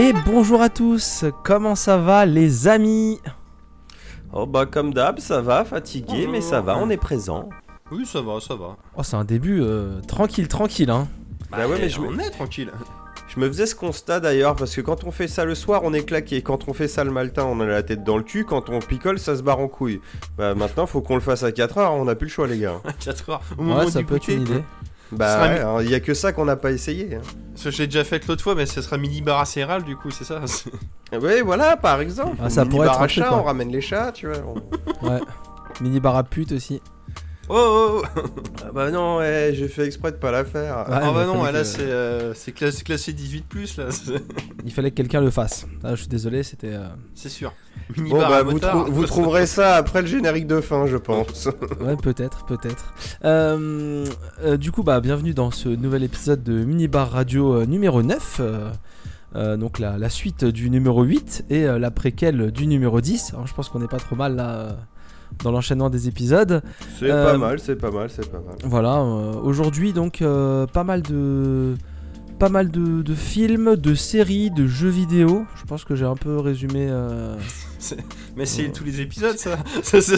Et bonjour à tous, comment ça va les amis? Oh bah comme d'hab, ça va, fatigué, mais ça va, on est présent. Oui, ça va, ça va. Oh c'est un début euh, tranquille, tranquille hein. Bah ouais, mais je on me, est tranquille. je me faisais ce constat d'ailleurs, parce que quand on fait ça le soir, on est claqué. Quand on fait ça le matin, on a la tête dans le cul. Quand on picole, ça se barre en couille. Bah maintenant, faut qu'on le fasse à 4 heures, on n'a plus le choix, les gars. 4 heures. Au moment Ouais, ça peut être une idée. Bah sera il y a que ça qu'on n'a pas essayé. hein. Parce que je l'ai déjà fait l'autre fois, mais ce sera mini bar du coup, c'est ça Ouais, voilà, par exemple. Ah, ça Mini pourrait bar être un à chat, ouais. on ramène les chats, tu vois. on- Ouais. Mini bar à pute aussi. Oh, oh, oh. Ah bah non, ouais, j'ai fait exprès de pas la faire. Ouais, Ah bah, bah non, là que- c'est euh, c'est classé, classé 18 là, Il fallait que quelqu'un le fasse. Ah, je suis désolé, c'était... euh, c'est sûr. Mini Bon bah vous, motard. trou- vous trouverez ça après le générique de fin, je pense. Ouais, peut-être, peut-être. Euh, euh, du coup, bah, bienvenue dans ce nouvel épisode de Minibar Radio euh, numéro 9. euh, euh, donc la, la suite du numéro 8 et euh, la préquelle du numéro 10. Alors, je pense qu'on n'est pas trop mal là euh, dans l'enchaînement des épisodes. C'est Euh, pas mal, c'est pas mal, c'est pas mal. Voilà, euh, aujourd'hui donc euh, pas mal de pas mal de, de films, de séries, de jeux vidéo. Je pense que j'ai un peu résumé. euh, Mais c'est tous les épisodes ça. C'est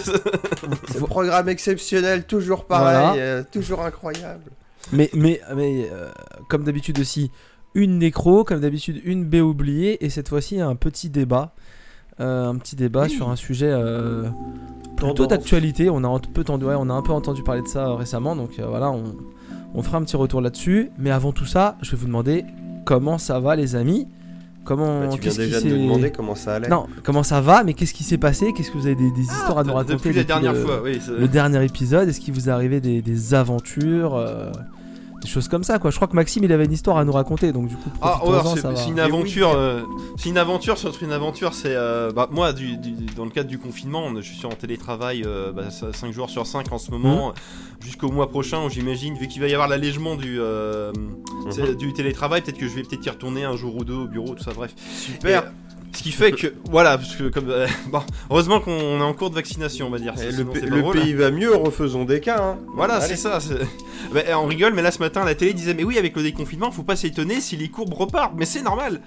un programme exceptionnel, toujours pareil, Voilà. euh, toujours incroyable. Mais mais mais euh, comme d'habitude aussi une nécro, comme d'habitude une B oubliée et cette fois-ci un petit débat. Euh, un petit débat sur un sujet euh, plutôt d'actualité. On a un peu tendu, ouais, on a un peu entendu parler de ça euh, récemment, donc voilà, on, on fera un petit retour là-dessus. Mais avant tout ça, je vais vous demander comment ça va, les amis? Comment Bah, tu viens qu'est-ce qui déjà de me s'est- demander comment ça allait. Non, comment ça va Mais qu'est-ce qui s'est passé? Qu'est-ce que vous avez des, des histoires à nous Ah, raconter Depuis la dernière le, fois, oui. c'est- le dernier épisode? Est-ce qu'il vous est arrivé des, des aventures des choses comme ça quoi je crois que Maxime il avait une histoire à nous raconter donc du coup Ah, ouais, c'est ça va. c'est une oui. aventure. euh, c'est une aventure sur une aventure. C'est euh, bah, moi, du, du- dans le cadre du confinement, on- je suis en télétravail 5 jours sur 5 en ce moment, Mhm. jusqu'au mois prochain, où j'imagine, vu qu'il va y avoir l'allègement du, euh, c'est- du télétravail, peut-être que je vais peut-être y retourner un jour ou deux au bureau, tout ça, bref. Super. Et, euh, ce qui fait que, voilà, parce que comme, euh, bon, heureusement qu'on est en cours de vaccination, on va dire. Le drôle. pays va mieux, refaisons des cas. Hein. Voilà, c'est ça. Bah, on rigole, mais là ce matin, la télé disait Mais oui, avec le déconfinement, faut pas s'étonner si les courbes repartent. Mais c'est normal.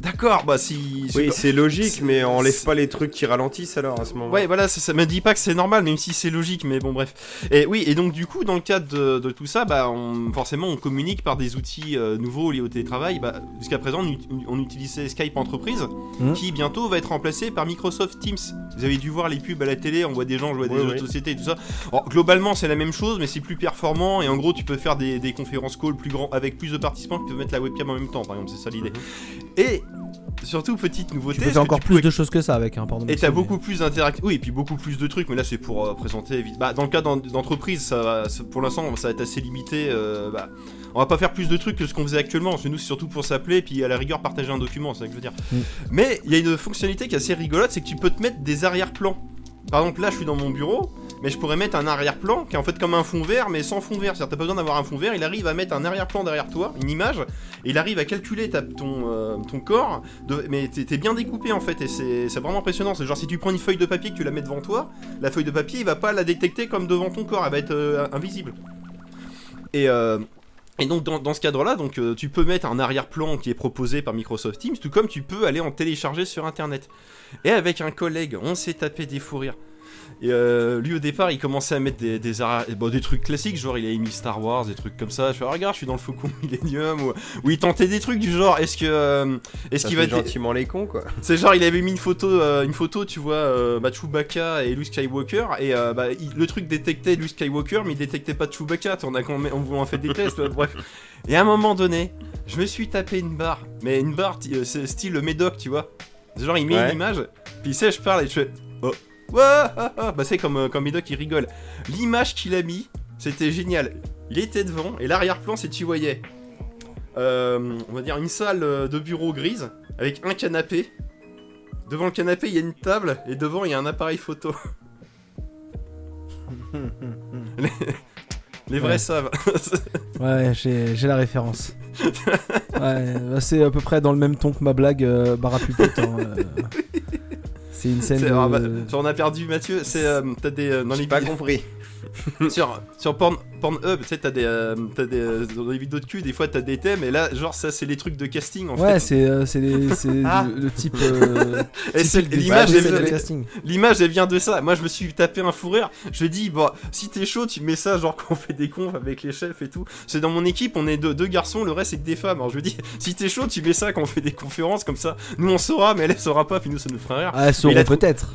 D'accord, bah si. Oui, c'est logique, mais enlève c'est- pas les trucs qui ralentissent alors à ce moment. Ouais, voilà, ça, ça me dit pas que c'est normal, même si c'est logique, mais bon, bref. Et oui, et donc du coup, dans le cadre de, de tout ça, bah, on- forcément, on communique par des outils euh, nouveaux liés au télétravail. Bah, Jusqu'à présent, on, ut- on utilisait Skype Entreprise, Mhm. qui bientôt va être remplacé par Microsoft Teams. Vous avez dû voir les pubs à la télé, on voit des gens jouer à des jeux de société et tout ça. Alors, globalement, c'est la même chose, mais c'est plus performant, et en gros, tu peux faire des, des conférences call plus grand, avec plus de participants qui peuvent mettre la webcam en même temps, par exemple, c'est ça l'idée. Et surtout, petite nouveauté. tu peux faire encore plus de choses que ça avec hein, pardon et t'as mais- beaucoup plus d'interactifs. Oui, et puis beaucoup plus de trucs, mais là c'est pour euh, présenter vite. Bah, dans le cas d'en- d'entreprise, ça, va- ça- pour l'instant, ça va être assez limité. euh, bah, on va pas faire plus de trucs que ce qu'on faisait actuellement. Parce que nous, c'est surtout pour s'appeler, puis à la rigueur, partager un document, c'est ça que je veux dire. Mm. Mais il y a une fonctionnalité qui est assez rigolote, c'est que tu peux te mettre des arrière-plans. Par exemple, là, je suis dans mon bureau, mais je pourrais mettre un arrière-plan qui est en fait comme un fond vert, mais sans fond vert. C'est-à-dire, t'as pas besoin d'avoir un fond vert, il arrive à mettre un arrière-plan derrière toi, une image, et il arrive à calculer euh, ton corps, mais t'es bien découpé en fait, et c'est vraiment impressionnant. C'est genre, si tu prends une feuille de papier que tu la mets devant toi, la feuille de papier, il va pas la détecter comme devant ton corps, elle va être euh, invisible. Et. euh, et donc dans, ce cadre-là, donc euh, tu peux mettre un arrière-plan qui est proposé par Microsoft Teams, tout comme tu peux aller en télécharger sur Internet. Et avec un collègue, on s'est tapé des fous. Et euh, lui au départ, il commençait à mettre des, bon, des trucs classiques, genre il a mis Star Wars, des trucs comme ça. Je fais ah, regarde, je suis dans le Faucon Millennium, ou, ou il tentait des trucs du genre, est-ce que euh, est-ce qu'il va être gentiment les cons quoi. c'est genre il avait mis une photo, euh, une photo, tu vois, euh, bah, Chewbacca et Luke Skywalker, et euh, bah, il- le truc détectait Luke Skywalker, mais il détectait pas Chewbacca. On a on, fait des tests, bref. Et à un moment donné, je me suis tapé une barre, mais une barre, c'est style Médoc, tu vois. C'est Genre il met Ouais. une image, puis il sait, je parle et je fais, oh. Bah c'est comme euh, comme Médoc il rigole. L'image qu'il a mis, c'était génial. Il était devant et l'arrière-plan, c'est tu voyais. euh, on va dire une salle euh, de bureau grise avec un canapé. Devant le canapé, il y a une table et devant, il y a un appareil photo. les, les vrais Ouais. savent. Ouais, j'ai la référence. ouais, bah, c'est à peu près dans le même ton que ma blague euh, hein, euh. C'est une scène C'est- de... ah bah, on a perdu Mathieu. C'est euh, t'as des euh, dans J'ai les pas compris. sur sur porn Pornhub, tu sais, t'as des, euh, t'as des euh, dans les vidéos de cul, des fois t'as des thèmes, et là, genre ça, c'est les trucs de casting en Ouais, fait. c'est euh, c'est les- c'est Ah. le, le type. euh, Et c'est- typique des l'image, elle- de casting. L'image elle vient de ça. Moi je me suis tapé un fou rire. Je lui ai dit bon si t'es chaud tu mets ça genre quand on fait des confs avec les chefs et tout. C'est dans mon équipe on est deux, deux garçons le reste c'est que des femmes. Alors je lui dis si t'es chaud tu mets ça quand on fait des conférences comme ça. Nous on saura mais elle elle saura pas puis nous ça nous fera rire. Ah, elles sauront il a trou- peut-être.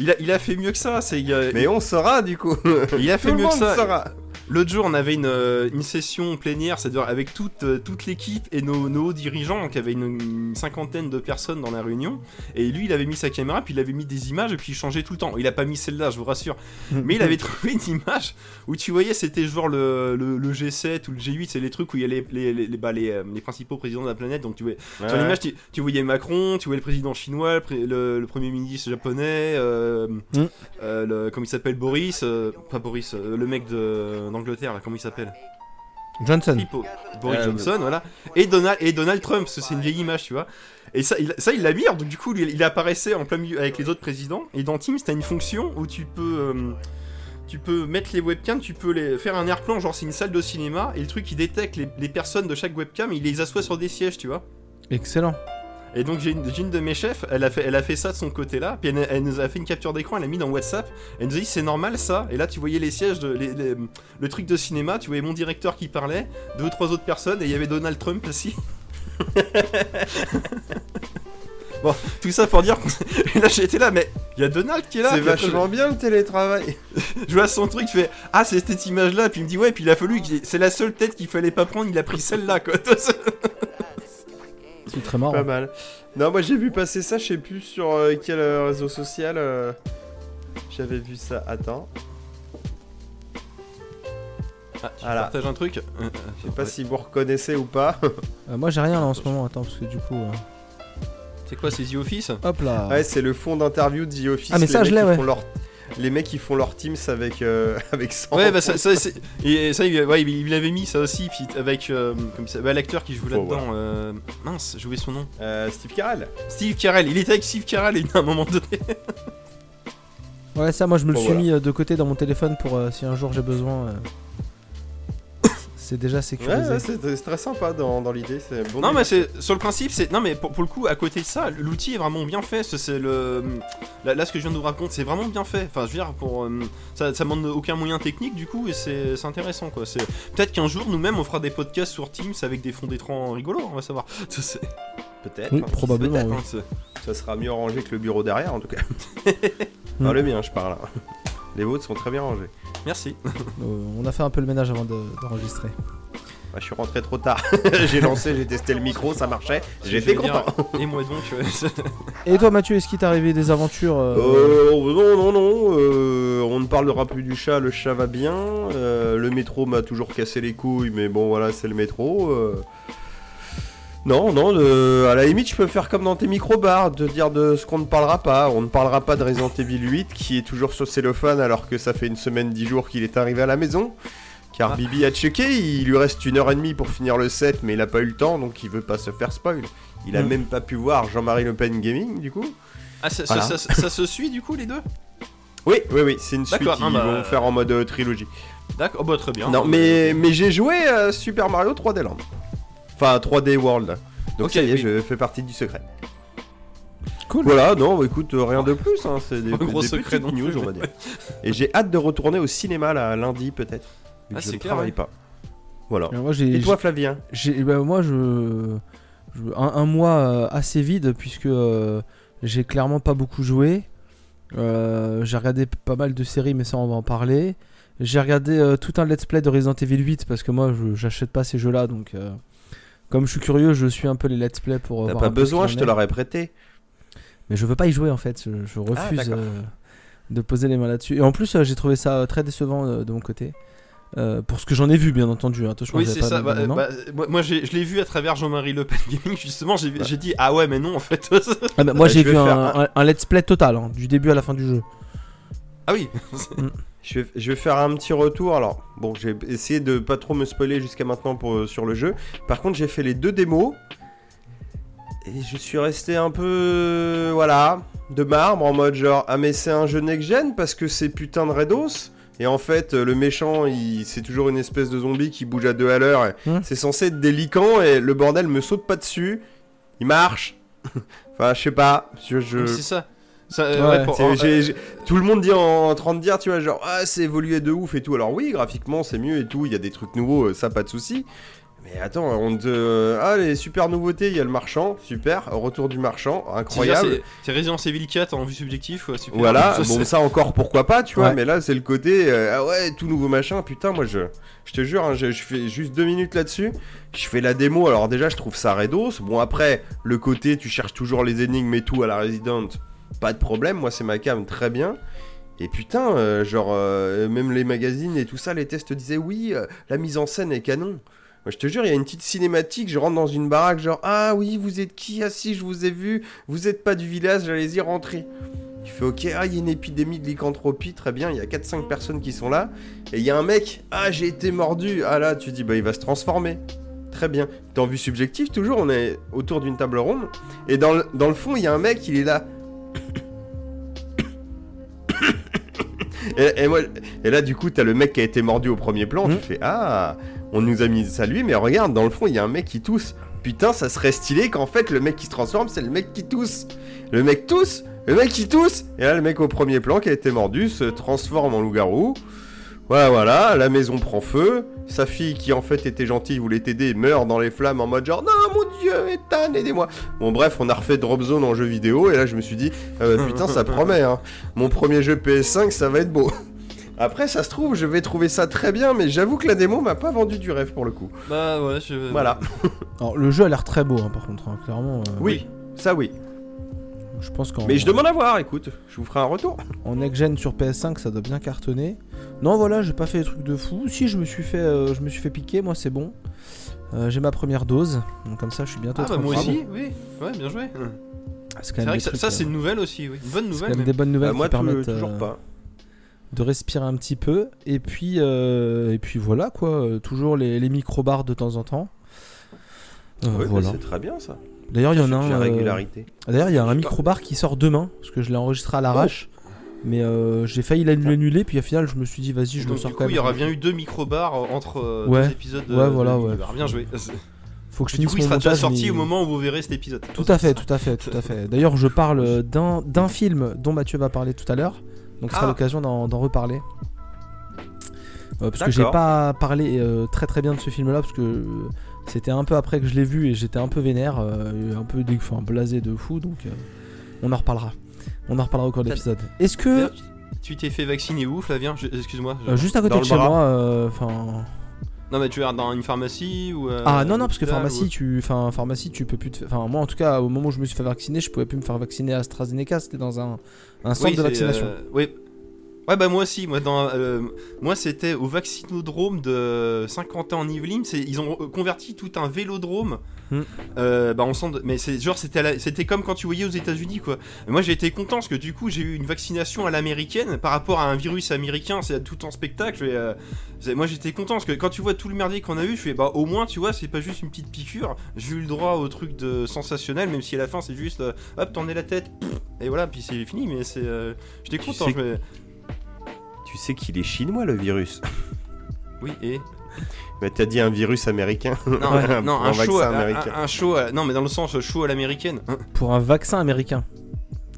Il a, il a fait mieux que ça. C'est euh, Mais on saura du coup. il a fait Tout le mieux que monde ça. saura. L'autre jour, on avait une, euh, une session plénière, c'est-à-dire avec toute, euh, toute l'équipe et nos, nos hauts dirigeants, donc il y avait une, une cinquantaine de personnes dans la réunion. Et lui, il avait mis sa caméra, puis il avait mis des images, et puis il changeait tout le temps. Il a pas mis celle-là, je vous rassure. Mais il avait trouvé une image où tu voyais, c'était genre le, le, le G7 ou le G8, c'est les trucs où il y a les, les, les, les- bah, les, euh, les principaux présidents de la planète. Donc tu voyais, sur l'image, tu, tu voyais Macron, tu voyais le président chinois, le, pré- le- le premier ministre japonais, euh, Mm. euh, le, comment il s'appelle Boris, euh, pas Boris, le mec de- d'Angleterre, là, comment il s'appelle Johnson. Pipo. Boris Euh, Johnson, voilà. Et Donald, et Donald Trump, parce que c'est une vieille image, tu vois. Et ça, il, ça, il l'a mis, alors, donc du coup, lui, il apparaissait en plein milieu avec les autres présidents. Et dans Teams, t'as une fonction où tu peux. euh, tu peux mettre les webcams, tu peux les faire un air-plan, genre c'est une salle de cinéma, et le truc il détecte les, les personnes de chaque webcam, et il les assoit sur des sièges, tu vois. Excellent. Et donc j'ai une, de mes chefs, elle a, fait, elle a fait ça de son côté là, puis elle, elle nous a fait une capture d'écran, elle l'a mis dans WhatsApp, elle nous a dit c'est normal ça, et là tu voyais les sièges, de, les- les- le truc de cinéma, tu voyais mon directeur qui parlait, deux ou trois autres personnes, et il y avait Donald Trump aussi. bon, tout ça pour dire que là j'étais là, mais il y a Donald qui est là, C'est vachement bien le télétravail. je vois son truc, je fais ah c'est cette image là, puis il me dit ouais, puis il a fallu, c'est la seule tête qu'il fallait pas prendre, il a pris celle-là quoi. C'est très marrant. Pas mal. Non, moi j'ai vu passer ça, je sais plus sur euh, quel euh, réseau social. euh, J'avais vu ça. Attends. Ah, tu Voilà. partages un truc Je sais pas si vous reconnaissez ou pas. Euh, moi j'ai rien là en ce moment, attends, parce que du coup. euh, C'est quoi, c'est The Office Hop là. Ouais, c'est le fond d'interview de The Office. Ah, mais les ça, je mecs l'ai, qui ouais. font leur- Les mecs qui font leur Teams avec, euh, avec 100 Ouais, bah ça, ça, c'est- et ça il, ouais, il il avait mis ça aussi, puis avec euh, comme ça, bah, l'acteur qui joue là-dedans, euh, mince, j'ai oublié son nom. Euh, Steve Carell. Steve Carell, il était avec Steve Carell à un moment donné. Ouais, ça, moi je me le Bon, suis voilà. mis euh, de côté dans mon téléphone pour euh, si un jour j'ai besoin. euh, C'est déjà sécurisé. ouais, c'est très sympa dans, dans l'idée. bon non mais c'est sur le principe, c'est non mais pour, pour le coup à côté de ça, l'outil est vraiment bien fait. ce- C'est le là, là, ce que je viens de vous raconter, c'est vraiment bien fait. Enfin je veux dire pour euh, ça, ça demande aucun moyen technique du coup et c'est c'est intéressant quoi. C'est peut-être qu'un jour nous-mêmes on fera des podcasts sur Teams avec des fonds d'écran rigolos, on va savoir. Peut-être. Oui, hein. probablement. oui. hein, Ça sera mieux rangé que le bureau derrière en tout cas. Enfin, le mien, je parle. Les vôtres sont très bien rangés. Merci. Euh, on a fait un peu le ménage avant de- d'enregistrer. Bah, je suis rentré trop tard. j'ai lancé, j'ai testé le micro, ça marchait. J'étais content. Et moi donc. euh, Et toi Mathieu, est-ce qu'il t'est arrivé des aventures euh, Euh, non, non, non. euh, on ne parlera plus du chat. Le chat va bien. euh, le métro m'a toujours cassé les couilles, mais bon, voilà, c'est le métro. Euh. Non, non, euh, à la limite, je peux faire comme dans tes micro-bars, de dire de ce qu'on ne parlera pas. On ne parlera pas de Resident Evil 8, qui est toujours sur cellophane alors que ça fait une semaine, dix jours qu'il est arrivé à la maison. Car Ah. Bibi a checké, il lui reste une heure et demie pour finir le set, mais il a pas eu le temps, donc il veut pas se faire spoil. Il a Mm. même pas pu voir Jean-Marie Le Pen Gaming, du coup. Ah, ça, ça- Voilà. ça- ça se suit du coup les deux? Oui, oui, oui, c'est une suite. D'accord, Ils ah bah, vont faire en mode euh, trilogie. D'accord, oh, bah très bien. Non, mais, mais j'ai joué à Super Mario 3D Land. Enfin, 3D World. Donc ça y est, oui. je fais partie du secret. Cool. Voilà, non, bah, écoute, euh, rien de plus. Hein, c'est des, gros des secret petites non news, plus, on va dire. Et j'ai hâte de retourner au cinéma là, lundi peut-être. vu Ah, que je c'est ne clair, travaille ouais. pas. Voilà. Moi j'ai. Et toi, Flavien j'ai- bah, moi je. je- un, un mois euh, assez vide puisque euh, j'ai clairement pas beaucoup joué. Euh, j'ai regardé pas mal de séries, mais ça on va en parler. J'ai regardé euh, tout un let's play de Resident Evil 8 parce que moi je j'achète pas ces jeux-là donc. Comme je suis curieux, je suis un peu les let's play pour. euh, T'as pas besoin, je te l'aurais prêté. Mais je veux pas y jouer en fait, je, je refuse euh, de poser les mains là-dessus. Et en plus, euh, j'ai trouvé ça très décevant euh, de mon côté. Euh, pour ce que j'en ai vu, bien entendu. hein. Attention, Oui, j'avais c'est pas ça. Bah, bah, moi, moi, j'ai- je l'ai vu à travers Jean-Marie Le Pen Gaming, justement. J'ai j'ai dit, ah ouais, mais non, en fait. Ah, bah, moi, Bah, j'ai je vu un, let's play total, hein, du début à la fin du jeu. ah oui. Je vais, je vais faire un petit retour. Alors, bon, j'ai essayé de pas trop me spoiler jusqu'à maintenant pour, sur le jeu. Par contre, j'ai fait les deux démos. Et je suis resté un peu. Voilà. De marbre, en mode genre. Ah, mais c'est un jeu next-gen parce que c'est putain de Redos. Et en fait, euh, le méchant, il... c'est toujours une espèce de zombie qui bouge à deux à l'heure. et Hmm. C'est censé être déliquant et le bordel me saute pas dessus. Il marche. enfin, je sais pas. Je, C'est ça. Ça, euh, Ouais, euh, Tout le monde dit en, en train de dire, tu vois, genre, ah, c'est évolué de ouf et tout. Alors oui, graphiquement, c'est mieux et tout. Il y a des trucs nouveaux, euh, ça, pas de souci. Mais attends, on te. Ah, les super nouveautés, il y a le marchand, super. Retour du marchand, incroyable. c'est- Resident Evil 4 en vue subjective, ouais, super. Voilà, Ça, bon c'est- ça encore pourquoi pas, tu vois, Ouais. mais là c'est le côté euh, ah ouais tout nouveau machin, putain moi je je te jure, hein, je, je fais juste deux minutes là-dessus, je fais la démo, alors déjà je trouve ça redos, bon après le côté tu cherches toujours les énigmes et tout à la Resident, pas de problème, moi c'est ma cam très bien. Et putain, euh, genre, euh, même les magazines et tout ça, les tests disaient oui, euh, la mise en scène est canon. Moi, je te jure, il y a une petite cinématique, je rentre dans une baraque, genre, ah oui, vous êtes qui? Ah si, je vous ai vu, vous êtes pas du village, allez-y, rentrez. Tu fais ok, ah, il y a une épidémie de lycanthropie, très bien, il y a 4-5 personnes qui sont là. Et il y a un mec, ah, j'ai été mordu. Ah là, tu dis, bah, il va se transformer. Très bien. T'es en vue subjective, toujours, on est autour d'une table ronde. Et dans le, dans le fond, il y a un mec, il est là. Et, et moi, et là, du coup, t'as le mec qui a été mordu au premier plan. Mhm. Tu fais, ah, on nous a mis ça lui, mais regarde, dans le fond, il y a un mec qui tousse. Putain, ça serait stylé qu'en fait, le mec qui se transforme, c'est le mec qui tousse. Le mec tousse, le mec qui tousse. Et là, le mec au premier plan qui a été mordu se transforme en loup-garou. Voilà, voilà, la maison prend feu. Sa fille, qui en fait était gentille, voulait t'aider, meurt dans les flammes en mode genre Non, mon dieu, Ethan, aidez-moi. Bon, bref, on a refait Drop Zone en jeu vidéo. Et là, je me suis dit euh, Putain, ça promet, hein. Mon premier jeu PS5, ça va être beau. Après, ça se trouve, je vais trouver ça très bien, mais j'avoue que la démo m'a pas vendu du rêve pour le coup. Bah ouais, je... Voilà. Alors, le jeu a l'air très beau, hein, par contre, hein, clairement. euh, Oui, ça oui. Je pense qu'en Mais je demande à voir, écoute, je vous ferai un retour. en next-gen sur PS5, ça doit bien cartonner. Non, voilà, j'ai pas fait des trucs de fou. Si, je me suis fait, euh, je me suis fait piquer, moi, c'est bon. Euh, j'ai ma première dose, donc comme ça, je suis bientôt Ah bah moi aussi, oui. Ouais, bien joué. Ah, C'est C'est vrai que ça, trucs, ça, euh, c'est une nouvelle aussi, oui. Une bonne c'est nouvelle. quand même des bonnes nouvelles Bah, moi, qui permettent toujours pas. de respirer un petit peu. Et puis, euh, et puis voilà quoi, toujours les, les micro-bars de temps en temps. Euh, Ouais, bah, voilà. c'est très bien ça. D'ailleurs, il y en a C'est un. euh. D'ailleurs, il y a un micro-bar qui sort demain, parce que je l'ai enregistré à l'arrache. Mais euh, j'ai failli l'annuler, puis au final, je me suis dit, vas-y, je Donc sors du quand coup, il y même. aura bien eu deux micro-bars entre euh, Ouais. deux épisodes de Ouais, voilà, de ouais. Bien joué. Faut que je Du finisse coup, il sera déjà sorti mais- au moment où vous verrez cet épisode. Tout à fait, tout à fait, tout à fait. D'ailleurs, je parle d'un film dont Mathieu va parler tout à l'heure, donc ce sera Ah. l'occasion d'en reparler. Euh, parce que j'ai pas parlé euh, très très bien de ce film-là, parce que euh, c'était un peu après que je l'ai vu et j'étais un peu vénère, euh, un peu enfin, blasé de fou, donc euh, on en reparlera. On en reparlera au cours de l'épisode. Est-ce que tu- t'es fait vacciner où, Flavien Excuse-moi. je- euh, juste à côté Dans de chez bras. moi, euh, enfin. Non, mais tu es dans une pharmacie ou. euh, Ah non non parce que pharmacie ou- tu enfin pharmacie tu peux plus te... enfin moi en tout cas au moment où je me suis fait vacciner je pouvais plus me faire vacciner à AstraZeneca c'était dans un, un centre Oui, de vaccination. euh, oui. Ouais, bah moi aussi. Moi, dans, euh, moi c'était au vaccinodrome de Saint-Quentin en Yvelines. C'est- Ils ont converti tout un vélodrome. Hmm. Euh, bah, de- Mais c'est genre, c'était comme quand tu voyais aux États-Unis, quoi. Et moi, j'ai été content parce que du coup, j'ai eu une vaccination à l'américaine par rapport à un virus américain. C'est tout en spectacle. Et, euh, moi, j'étais content parce que quand tu vois tout le merdier qu'on a eu, je fais bah au moins, tu vois, c'est pas juste une petite piqûre. J'ai eu le droit au truc de sensationnel, même si à la fin, c'est juste hop, t'en es la tête. Et voilà, puis c'est fini. Mais c'est. J'étais Tu content. sais je me- Tu sais qu'il est chinois le virus. Oui, et. Mais t'as dit un virus américain. Non, Ouais, non un, un show, un, américain. un- un show, à- non, mais dans le sens show à l'américaine. Pour un vaccin américain.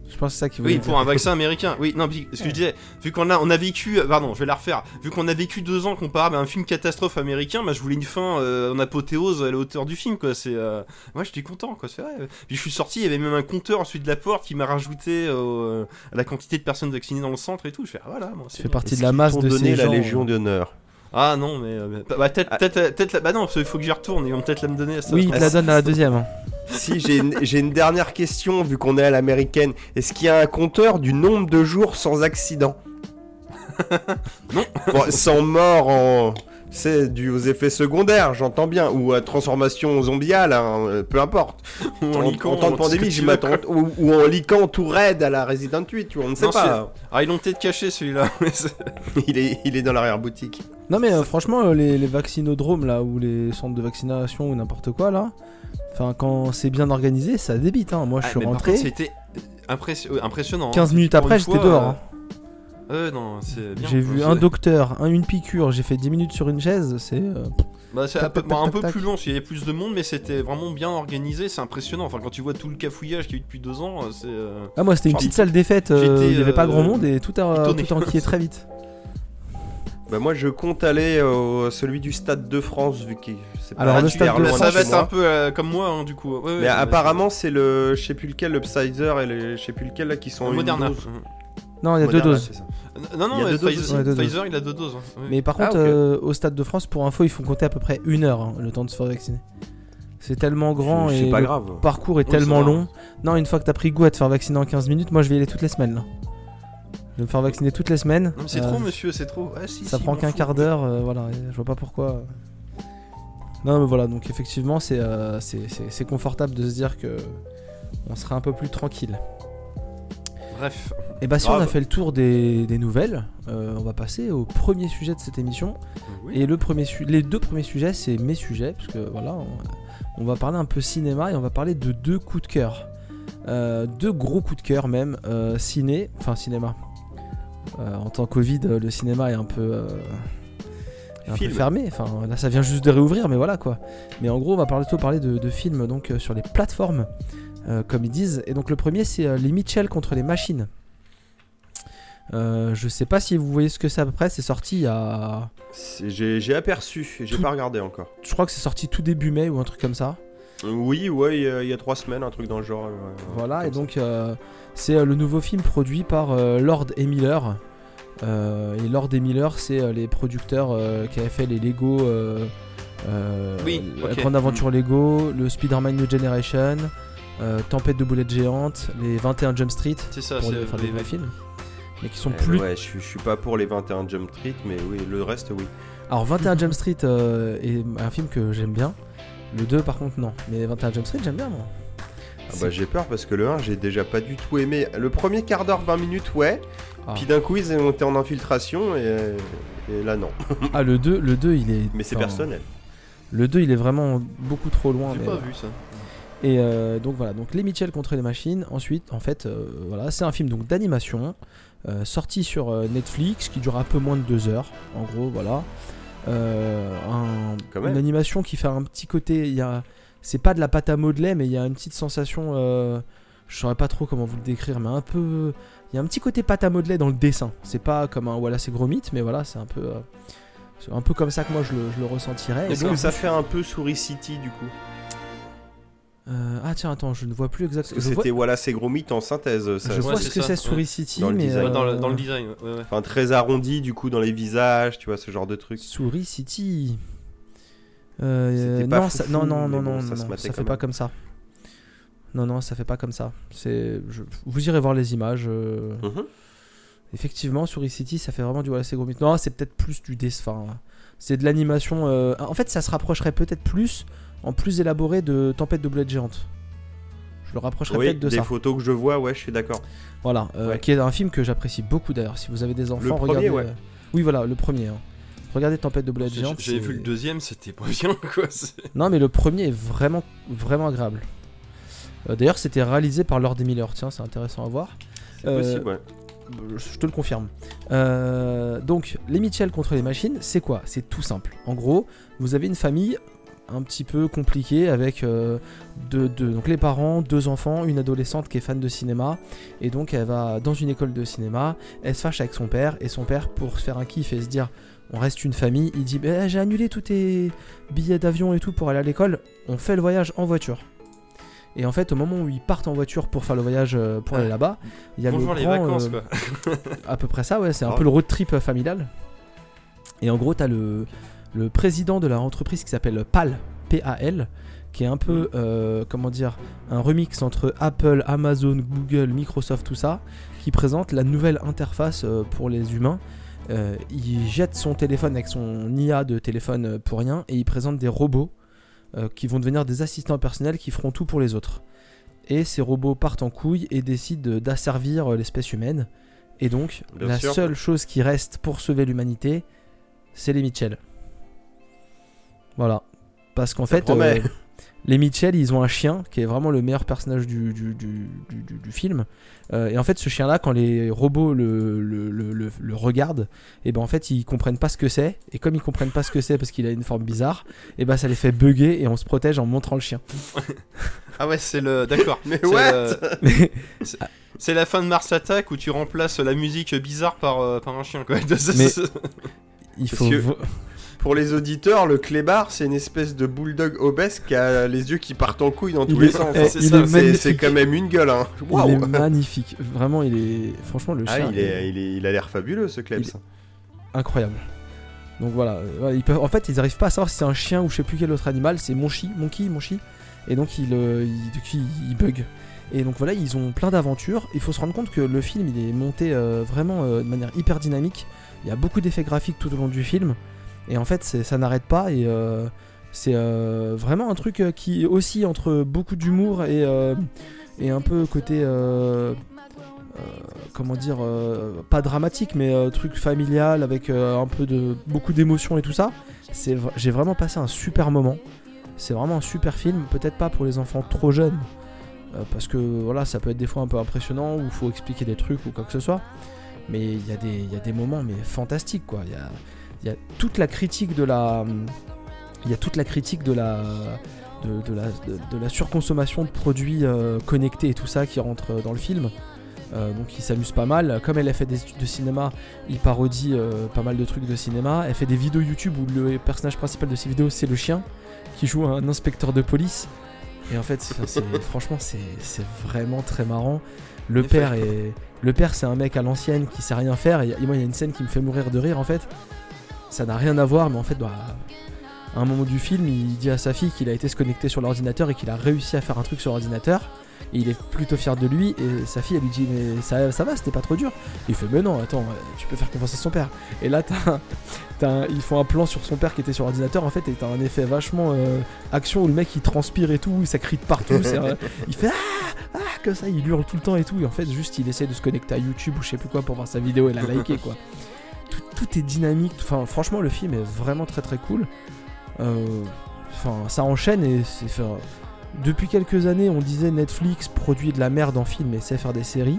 Je pense que c'est ça qui Oui, dire. pour un vaccin américain. Oui, non, puis ce que je disais, vu qu'on a, on a vécu, euh, pardon, je vais la refaire. Vu qu'on a vécu deux ans comparable à un film catastrophe américain, bah, je voulais une fin euh, en apothéose à la hauteur du film, quoi. C'est, euh... moi, j'étais content, quoi. C'est vrai. Puis je suis sorti, il y avait même un compteur ensuite de la porte qui m'a rajouté euh, à la quantité de personnes vaccinées dans le centre et tout. Je fais, ah, voilà, moi, c'est fait partie de la masse de ces la gens, Légion euh, d'honneur. Ah non, mais euh, bah, bah, peut-être, Ah. peut-être, peut-être, la- bah non, il faut que j'y retourne. Ils vont peut-être la me donner. à ça. Oui, il te la donne à la deuxième. Si, j'ai une, dernière question, vu qu'on est à l'américaine. Est-ce qu'il y a un compteur du nombre de jours sans accident? Non. Bon, sans mort en. C'est dû aux effets secondaires, j'entends bien, ou à transformation zombiale, hein, euh, peu importe. Ou En, liquant, en temps de pandémie, je m'attends. Ou, ou en liquant tout raide à la Resident 8, tu vois, on ne sait Non, pas. Ah, ils l'ont peut-être caché celui-là. Il est, il est dans l'arrière-boutique. Non mais euh, franchement euh, les, les vaccinodromes là ou les centres de vaccination ou n'importe quoi là, enfin quand c'est bien organisé ça débite hein. Moi je Ah, suis mais par rentré, contre, c'était impressi- impressionnant. hein. 15 minutes Pour après j'étais dehors. euh, hein. Euh, non, c'est bien. J'ai vu un docteur, un, une piqûre, j'ai fait 10 minutes sur une chaise, c'est. euh, Bah, c'est un peu, tac, bah, un peu tac. plus long, qu'il y avait plus de monde, mais c'était vraiment bien organisé, c'est impressionnant. Enfin, quand tu vois tout le cafouillage qu'il y a eu depuis deux ans, c'est. euh, Ah, moi c'était une petite salle des fêtes, euh, il y avait pas euh, grand monde et tout a, tout a enquillé très vite. Bah moi je compte aller au celui du Stade de France vu que c'est pas Alors, le super Stade de loin France, ça va être un peu euh, comme moi, hein, du coup. Ouais, ouais, Mais apparemment c'est le je sais plus lequel le Pfizer et le je sais plus lequel là qui sont en une Moderna. dose. Non, il y a Moderna, deux doses. c'est ça. Non, non, Il y a euh, deux doses Pfizer, aussi. Ouais, deux doses. Pfizer, il a deux doses. hein. Mais par Ah, contre, ok. euh, au stade de France, pour info, ils font compter à peu près une heure hein, le temps de se faire vacciner. C'est tellement grand C'est et pas le grave. parcours est Oui, tellement ça va. long. Non, une fois que t'as pris goût à te faire vacciner en 15 minutes, moi je vais y aller toutes les semaines. Là. Je vais me faire vacciner toutes les semaines. Non, mais c'est Euh, trop, monsieur, c'est trop. Ah, si, Ça si, prend m'en qu'un fous. quart d'heure, euh, voilà, et je vois pas pourquoi. Non, mais voilà, donc effectivement, c'est euh, c'est- c'est- c'est confortable de se dire que on sera un peu plus tranquille. Bref. Et bah, si on a fait le tour des, des nouvelles, euh, on va passer au premier sujet de cette émission. Oui. Et le premier su- les deux premiers sujets, c'est mes sujets, parce que voilà, on, on va parler un peu cinéma et on va parler de deux coups de cœur. Euh, deux gros coups de cœur même, euh, ciné, enfin cinéma. En temps Covid, le cinéma est un peu, un fermé. Enfin, là, ça vient juste de réouvrir, mais voilà quoi. Mais en gros, on va parler plutôt parler de, de films donc euh, sur les plateformes, euh, comme ils disent. Et donc le premier, c'est euh, les Mitchell contre les machines. Euh, je sais pas si vous voyez ce que c'est à peu près. C'est sorti il y a C'est- J'ai j'ai aperçu, j'ai Tout- pas regardé encore. je crois que c'est sorti tout début mai ou un truc comme ça. Oui, ouais, il y, a- il y a trois semaines, un truc dans le genre. ouais, ouais, Voilà, et donc euh, c'est euh, le nouveau film produit par euh, Lord et Miller. Euh, et Lord et Miller, c'est euh, les producteurs euh, qui avaient fait les Lego, euh, euh, Oui, la. Grande Aventure Lego, le Spider-Man New Generation, euh, Tempête de boulettes géantes, les 21 Jump Street, C'est ça, pour c'est. les- faire des oui, vrais oui. films. Mais qui sont Eh, plus. Ouais, je, suis- je suis pas pour les 21 Jump Street, mais oui, le reste, oui. Alors 21 Jump Street euh, est un film que j'aime bien. Le 2 par contre non. Mais 21 Jump Street j'aime bien moi. Ah bah j'ai peur parce que le 1, j'ai déjà pas du tout aimé. Le premier quart d'heure, 20 minutes, ouais. Ah. Puis d'un coup, ils ont été en infiltration et, et là, non. Ah le 2, le 2 il est. Mais c'est enfin, personnel. Le 2 il est vraiment beaucoup trop loin. J'ai pas vu ça. Et euh, donc voilà, donc les Mitchell contre les machines. Ensuite, en fait, euh, voilà, c'est un film donc d'animation euh, sorti sur euh, Netflix qui dure un peu moins de deux heures. En gros, voilà, Euh, un- une animation qui fait un petit côté. Il y a, c'est pas de la pâte à modeler, mais il y a une petite sensation. euh, je saurais pas trop comment vous le décrire, mais un peu. Il y a un petit côté pâte à modeler dans le dessin. C'est pas comme un voilà, c'est gros mythe, mais voilà, c'est un peu. c'est un peu comme ça que moi je le, je le ressentirais. Est-ce que ça fait un peu Souris City du coup? Euh, ah tiens, attends, je ne vois plus exactement. Vois, c'était voilà, c'est gros mythe en synthèse. Ça, je vois ce que c'est ouais. Souris City, Dans le mais design. Ouais, dans, le, euh, dans le design, ouais, ouais. Enfin, très arrondi du coup dans les visages, tu vois, ce genre de truc. Souris City. Euh, pas non, ça, non, non, non, bon, non, ça non, ça fait pas comme ça. Non, non, ça fait pas comme ça. C'est, je- vous irez voir les images. euh, Mhm. Effectivement, Souris City, ça fait vraiment du voilà, c'est gros mythe. Non, c'est peut-être plus du dessin. Enfin, c'est de l'animation. euh, En fait, ça se rapprocherait peut-être plus, en plus élaboré, de Tempête de boulettes géantes. Je le rapprocherais Oui, peut-être de des ça. photos que je vois, ouais, je suis d'accord. Voilà, euh, Ouais. qui est un film que j'apprécie beaucoup d'ailleurs. Si vous avez des enfants, premier, regardez. ouais. euh, Oui, voilà, le premier. hein. Regardez Tempête de boulettes J'ai géantes. j'ai vu le deuxième, c'était pas bien quoi. Non, mais le premier est vraiment, vraiment agréable. Euh, D'ailleurs, c'était réalisé par Lord Miller. Tiens, c'est intéressant à voir. C'est Euh, possible, ouais. Je te le confirme. Euh, donc, les Mitchell contre les machines, c'est quoi? C'est tout simple. En gros, vous avez une famille un petit peu compliquée avec euh, deux, deux- donc les parents, deux enfants, une adolescente qui est fan de cinéma. Et donc, elle va dans une école de cinéma. Elle se fâche avec son père. Et son père, pour se faire un kiff et se dire on reste une famille, il dit Bah, J'ai annulé tous tes billets d'avion et tout pour aller à l'école. On fait le voyage en voiture. Et en fait, au moment où ils partent en voiture pour faire le voyage euh, pour aller là-bas, il y a Bonjour le les grand, vacances euh, quoi. à peu près ça, ouais. C'est un peu le road trip familial. Et en gros, t'as le, le président de la entreprise qui s'appelle PAL, P-A-L, qui est un peu, euh, comment dire, un remix entre Apple, Amazon, Google, Microsoft, tout ça, qui présente la nouvelle interface euh, pour les humains. Euh, il jette son téléphone avec son IA de téléphone pour rien et il présente des robots qui vont devenir des assistants personnels qui feront tout pour les autres. Et ces robots partent en couille et décident de- d'asservir l'espèce humaine. Et donc, Bien la sûr. seule chose qui reste pour sauver l'humanité, c'est les Mitchell. Voilà. Parce qu'en fait, euh, les Mitchell, ils ont un chien qui est vraiment le meilleur personnage du, du, du- film. Euh, et en fait, ce chien-là, quand les robots le, le, le- regardent, et ben en fait, ils comprennent pas ce que c'est. Et comme ils comprennent pas ce que c'est parce qu'il a une forme bizarre, et ben ça les fait bugger et on se protège en montrant le chien. Ah ouais, c'est le. D'accord. Mais what c'est- la fin de Mars Attack où tu remplaces la musique bizarre par, euh, par un chien, quoi. Mais- Il faut. que- Pour les auditeurs, le clébard, c'est une espèce de bulldog obèse qui a les yeux qui partent en couille dans Il tous est- les sens. eh, c'est il ça, est C'est- magnifique. C'est quand même une gueule, hein. Il Waouh. est magnifique. Vraiment, il est. Franchement, le Ah, chien. il, est, il, est- il a l'air fabuleux ce Klebs. incroyable. Donc voilà, euh, ils peuvent, en fait, ils arrivent pas à savoir si c'est un chien ou je sais plus quel autre animal. C'est Monchi, Monkey, Monchi. Et donc il, euh, il, donc, il- il bug. Et donc voilà, ils ont plein d'aventures. Il faut se rendre compte que le film, il est monté euh, vraiment euh, de manière hyper dynamique. Il y a beaucoup d'effets graphiques tout au long du film. Et en fait, ça n'arrête pas. Et euh, c'est euh, vraiment un truc euh, qui oscille entre beaucoup d'humour et, un peu côté. comment dire, pas dramatique, mais truc familial avec un peu de beaucoup d'émotions et tout ça. J'ai vraiment passé un super moment. C'est vraiment un super film. Peut-être pas pour les enfants trop jeunes, parce que voilà, ça peut être des fois un peu impressionnant ou faut expliquer des trucs ou quoi que ce soit. Mais il y, y a des moments mais fantastiques quoi. Il y a, y a toute la critique de la, il y a toute la critique de la, de, de la, de, de la surconsommation de produits euh, connectés et tout ça qui rentre euh, dans le film. Euh, donc il s'amuse pas mal. Comme elle a fait des études de cinéma, il parodie euh, pas mal de trucs de cinéma. Elle fait des vidéos YouTube où le personnage principal de ses vidéos c'est le chien qui joue un inspecteur de police. Et en fait, c'est- franchement, c'est vraiment très marrant. Le père est, le père c'est un mec à l'ancienne qui sait rien faire. Et moi, il y a une scène qui me fait mourir de rire en fait. Ça n'a rien à voir, mais en fait, bah, à un moment du film, il dit à sa fille qu'il a été se connecter sur l'ordinateur et qu'il a réussi à faire un truc sur l'ordinateur. Et il est plutôt fier de lui. Et sa fille, elle lui dit Mais ça, ça va, c'était pas trop dur. Il fait Mais non, attends, euh, tu peux faire confiance à son père. Et là, t'as t'as un- ils font un plan sur son père qui était sur l'ordinateur en fait. Et t'as un effet vachement euh, action où le mec il transpire et tout. Ça crie de partout. c'est, euh, il fait Ah Ah Comme ça, il hurle tout le temps et tout. Et en fait, juste il essaie de se connecter à YouTube ou je sais plus quoi pour voir sa vidéo et la liker quoi. Tout, tout est dynamique. Enfin, franchement, le film est vraiment très très cool. Euh, Enfin, ça enchaîne et c'est. enfin, depuis quelques années, on disait Netflix produit de la merde en film et sait faire des séries.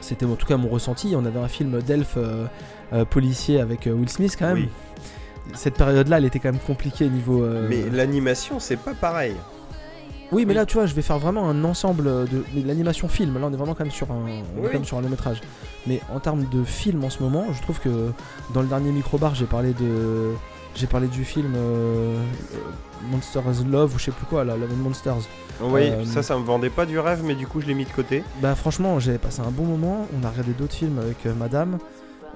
C'était en tout cas mon ressenti. On avait un film d'elfe euh, euh, policier avec Will Smith quand même. Oui. Cette période-là, elle était quand même compliquée niveau. euh, Mais l'animation, c'est pas pareil. Oui, mais là, tu vois, je vais faire vraiment un ensemble de, l'animation film. Là, on est vraiment quand même sur un, on est Oui. quand même sur un long métrage. Mais en termes de film en ce moment, je trouve que dans le dernier microbar, j'ai parlé de, j'ai parlé du film euh, euh, Monsters Love ou je sais plus quoi, là, Love and Monsters. Oui, Euh, ça, ça me vendait pas du rêve, mais du coup, je l'ai mis de côté. Bah franchement, j'ai passé un bon moment. On a regardé d'autres films avec euh, Madame.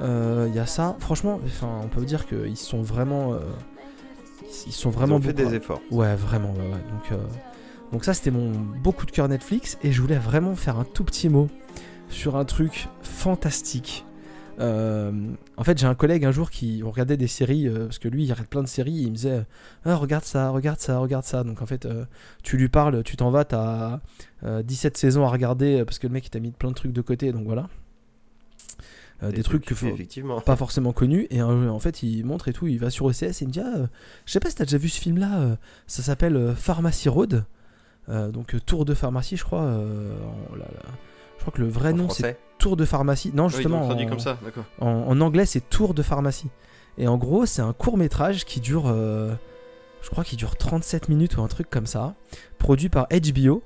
Il y a ça. Franchement, enfin, on peut dire qu'ils sont vraiment, ils sont Ils vraiment ont fait beaucoup- des efforts. Ouais, vraiment, ouais, ouais. Donc, euh, donc ça, c'était mon beau coup de cœur Netflix. Et je voulais vraiment faire un tout petit mot sur un truc fantastique. Euh, en fait, j'ai un collègue un jour qui regardait des séries, euh, parce que lui, il regarde plein de séries, et il me disait ah, Regarde ça, regarde ça, regarde ça. Donc en fait, euh, tu lui parles, tu t'en vas, t'as euh, 17 saisons à regarder, parce que le mec, il t'a mis plein de trucs de côté, donc voilà. Des, trucs que effectivement. pas forcément connus et en fait il montre et tout il va sur OCS et il me dit ah, euh, je sais pas si t'as déjà vu ce film là ça s'appelle Pharmacy Road donc euh, Tour de pharmacie je crois euh, en- là, là. je crois que le vrai En nom c'est. Tour de pharmacie non justement en, comme ça, en- en anglais c'est Tour de pharmacie et en gros c'est un court métrage qui dure euh, je crois qu'il dure 37 minutes ou un truc comme ça produit par HBO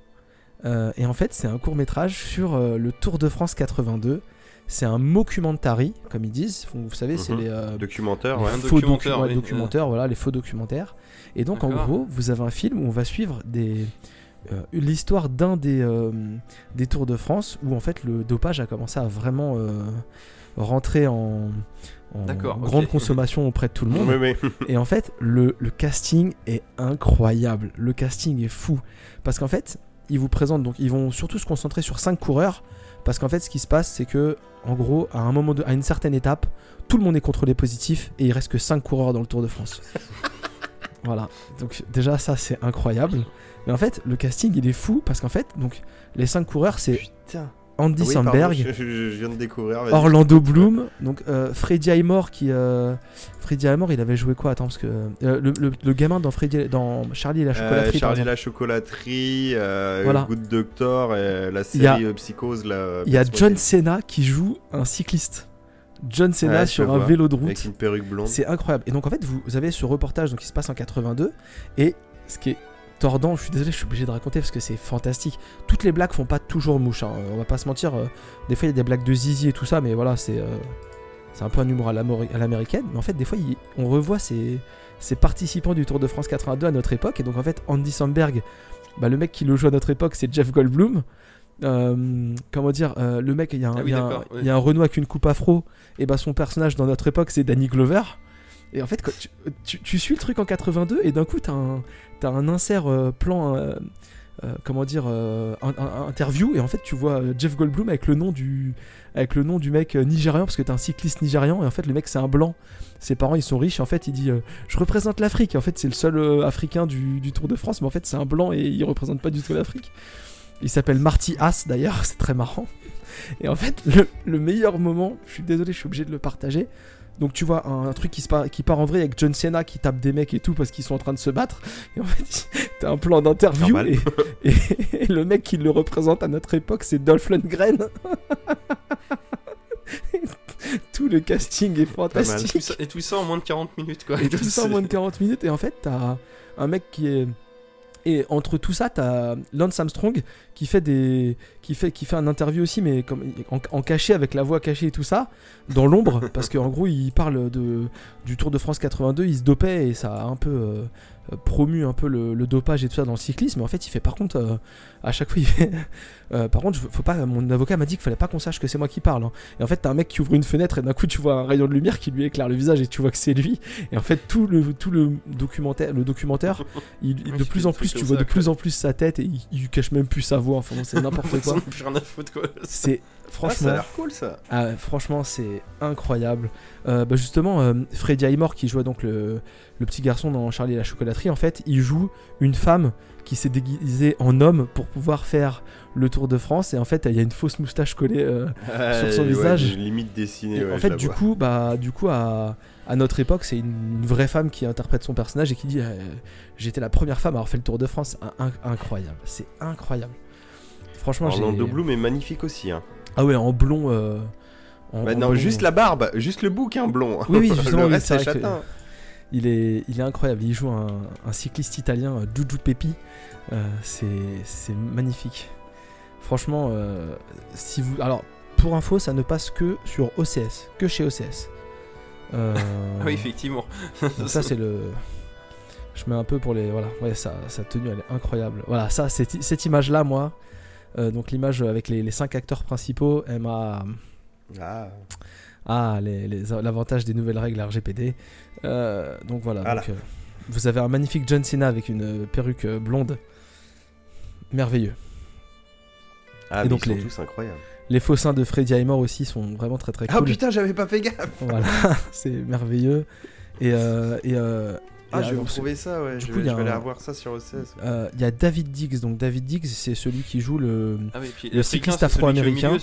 Euh, et en fait c'est un court métrage sur euh, le Tour de France 82 c'est un mockumentary comme ils disent vous savez c'est Mhm. les euh, Documentaire, les ouais. faux documentaire, docu- ouais, oui. documentaires, voilà, les faux documentaires. Et donc en gros, vous avez un film où on va suivre des euh, l'histoire d'un des euh, des Tours de France où en fait le dopage a commencé à vraiment euh, rentrer en, grande consommation auprès de tout le monde. Oui, oui. Et en fait, le, le casting est incroyable. Le casting est fou. Parce qu'en fait, ils vous présentent, donc ils vont surtout se concentrer sur 5 coureurs. Parce qu'en fait, ce qui se passe, c'est que, en gros, à un moment, de, à une certaine étape, tout le monde est contrôlé positif et il reste que 5 coureurs dans le Tour de France. voilà. Donc, déjà, ça, c'est incroyable. Mais en fait, le casting, il est fou parce qu'en fait, donc, les 5 coureurs, c'est Putain. Andy Ah oui, pardon, Samberg, je, je- je viens de découvrir. vas-y. Orlando Bloom, donc euh, Freddy Highmore qui. euh, Freddy Highmore, il avait joué quoi? Attends, parce que. euh, le, le- le gamin dans, Freddy, dans Charlie et la Euh, chocolaterie. Charlie la chocolaterie, euh, Voilà. Good Doctor, et la a- série euh, Psychose. Il y a John Cena qui joue un cycliste. John Cena Ouais, sur un vois. vélo de route. Avec une perruque blonde. C'est incroyable. Et donc en fait, vous, vous avez ce reportage donc, qui se passe en 82. Et ce qui est tordant, je suis désolé, je suis obligé de raconter parce que c'est fantastique. Toutes les blagues font pas toujours mouche. hein. On va pas se mentir. euh, des fois, il y a des blagues de zizi et tout ça, mais voilà, c'est euh, c'est un peu un humour à l'américaine. Mais en fait, des fois, il- on revoit ces, ces participants du Tour de France 82 à notre époque. Et donc en fait, Andy Samberg, bah, le mec qui le joue à notre époque, c'est Jeff Goldblum. Euh, comment dire, le mec, il y, a un- Ah oui, il y a un- d'accord, oui. il y a un Renault avec une coupe afro, et bah son personnage dans notre époque c'est Danny Glover. Et en fait, quand tu, tu- tu suis le truc en 82 et d'un coup t'as un, t'as un insert euh, plan, euh, euh, comment dire, interview et en fait tu vois Jeff Goldblum avec le nom du, avec le nom du mec nigérian parce que t'es un cycliste nigérian et en fait le mec c'est un blanc. Ses parents ils sont riches en fait il dit je représente l'Afrique. En fait c'est le seul Africain du, Tour de France mais en fait c'est un blanc et il représente pas du tout l'Afrique. Il s'appelle Marty Haas d'ailleurs, c'est très marrant. Et en fait, le meilleur moment, je suis désolé, je suis obligé de le partager. Donc tu vois un, un truc qui, se part, qui part en vrai avec John Cena qui tape des mecs et tout parce qu'ils sont en train de se battre. Et en fait, t'as un plan d'interview et, et- et le mec qui le représente à notre époque, c'est Dolph Lundgren. tout le casting est tout, fantastique. ça, et tout ça en moins de 40 minutes quoi. Et tout ça en moins de 40 minutes. Et en fait, t'as un mec qui est. Et entre tout ça, t'as Lance Armstrong qui fait des, qui fait, qui fait un interview aussi, mais comme en, en caché avec la voix cachée et tout ça, dans l'ombre, parce qu'en gros, il parle de du Tour de France 82, il se dopait et ça a un peu euh, euh, promu un peu le, le dopage et tout ça dans le cyclisme. Mais en fait, il fait par contre, euh, à chaque fois, il fait. euh, par contre, faut pas. Mon avocat m'a dit qu'il fallait pas qu'on sache que c'est moi qui parle. hein. Et en fait, t'as un mec qui ouvre une fenêtre et d'un coup, tu vois un rayon de lumière qui lui éclaire le visage et tu vois que c'est lui. Et en fait, tout le, tout le documentaire, le documentaire il, de il plus en plus, tu vois de plus en plus sa tête et il, il cache même plus sa voix. Enfin, c'est n'importe quoi. n'a Ah, ça franchement, a cool ça. ah, franchement, c'est incroyable. Euh, bah, justement, euh, Freddie Highmore qui jouait donc le, le petit garçon dans Charlie et la chocolaterie, en fait, il joue une femme qui s'est déguisée en homme pour pouvoir faire le Tour de France. Et en fait, il y a une fausse moustache collée. euh, Sur son Ouais, visage. limite dessinée. Ouais, en fait, du vois. coup, bah, du coup, à, à notre époque, c'est une, une vraie femme qui interprète son personnage et qui dit euh, J'étais la première femme à avoir fait le Tour de France. Un- un- incroyable, c'est incroyable. Franchement. Orlando Bloom est magnifique aussi. Hein. Ah ouais, en blond. euh, en- Bah en non, blond. juste la barbe, juste le bouquin blond. Oui, oui, justement, le reste c'est châtain. Il est, il est incroyable. Il joue un, un cycliste italien, euh, Doudou Pepi. Euh, c'est, c'est magnifique. Franchement, euh, si vous, alors pour info, ça ne passe que sur OCS, que chez OCS. Euh, Ah oui, effectivement. ça c'est le. Je mets un peu pour les, voilà, ouais, sa, sa tenue elle est incroyable. Voilà, ça, cette, cette image là, moi, euh, donc l'image avec les, les cinq acteurs principaux, elle m'a. Ah. Ah, l'avantage des nouvelles règles RGPD. Euh, donc voilà. Voilà. donc, euh, vous avez un magnifique John Cena avec une euh, perruque euh, blonde. Merveilleux. Ah, Et donc ils sont les- tous incroyables. Les faux seins de Freddy Highmore aussi sont vraiment très très Ah cool. putain, j'avais pas fait gaffe. Voilà, c'est merveilleux. Et, euh, et, euh, Ah, je vais retrouver ça, ouais. du Je coup, vais, il y a je vais aller avoir ça sur OCS. euh, il y a David Diggs. Donc David Diggs, c'est celui qui joue le. Ah oui, puis Le cycliste afro-américain.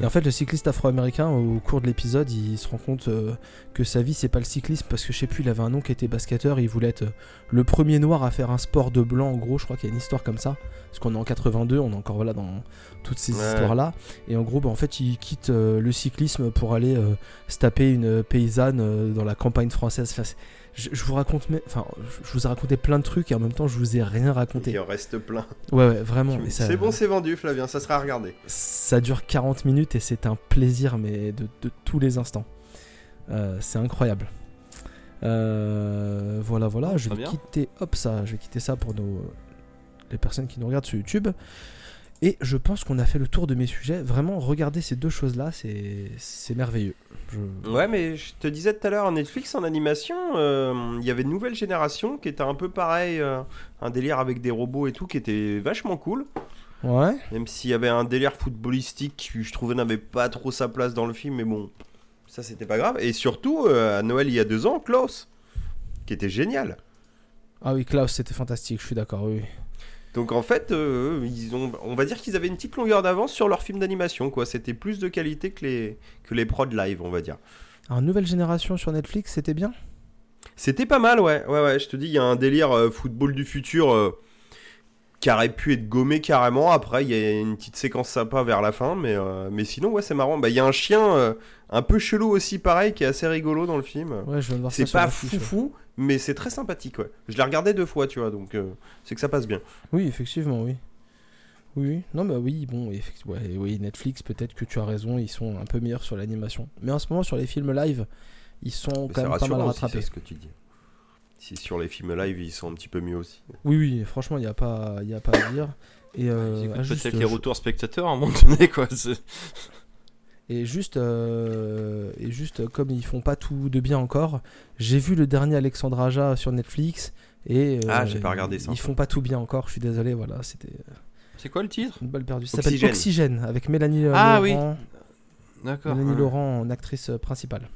Et en fait, le cycliste afro-américain, au cours de l'épisode, il se rend compte euh, que sa vie, c'est pas le cyclisme parce que je sais plus, il avait un nom qui était basketteur. Il voulait être euh, le premier noir à faire un sport de blanc. En gros, je crois qu'il y a une histoire comme ça. Parce qu'on est en 82, on est encore voilà dans toutes ces Ouais. histoires-là. Et en gros, bah, en fait, il quitte euh, le cyclisme pour aller euh, se taper une paysanne euh, dans la campagne française. Enfin, c'est- je, je vous raconte, mais- enfin, je- je vous ai raconté plein de trucs et en même temps, je vous ai rien raconté. Il en reste plein. Ouais, ouais, vraiment. C'est bon, c'est vendu, Flavien, ça sera à regarder. ça dure 40 minutes et c'est un plaisir, mais de, de tous les instants. Euh, c'est incroyable. Euh, voilà, voilà, je Très vais bien. quitter, hop, ça, je vais quitter ça pour nos, les personnes qui nous regardent sur YouTube. Et je pense qu'on a fait le tour de mes sujets. Vraiment, regardez ces deux choses-là, c'est merveilleux. Je- Ouais, mais je te disais tout à l'heure, Netflix en animation, euh, il y avait une nouvelle génération qui était un peu pareil, euh, un délire avec des robots et tout, qui était vachement cool. Ouais. Même s'il y avait un délire footballistique qui, je trouvais, n'avait pas trop sa place dans le film, mais bon, ça c'était pas grave. Et surtout, euh, à Noël il y a deux ans, Klaus, qui était génial. Ah oui, Klaus, c'était fantastique, je suis d'accord, oui. Donc en fait, euh, ils ont, on va dire qu'ils avaient une petite longueur d'avance sur leur film d'animation, quoi. C'était plus de qualité que les, que les prods live, on va dire. Alors, nouvelle génération sur Netflix, c'était bien? C'était pas mal, ouais. Ouais, ouais, je te dis, il y a un délire euh, football du futur euh, qui aurait pu être gommé carrément. Après, il y a une petite séquence sympa vers la fin, mais, mais sinon, ouais, c'est marrant. Bah, il y a un chien un peu chelou aussi, pareil, qui est assez rigolo dans le film. Ouais, je viens de voir ça C'est pas l'affiche, fou mais c'est très sympathique, ouais. Je l'ai regardé deux fois, tu vois, donc euh, c'est que ça passe bien. Oui, effectivement, oui. Oui, oui. Non, bah oui, bon, effect- ouais, oui, Netflix, peut-être que tu as raison, ils sont un peu meilleurs sur l'animation. Mais en ce moment, sur les films live, ils sont Mais quand même pas mal rattrapés. c'est ce que tu dis. Si sur les films live, ils sont un petit peu mieux aussi. Oui, oui, franchement, il n'y a, pas- il y a pas à dire. Et, euh, ah, peut-être les je- retours spectateurs à un moment donné, quoi. Et juste, euh, et juste, euh, comme ils font pas tout de bien encore, j'ai vu le dernier Alexandre Aja sur Netflix. Et, euh, Ah, j'ai pas regardé ça. Ils font pas tout bien encore, je suis désolé, voilà, c'était C'est quoi le titre? une balle perdue. Ça s'appelle Oxygène. Avec Mélanie euh, Ah, oui. Laurent, D'accord. Mélanie. Laurent en actrice euh, principale.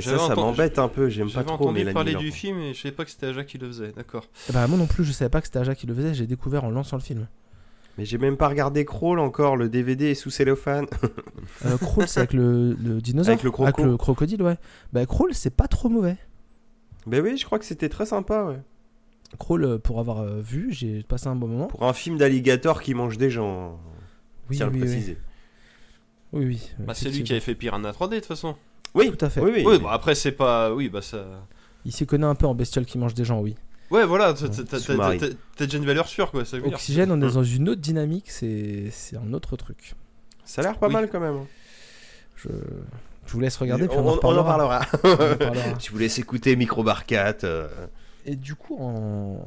Ça, ça m'embête un peu, j'aime pas J'avais trop entendu Mélanie parler Laurent. du film et je savais pas que c'était Aja qui le faisait. D'accord. Ben, moi non plus, je savais pas que c'était Aja qui le faisait, j'ai découvert en lançant le film. Mais j'ai même pas regardé Crawl encore, le DVD est sous cellophane. Euh, Crawl, c'est avec le, le dinosaure Avec le croco. le crocodile, ouais. Bah, Crawl, c'est pas trop mauvais. ben oui, je crois que c'était très sympa, ouais. Crawl, euh, pour avoir euh, vu, j'ai passé un bon moment. Pour un film d'alligator qui mange des gens, Oui, tiens à oui, le oui. préciser. Oui, oui. Bah, c'est lui qui avait fait Piranha 3D de toute façon. Oui, Tout à fait. Oui, oui. Oui, bah après c'est pas. Oui, bah ça. Il s'y connaît un peu en bestiole qui mange des gens, oui. Ouais, voilà, t'as- déjà une valeur sûre quoi. Ça veut dire. Oxygène, on est dans une autre dynamique, c'est un autre truc. Ça a l'air pas Oui. mal quand même. Je, je vous laisse regarder, puis on, on, en on- parlera. On en parlera. Je vous laisse écouter Micro Barcat. euh, Et du coup, en,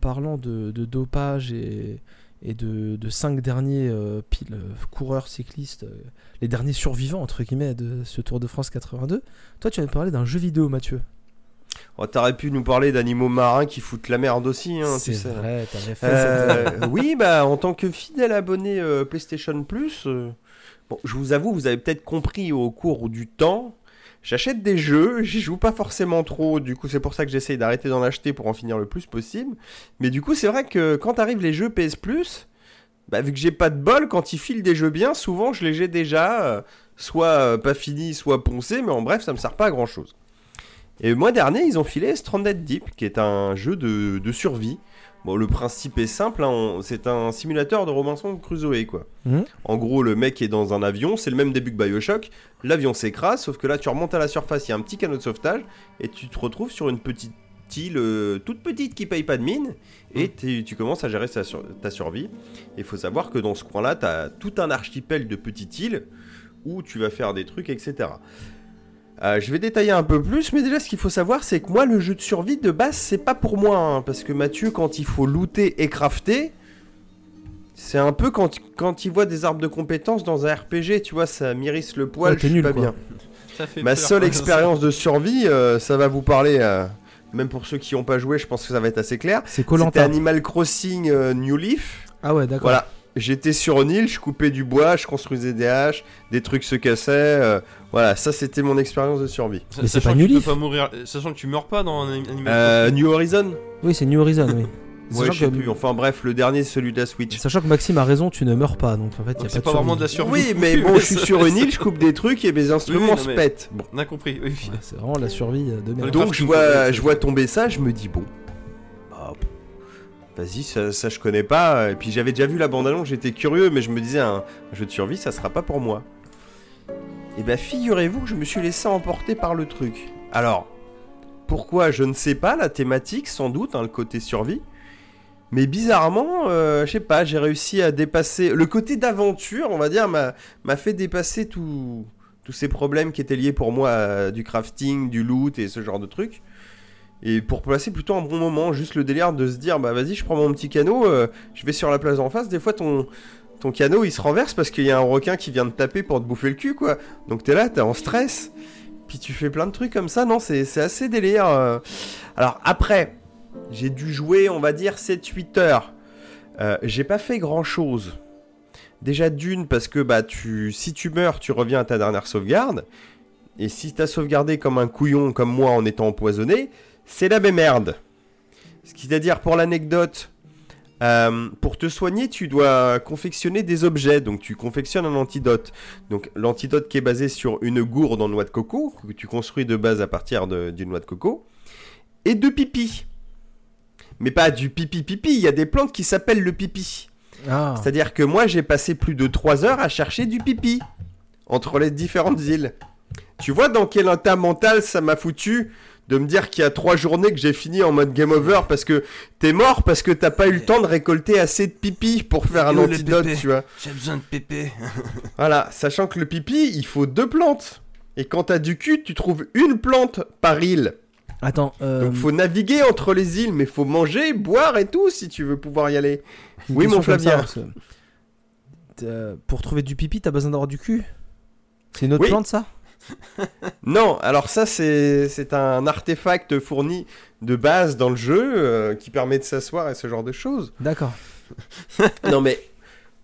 parlant de, de dopage et, et de, de cinq derniers euh, pile, euh, coureurs cyclistes, euh, les derniers survivants, entre guillemets, de ce Tour de France 82, toi, tu vas me parler d'un jeu vidéo, Mathieu. Oh, T'aurais pu nous parler d'animaux marins qui foutent la merde aussi, hein, tu C'est sais. vrai, fait. Euh, oui, bah en tant que fidèle abonné euh, PlayStation Plus, euh, bon, je vous avoue, vous avez peut-être compris au cours du temps, j'achète des jeux, j'y joue pas forcément trop, du coup c'est pour ça que j'essaye d'arrêter d'en acheter pour en finir le plus possible. Mais du coup c'est vrai que quand arrivent les jeux PS Plus, bah, vu que j'ai pas de bol, quand ils filent des jeux bien, souvent je les j'ai déjà, soit pas finis, soit poncés, mais en bref ça me sert pas à grand chose. Et le mois dernier, ils ont filé Stranded Deep, qui est un jeu de, de survie. Bon, le principe est simple, hein, c'est un simulateur de Robinson Crusoe, quoi. Mhm. En gros, le mec est dans un avion, c'est le même début que Bioshock. L'avion s'écrase, sauf que là, tu remontes à la surface, il y a un petit canot de sauvetage, et tu te retrouves sur une petite île euh, toute petite qui paye pas de mine, et tu, tu commences à gérer ta, sur- ta survie. Il faut savoir que dans ce coin-là, tu as tout un archipel de petites îles où tu vas faire des trucs, etc. Euh, je vais détailler un peu plus, mais déjà ce qu'il faut savoir, c'est que moi, le jeu de survie de base, c'est pas pour moi. hein, parce que Mathieu, quand il faut looter et crafter, c'est un peu quand, quand il voit des arbres de compétences dans un RPG, tu vois, ça m'irrisse le poil, Ouais, je t'es suis nul, pas quoi. bien. Ça fait Ma peur. seule expérience de survie, euh, ça va vous parler, euh, même pour ceux qui n'ont pas joué, je pense que ça va être assez clair. C'est C'était. Animal Crossing euh, New Leaf. Ah ouais, d'accord. Voilà, j'étais sur une île, je coupais du bois, je construisais des haches, des trucs se cassaient. euh, voilà, ça c'était mon expérience de survie. Mais c'est sachant pas que New tu peux Leaf. pas mourir, sachant que tu meurs pas dans un animal. Euh, New Horizon Oui, c'est New Horizon, oui. Ouais, je sais que- plus. Enfin bref, le dernier, celui de la Switch. Sachant que Maxime a raison, tu ne meurs pas, donc en fait, il y a C'est pas, pas de vraiment de la survie. Oui, mais bon, je suis sur une île, je coupe des trucs et mes instruments non, se pètent. Bon. On a compris, oui. Ouais, c'est vraiment la survie euh, de merde. Donc je vois, je vois tomber ça, je me dis bon, vas-y, ça, je connais pas. Et puis j'avais déjà vu la bande-annonce, j'étais curieux, mais je me disais un, un jeu de survie, ça sera pas pour moi. Et bah figurez-vous que je me suis laissé emporter par le truc. Alors, pourquoi je ne sais pas, la thématique sans doute, hein, le côté survie. Mais bizarrement, euh, je sais pas, j'ai réussi à dépasser. Le côté d'aventure, on va dire, m'a fait dépasser tous ces problèmes qui étaient liés pour moi à du crafting, du loot et ce genre de trucs. Et pour passer plutôt un bon moment, juste le délire de se dire, bah vas-y, je prends mon petit canot, euh, je vais sur la place en face. Des fois, ton, ton canot il se renverse parce qu'il y a un requin qui vient de taper pour te bouffer le cul, quoi. Donc t'es là, t'es en stress. Puis tu fais plein de trucs comme ça, non, c'est c'est assez délire. euh. Alors après, j'ai dû jouer, on va dire, 7-8 heures. Euh, j'ai pas fait grand chose. Déjà d'une, parce que bah, tu, si tu meurs, tu reviens à ta dernière sauvegarde. Et si t'as sauvegardé comme un couillon, comme moi, en étant empoisonné, c'est la même merde. C'est-à-dire, pour l'anecdote, Euh, pour te soigner, tu dois confectionner des objets. Donc, tu confectionnes un antidote. Donc, l'antidote qui est basé sur une gourde en noix de coco, que tu construis de base à partir d'une noix de coco, et de pipi. Mais pas du pipi pipi, il y a des plantes qui s'appellent le pipi. Ah. C'est-à-dire que moi, j'ai passé plus de 3 heures à chercher du pipi entre les différentes îles. Tu vois dans quel état mental ça m'a foutu de me dire qu'il y a 3 journées que j'ai fini en mode game over parce que t'es mort parce que t'as pas eu le temps de récolter assez de pipi pour faire un antidote, tu vois. J'ai besoin de pépé. Voilà, sachant que le pipi, il faut deux plantes. Et quand t'as du cul, tu trouves une plante par île. Attends, euh, Donc faut naviguer entre les îles, mais faut manger, boire et tout si tu veux pouvoir y aller. une oui, mon ça, Flavien. euh, pour trouver du pipi, t'as besoin d'avoir du cul? C'est une autre Oui. plante, ça? Non, alors ça c'est un artefact fourni de base dans le jeu euh, qui permet de s'asseoir et ce genre de choses. D'accord. non mais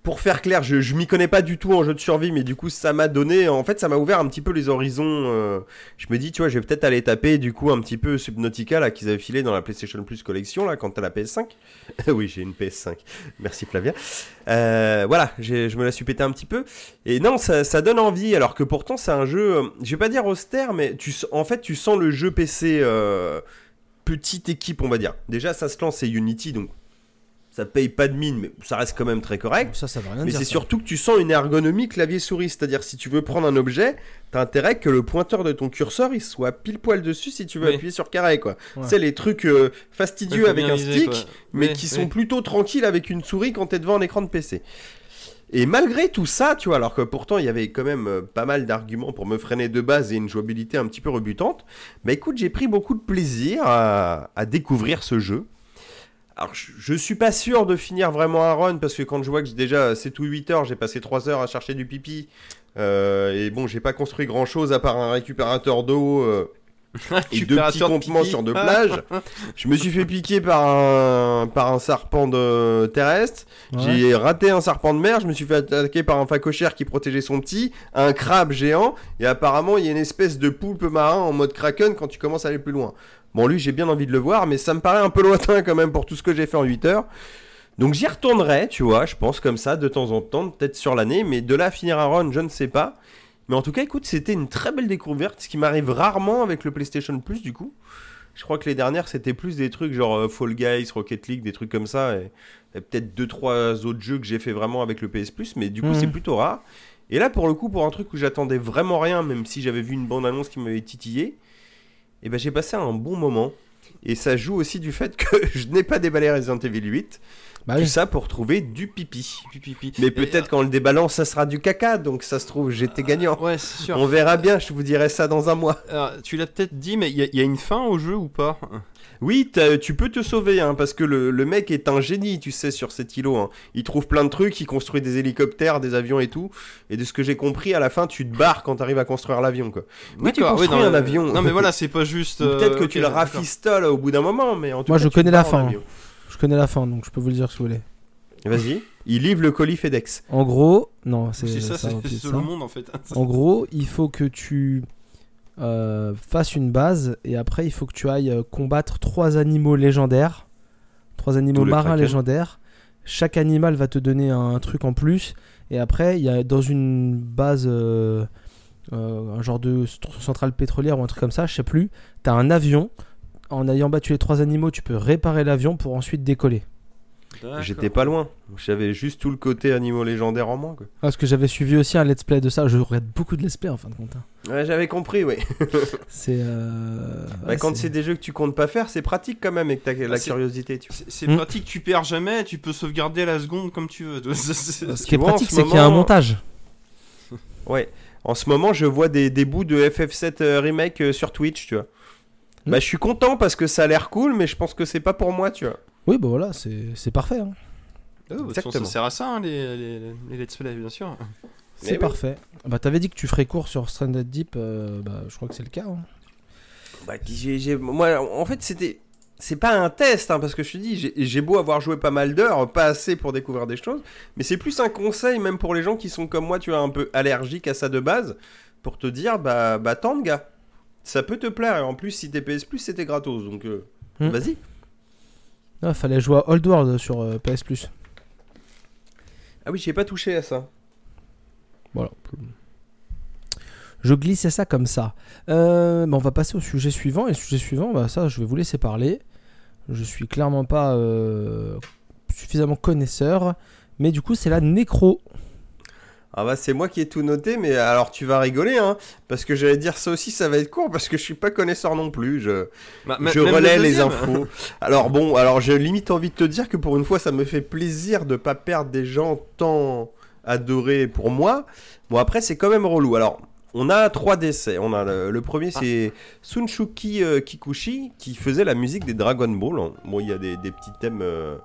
pour faire clair, je, je m'y connais pas du tout en jeu de survie, mais du coup ça m'a donné, en fait ça m'a ouvert un petit peu les horizons. euh, je me dis, tu vois, je vais peut-être aller taper du coup un petit peu Subnautica là qu'ils avaient filé dans la PlayStation Plus collection là quand t'as la PS5. oui, j'ai une PS5. Merci Flavia. Euh, voilà, je me la suis pété un petit peu. Et non, ça, ça donne envie, alors que pourtant c'est un jeu, je vais pas dire austère, mais tu, en fait tu sens le jeu PC euh, petite équipe, on va dire. Déjà ça se lance, c'est Unity, donc ça paye pas de mine, mais ça reste quand même très correct. Ça, ça veut rien Mais c'est surtout que tu sens une ergonomie clavier-souris, c'est-à-dire si tu veux prendre un objet, t'as intérêt que le pointeur de ton curseur il soit pile poil dessus si tu veux Oui. appuyer sur carré quoi. Ouais. C'est les trucs euh, fastidieux avec un viser, stick, quoi. mais Oui, qui oui. sont plutôt tranquilles avec une souris quand t'es devant un écran de PC. Et malgré tout ça, tu vois, alors que pourtant il y avait quand même euh, pas mal d'arguments pour me freiner de base et une jouabilité un petit peu rebutante, bah écoute, j'ai pris beaucoup de plaisir à, à découvrir ce jeu. Alors, je, suis pas sûr de finir vraiment un run parce que quand je vois que j'ai déjà 7 ou 8 heures, j'ai passé 3 heures à chercher du pipi. euh, et bon, j'ai pas construit grand chose à part un récupérateur d'eau euh, et deux petits de campements sur deux plages. je me suis fait piquer par un, par un serpent de terrestre. Ouais. J'ai raté un serpent de mer. Je me suis fait attaquer par un facochère qui protégeait son petit, un crabe géant. Et apparemment, il y a une espèce de poulpe marin en mode kraken quand tu commences à aller plus loin. Bon, lui, j'ai bien envie de le voir, mais ça me paraît un peu lointain quand même pour tout ce que j'ai fait en 8 heures. Donc j'y retournerai, tu vois, je pense comme ça, de temps en temps, peut-être sur l'année, mais de là à finir un run, je ne sais pas. Mais en tout cas, écoute, c'était une très belle découverte, ce qui m'arrive rarement avec le PlayStation Plus, du coup. Je crois que les dernières, c'était plus des trucs genre euh, Fall Guys, Rocket League, des trucs comme ça, et, et peut-être deux trois autres jeux que j'ai fait vraiment avec le PS Plus, mais du coup, Mhm. c'est plutôt rare. Et là, pour le coup, pour un truc où j'attendais vraiment rien, même si j'avais vu une bande-annonce qui m'avait titillé, et ben j'ai passé un bon moment. Et ça joue aussi du fait que je n'ai pas déballé Resident Evil 8. Bah Tout oui. ça pour trouver du pipi. Pipi, pipi. Mais peut-être qu'en le déballant, ça sera du caca, donc ça se trouve, j'étais gagnant. Ouais, c'est sûr. On verra bien, je vous dirai ça dans un mois. Alors, tu l'as peut-être dit, mais il y, a- il y a une fin au jeu ou pas? Oui, tu peux te sauver, hein, parce que le, le mec est un génie, tu sais, sur cet îlot. hein. Il trouve plein de trucs, il construit des hélicoptères, des avions et tout. Et de ce que j'ai compris, à la fin, tu te barres quand t'arrives à construire l'avion, quoi. Oui, tu construis non, un avion. Non, mais voilà, c'est pas juste. Peut-être euh, que ok, tu le rafistoles au bout d'un moment, mais en tout Moi, cas, je connais la fin. Je connais la fin, donc je peux vous le dire si vous voulez. Vas-y. Il livre le colis FedEx. En gros, non, c'est C'est ça, ça c'est le monde en fait. En gros, il faut que tu euh, fasses une base et après, il faut que tu ailles euh, combattre trois animaux légendaires, trois animaux marins kraken. légendaires. Chaque animal va te donner un, truc en plus. Et après, il y a dans une base, euh, euh, un genre de centrale pétrolière ou un truc comme ça, je sais plus. T'as un avion. En ayant battu les trois animaux, tu peux réparer l'avion pour ensuite décoller. J'étais pas loin. J'avais juste tout le côté animaux légendaires en moins. Quoi. Ah, Parce que j'avais suivi aussi un let's play de ça. Je regarde beaucoup de let's play en fin de compte. hein. Ouais, j'avais compris, oui. C'est. euh, Bah, ouais, quand c'est des jeux que tu comptes pas faire, c'est pratique quand même et que t'as la Ah, c'est- curiosité. Tu vois. C'est Hmm. pratique, tu perds jamais, tu peux sauvegarder à la seconde comme tu veux. Ce Tu qui est pratique, ce c'est qu'il y a un montage. Ouais. En ce moment, je vois des, des bouts de FF7 euh, remake euh, sur Twitch, tu vois. Hmm. Bah, je suis content parce que ça a l'air cool, mais je pense que c'est pas pour moi, tu vois. Oui, bah voilà, c'est c'est parfait. hein. Oh, Exactement. Ça sert à ça, hein, les, les, les let's play, bien sûr. C'est oui. parfait. Bah, t'avais dit que tu ferais court sur Stranded Deep. euh, bah, je crois que c'est le cas. hein. Bah, j'ai- j'ai- moi, en fait, c'était. C'est pas un test, hein, parce que je te dis, j'ai- beau avoir joué pas mal d'heures, pas assez pour découvrir des choses, mais c'est plus un conseil, même pour les gens qui sont comme moi, tu vois, un peu allergiques à ça de base, pour te dire, bah, bah tente, gars. Ça peut te plaire, et en plus, si t'es PS Plus, c'était gratos, donc euh, Hmm. vas-y. Il fallait jouer à Old World sur euh, PS Plus. Ah oui, j'ai pas touché à ça. Voilà. Je glissais ça comme ça. Euh, bah, on va passer au sujet suivant. Et le sujet suivant, bah, ça, je vais vous laisser parler. Je suis clairement pas euh, suffisamment connaisseur. Mais du coup, c'est la nécro. Ah bah c'est moi qui ai tout noté, mais alors tu vas rigoler, hein, parce que j'allais dire ça aussi, ça va être court, parce que je suis pas connaisseur non plus, je, Bah, je le relais les infos. Alors bon, alors j'ai limite envie de te dire que pour une fois, ça me fait plaisir de pas perdre des gens tant adorés pour moi. Bon après, c'est quand même relou. Alors, on a trois décès. On a le, le premier, Ah. c'est Sunshuki euh, Kikuchi, qui faisait la musique des Dragon Ball. Bon, il y a des, des petits thèmes euh,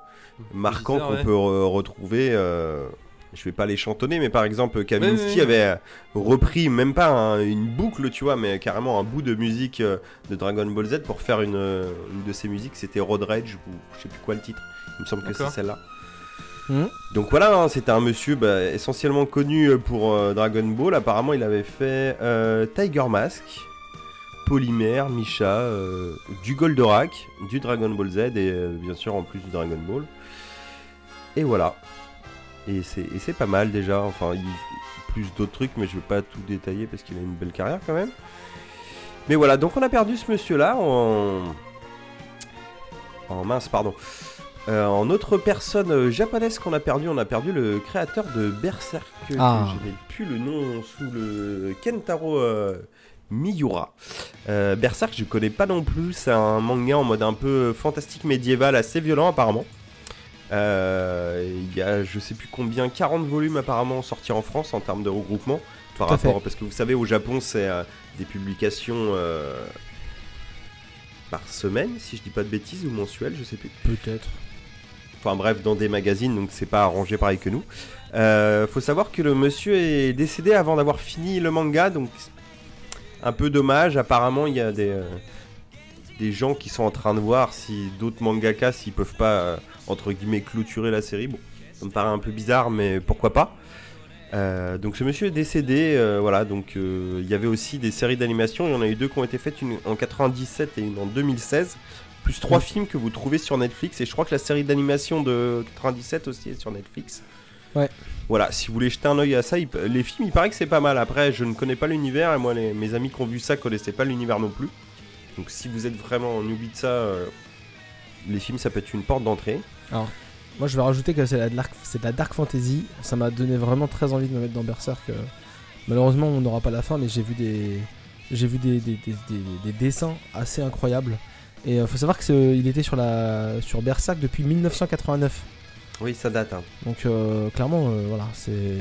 marquants qu'on ouais. peut re- retrouver. euh, je vais pas les chantonner, mais par exemple, Kavinsky Ouais, ouais, ouais. avait euh, repris même pas un- une boucle, tu vois, mais carrément un bout de musique euh, de Dragon Ball Z pour faire une, euh, une de ses musiques. C'était Road Rage ou je sais plus quoi le titre. Il me semble que c'est celle-là. Mhm. Donc voilà, hein, c'était un monsieur bah, essentiellement connu pour euh, Dragon Ball. Apparemment, il avait fait euh, Tiger Mask, Polymère, Misha, euh, du Goldorak, du Dragon Ball Z et euh, bien sûr en plus du Dragon Ball. Et voilà. Et c'est pas mal déjà. Enfin, il plus d'autres trucs, mais je vais pas tout détailler parce qu'il a une belle carrière quand même. Mais voilà, donc on a perdu ce monsieur-là en. En mince, pardon. Euh, en autre personne euh, japonaise qu'on a perdu, on a perdu le créateur de Berserk. Ah. Je n'ai plus le nom sous le Kentaro euh, Miura. Euh, Berserk, je connais pas non plus. C'est un manga en mode un peu fantastique médiéval, assez violent apparemment. Euh, Il y a je sais plus combien, 40 volumes apparemment sortis en France en termes de regroupement. Par Tout rapport, parce que vous savez, au Japon, c'est euh, des publications euh, par semaine, si je dis pas de bêtises, ou mensuelles, je sais plus. Peut-être. Enfin bref, dans des magazines, donc c'est pas arrangé pareil que nous. Euh, faut savoir que le monsieur est décédé avant d'avoir fini le manga, donc un peu dommage. Apparemment, il y a des, euh, des gens qui sont en train de voir si d'autres mangaka, s'ils peuvent pas, euh, entre guillemets, clôturer la série. Bon, ça me paraît un peu bizarre, mais pourquoi pas. Euh, donc ce monsieur est décédé, euh, voilà, donc euh, il y avait aussi des séries d'animation, il y en a eu deux qui ont été faites, une en 97 et une en 2016, plus trois films que vous trouvez sur Netflix, et je crois que la série d'animation de 97 aussi est sur Netflix. Ouais. Voilà, si vous voulez jeter un oeil à ça, il les films, il paraît que c'est pas mal. Après, je ne connais pas l'univers, et moi, les- mes amis qui ont vu ça connaissaient pas l'univers non plus. Donc si vous êtes vraiment en oubli de ça, les films, ça peut être une porte d'entrée. Moi, je vais rajouter que c'est la dark, c'est de la dark fantasy. Ça m'a donné vraiment très envie de me mettre dans Berserk. euh. Malheureusement, on n'aura pas la fin, mais j'ai vu des, j'ai vu des, des, des- des- des dessins assez incroyables. Et euh, faut savoir que c'est- il était sur la, sur Berserk depuis 1989. Oui, ça date. hein. Donc euh, clairement, voilà, c'est.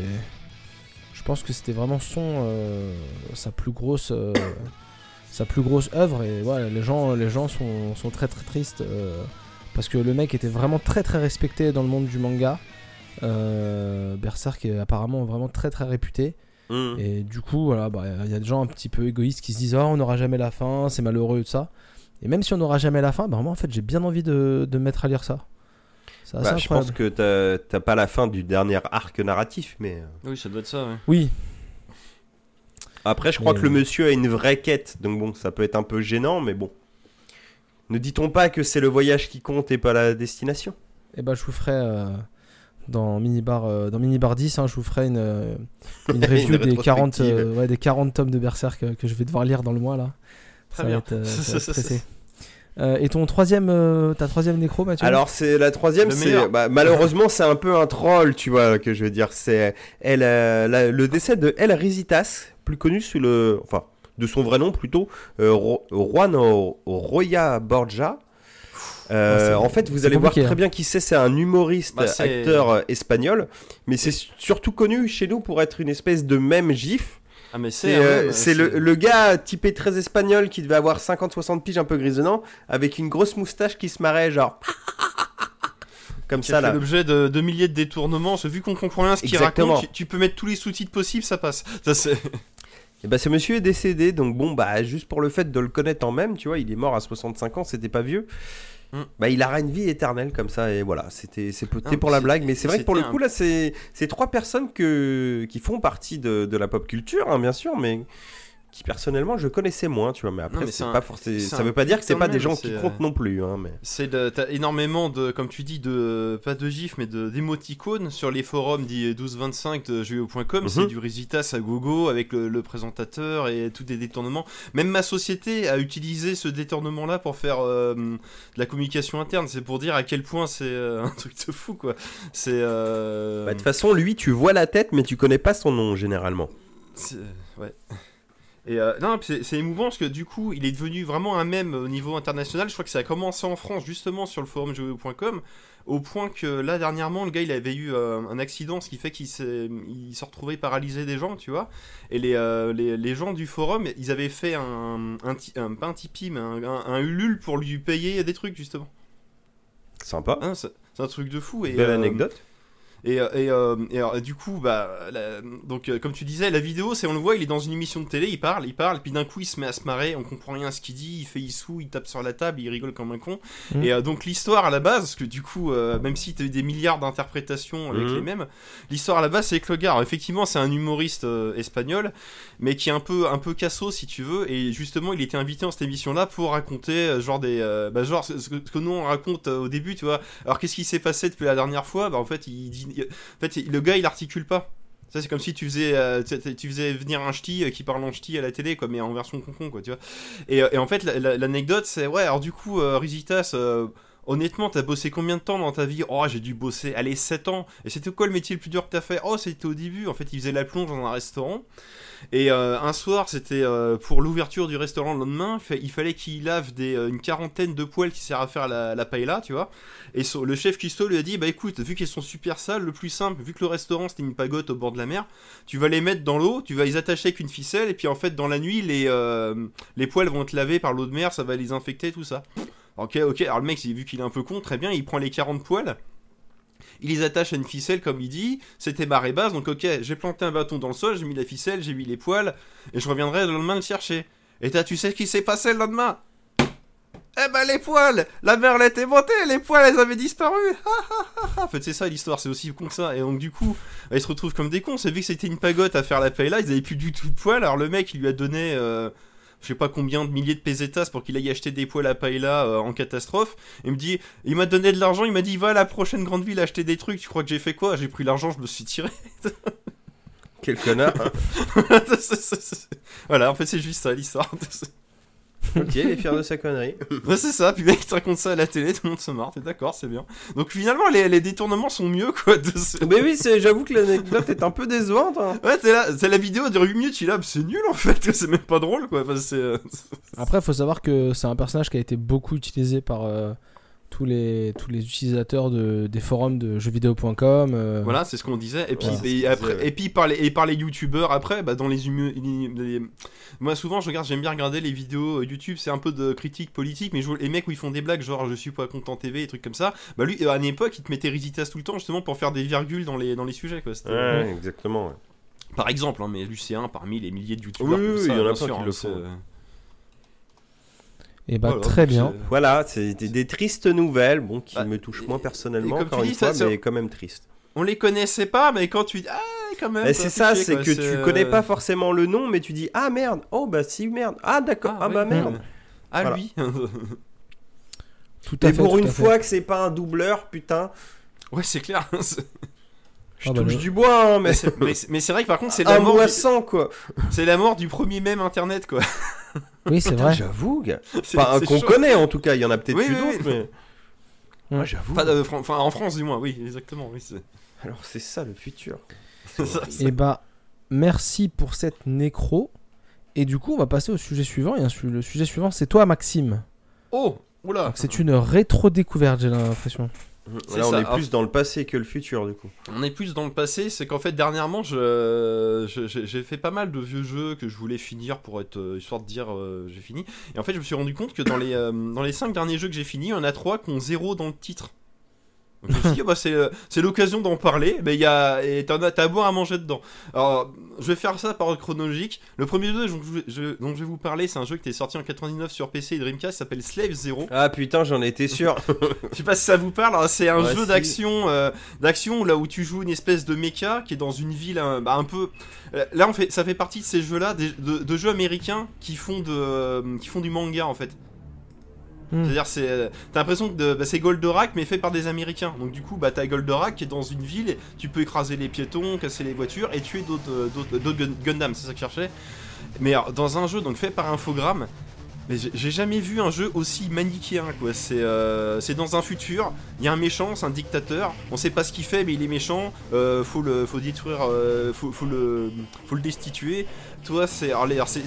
Je pense que c'était vraiment son sa plus grosse sa plus grosse œuvre et voilà, les gens les gens sont, sont très très tristes euh, parce que le mec était vraiment très très respecté dans le monde du manga. Euh, Berserk est apparemment vraiment très très réputé Mhm. et du coup voilà bah, il y a des gens un petit peu égoïstes qui se disent oh on n'aura jamais la fin c'est malheureux tout ça et même si on n'aura jamais la fin bah moi en fait j'ai bien envie de, de me mettre à lire ça. Bah, je pense que t'as- t'as pas la fin du dernier arc narratif, mais euh, Oui, ça doit être ça, ouais. Oui, après, je crois Mais- que le monsieur a une vraie quête, donc bon, ça peut être un peu gênant, mais bon. Ne dit-on pas que c'est le voyage qui compte et pas la destination? Et bah je vous ferai euh, dans Minibar euh, dans Minibar 10 hein, je vous ferai une, euh, une review des 40 rétrospective. euh, ouais, des 40 tomes de Berserk que je vais devoir lire dans le mois là. Très ça bien. Va être, euh, ça va être. Euh, et ton troisième euh, ta troisième nécro Mathieu? Alors c'est la troisième, c'est bah, malheureusement c'est un peu un troll, tu vois que je veux dire. C'est elle, euh, la- le décès de El Risitas, plus connu sous le, enfin de son vrai nom plutôt, euh, Juan Roya Borja. Euh, Ah, en fait, vous allez voir très hein. bien qui c'est. C'est un humoriste, Bah, acteur euh, espagnol, mais c'est surtout connu chez nous pour être une espèce de même gif. Ah, mais C'est c'est. euh, hein, c'est le, le gars typé très espagnol qui devait avoir 50-60 piges un peu grisonnant, avec une grosse moustache qui se marrait genre. Comme qui ça a fait là. l'objet de, de milliers de détournements. Vu qu'on comprend rien ce qu'il raconte, tu, tu peux mettre tous les sous-titres possibles, ça passe. Ça, c'est... Et bah ce monsieur est décédé, donc bon bah juste pour le fait de le connaître en même, tu vois, il est mort à 65 ans, c'était pas vieux. Mm. Bah il aura une vie éternelle comme ça et voilà, c'était c'est Ah, pour la c'est- blague, mais c'est vrai que pour le coup là c'est c'est trois personnes que qui font partie de, de la pop culture, hein, bien sûr, mais qui personnellement je connaissais moins, tu vois, mais après mais c'est un- pas forcément. Ça veut pas dire que c'est pas de des gens qui comptent euh, non plus, hein, mais. C'est de- t'as énormément de, comme tu dis, de pas de gifs mais de d'émoticônes sur les forums dits 1225 de jeux.com. Mhm. C'est du Risitas à gogo avec le, le présentateur et tous des détournements. Même ma société a utilisé ce détournement-là pour faire euh, de la communication interne. C'est pour dire à quel point c'est euh, un truc de fou quoi. C'est euh, Bah, de toute façon, lui, tu vois la tête, mais tu connais pas son nom généralement. c'est- ouais. Et euh, non, c'est émouvant parce que du coup, il est devenu vraiment un mème au niveau international. Je crois que ça a commencé en France justement sur le forum jeux.com, au point que là dernièrement, le gars il avait eu euh, un accident, ce qui fait qu'il s'est retrouvé paralysé des jambes, tu vois. Et les, euh, les, les gens du forum, ils avaient fait un, un, un- pas un Tipeee, mais un, Ulule pour lui payer des trucs justement. Sympa. Hein, c'est un truc de fou. Et, Belle anecdote. Et, euh, et, euh, et alors, du coup, bah, la- donc euh, comme tu disais, la vidéo, c'est on le voit, il est dans une émission de télé, il parle, il parle, puis d'un coup il se met à se marrer, on comprend rien à ce qu'il dit, il fait issou, il tape sur la table, il rigole comme un con. Mhm. Et euh, donc l'histoire à la base, parce que du coup, même si t'as eu des milliards d'interprétations avec Mhm. les mêmes, l'histoire à la base c'est que le gars, alors, effectivement, c'est un humoriste espagnol, mais qui est un peu un peu casso si tu veux, et justement, il était invité dans cette émission-là pour raconter genre des, bah, genre ce ce que, nous on raconte au début, tu vois. Alors qu'est-ce qui s'est passé depuis la dernière fois? Bah en fait, il dit en fait, le gars, il articule pas. Ça, c'est comme si tu faisais, euh, tu, faisais venir un ch'ti euh, qui parle en ch'ti à la télé, quoi, mais en version concon, quoi, tu vois. Et, euh, en fait, la- la- l'anecdote, c'est, ouais, alors du coup, Rizitas, honnêtement, t'as bossé combien de temps dans ta vie? Oh, j'ai dû bosser, allez, 7 ans. Et c'était quoi le métier le plus dur que t'as fait? Oh, c'était au début. En fait, il faisait la plonge dans un restaurant. Et euh, un soir, c'était euh, pour l'ouverture du restaurant le lendemain, il fallait qu'il lave euh, une quarantaine de poêles qui servent à faire la, la paella, tu vois. Et so- le chef cuistot lui a dit, bah écoute, vu qu'elles sont super sales, le plus simple, vu que le restaurant c'était une pagote au bord de la mer, tu vas les mettre dans l'eau, tu vas les attacher avec une ficelle, et puis en fait, dans la nuit, les, euh, les poêles vont être lavées par l'eau de mer, ça va les infecter, tout ça. Ok, ok, alors le mec, vu qu'il est un peu con, très bien, il prend les 40 poêles, il les attache à une ficelle, comme il dit, c'était marée basse, donc ok, j'ai planté un bâton dans le sol, j'ai mis la ficelle, j'ai mis les poêles, et je reviendrai le lendemain le chercher. Et t'as, tu sais ce qui s'est passé le lendemain? Eh ben les poils La mer elle était montée, les poils elles avaient disparu. En fait c'est ça l'histoire, c'est aussi con que ça. Et donc du coup, bah, ils se retrouvent comme des cons. C'est vu que c'était une pagote à faire la paella, ils avaient plus du tout de poils. Alors le mec il lui a donné euh, je sais pas combien de milliers de pesetas pour qu'il aille acheter des poils à paella euh, en catastrophe. Il me dit, il m'a donné de l'argent, il m'a dit va à la prochaine grande ville acheter des trucs. Tu crois que j'ai fait quoi J'ai pris l'argent, je me suis tiré. Quel connard. voilà, en fait c'est juste ça l'histoire. Ok, il est fier de sa connerie. Ouais, c'est ça, puis mec il te raconte ça à la télé, tout le monde se marre, t'es d'accord, c'est bien. Donc finalement, les, les détournements sont mieux, quoi. de ce- Mais oui, j'avoue que l'anecdote est un peu décevante. hein. Ouais, t'es là, c'est la vidéo dure 8 minutes, tu là, c'est nul en fait, c'est même pas drôle, quoi. Enfin, c'est, euh, Après, il faut savoir que c'est un personnage qui a été beaucoup utilisé par euh, tous, les, tous les utilisateurs de, des forums de jeuxvideo.com. euh, Voilà, c'est ce qu'on disait. Et puis, c'est et après, disait, ouais. et puis par les, et par les youtubeurs après, bah, dans les, humu- les- les- Moi, souvent, je regarde, j'aime bien regarder les vidéos euh, YouTube, c'est un peu de critique politique, mais je les mecs où ils font des blagues, genre je suis pas content TV, et trucs comme ça. Bah, lui, à une époque, il te mettait Rizitas tout le temps, justement, pour faire des virgules dans les, dans les sujets, quoi. Ouais, exactement. ouais. Par exemple, hein, mais Lucien parmi les milliers de youtubeurs. Oui, il y en a plein sûr, qui hein, le c'est- font. Et bah, voilà, très bien. Voilà, c'est des, des tristes nouvelles, bon, qui Bah, me touchent et- moins personnellement, comme encore tu une dis, fois, ça, mais c'est- quand même triste. On les connaissait pas, mais quand tu dis ah quand même. C'est ça, c'est que tu euh, connais pas forcément le nom, mais tu dis ah merde, oh bah si merde, ah d'accord, ah, oui, bah merde. Ah Voilà. lui. Tout à Et fait. pour tout une à fait. fois que c'est pas un doubleur, putain, ouais, c'est clair. Je Ah bah, touche du bois, hein, mais c'est mais c'est- mais c'est vrai que par contre c'est la mort. mois du- sans quoi. C'est la mort du premier mème internet quoi. Oui, c'est vrai. J'avoue, gars. C'est- Enfin, qu'on connaît en tout cas, il y en a peut-être Oui, plus oui, d'autres, oui. mais. Ouais. Ouais, j'avoue. Enfin, euh, enfin, en France du moins, oui, exactement. Alors c'est ça le futur. ça, c'est- Et bah, merci pour cette nécro. Et du coup, on va passer au sujet suivant. Et le sujet suivant, c'est toi, Maxime. Oh, oula. C'est une rétro-découverte, j'ai l'impression. Là, on ça. est plus dans le passé que le futur du coup. On est plus dans le passé, c'est qu'en fait dernièrement je, j'ai fait pas mal de vieux jeux que je voulais finir pour être euh, histoire de dire euh, j'ai fini. Et en fait je me suis rendu compte que dans les euh, dans les cinq derniers jeux que j'ai finis, il y en a trois qui ont zéro dans le titre. Je me suis dit, ah bah, c'est euh, c'est l'occasion d'en parler, mais il y a, t'as à boire à manger dedans. Alors, je vais faire ça par ordre chronologique. Le premier jeu dont je, je- dont je vais vous parler, c'est un jeu qui était sorti en 99 sur PC et Dreamcast, il s'appelle Slave Zero. Ah putain, j'en étais sûr. Je sais pas si ça vous parle, alors, c'est un Ouais, jeu si. d'action, euh, d'action là où tu joues une espèce de mecha qui est dans une ville un, bah, un peu. euh, Là, on fait, ça fait partie de ces jeux-là, de, de jeux américains qui font de, euh, qui font du manga en fait. Hmm. C'est-à-dire, c'est, euh, t'as l'impression que bah, c'est Goldorak mais fait par des Américains. Donc du coup, bah t'as Goldorak qui est dans une ville, tu peux écraser les piétons, casser les voitures et tuer d'autres, euh, d'autres, d'autres Gun- Gundam, c'est ça que je cherchais. Mais alors, dans un jeu donc fait par Infogrames, mais j'ai- jamais vu un jeu aussi manichéen quoi. C'est euh, c'est dans un futur, il y a un méchant, c'est un dictateur. On sait pas ce qu'il fait, mais il est méchant. euh, faut le, faut détruire, euh, faut le, faut le destituer. Toi, c'est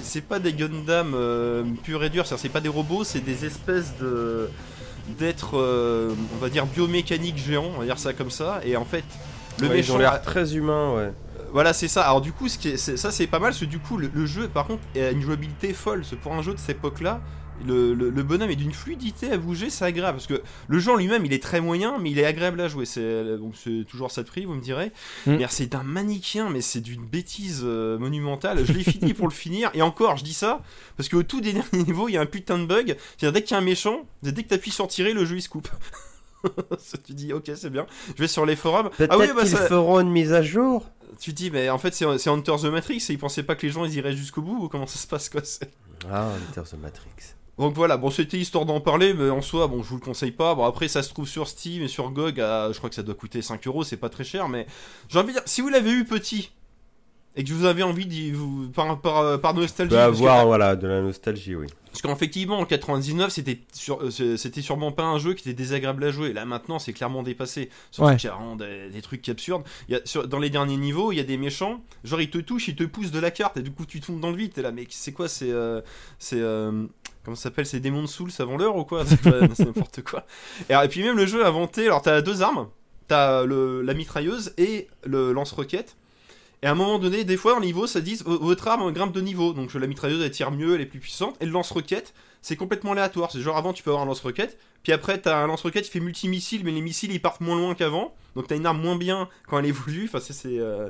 c'est pas des Gundam euh, purs et durs, c'est-à-dire, c'est pas des robots, c'est des espèces de d'êtres, euh, on va dire biomécaniques géants, on va dire ça comme ça. Et en fait, le Ouais, ils méchant ont l'air très humains, ouais. voilà, c'est ça. Alors du coup, ce qui est, c'est- ça c'est pas mal, parce que du coup, le, le jeu, par contre, a une jouabilité folle. Parce que pour un jeu de cette époque-là, le, le- le bonhomme est d'une fluidité à bouger, c'est agréable. Parce que le jeu en lui-même, il est très moyen, mais il est agréable à jouer. C'est donc c'est toujours ça de prix, vous me direz. Mm. Mais c'est d'un manichéen, mais c'est d'une bêtise euh, monumentale. Je l'ai fini pour le finir, et encore, je dis ça parce qu'au tout dernier niveau, il y a un putain de bug. C'est-à-dire dès qu'il y a un méchant, dès que t'appuies sur tirer, le jeu il se coupe. Tu dis ok c'est bien je vais sur les forums ah oui bah qu'ils ça, feront une mise à jour. tu te dis, mais en fait, c'est Hunter the Matrix et ils pensaient pas que les gens ils iraient jusqu'au bout ou comment ça se passe quoi Ah, Enter the Matrix. Donc voilà, bon, c'était histoire d'en parler, mais en soi, bon, je vous le conseille pas. Bon, après, ça se trouve sur Steam et sur GOG, à- je crois que ça doit coûter 5 euros, c'est pas très cher, mais j'ai envie de dire, si vous l'avez eu petit et que vous avez envie d'y vous par, par, par nostalgie, que- avoir, voilà, de la nostalgie, oui. parce qu'effectivement, en 99, c'était sur, euh, c'était sûrement pas un jeu qui était désagréable à jouer. Là, maintenant, c'est clairement dépassé. Surtout Ouais. qu'il y a vraiment des, des trucs absurdes. Il y a, sur- dans les derniers niveaux, il y a des méchants. Genre, ils te touchent, ils te poussent de la carte, et du coup, tu tombes dans le vide. T'es là, mais c'est quoi C'est. euh, c'est euh, comment ça s'appelle C'est Demon Souls avant l'heure ou quoi C'est n'importe quoi. Et, puis, même le jeu a inventé. Alors, t'as deux armes. T'as la mitrailleuse et le lance-roquette. Et à un moment donné, des fois le niveau, ça dit votre arme grimpe de niveau. Donc la mitrailleuse elle tire mieux, elle est plus puissante. Et le lance-roquette, c'est complètement aléatoire. C'est genre avant tu peux avoir un lance-roquette, puis après t'as un lance-roquette qui fait multi-missile, mais les missiles ils partent moins loin qu'avant. Donc t'as une arme moins bien quand elle évolue. Enfin c'est c'est euh,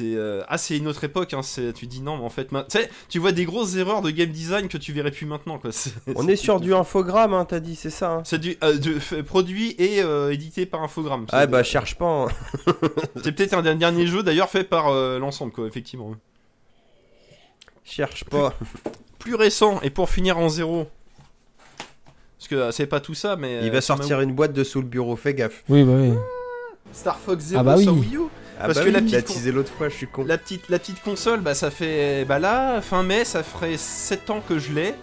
euh, ah c'est une autre époque. Hein. Tu dis non mais en fait, ma- tu vois des grosses erreurs de game design que tu verrais plus maintenant quoi. On est sur du infogramme, hein, t'as dit, c'est ça. hein c'est du euh, de- fait- produit et édité par Infogrames. Ah bah cherche pas. hein. C'est peut-être un des derniers jeux d'ailleurs fait par l'ensemble quoi effectivement. Cherche pas. plus récent et pour finir en zéro parce que euh, c'est pas tout ça mais Il euh, va m'a- sortir une boîte de sous le bureau, fais gaffe. Oui, bah oui. Star Fox Zero Ah bah oui. sur Wii U Ah Parce bah que la oui, petite t'as con- teasé l'autre fois, je suis con. la petite la petite console bah ça fait bah là fin mai ça ferait 7 ans que je l'ai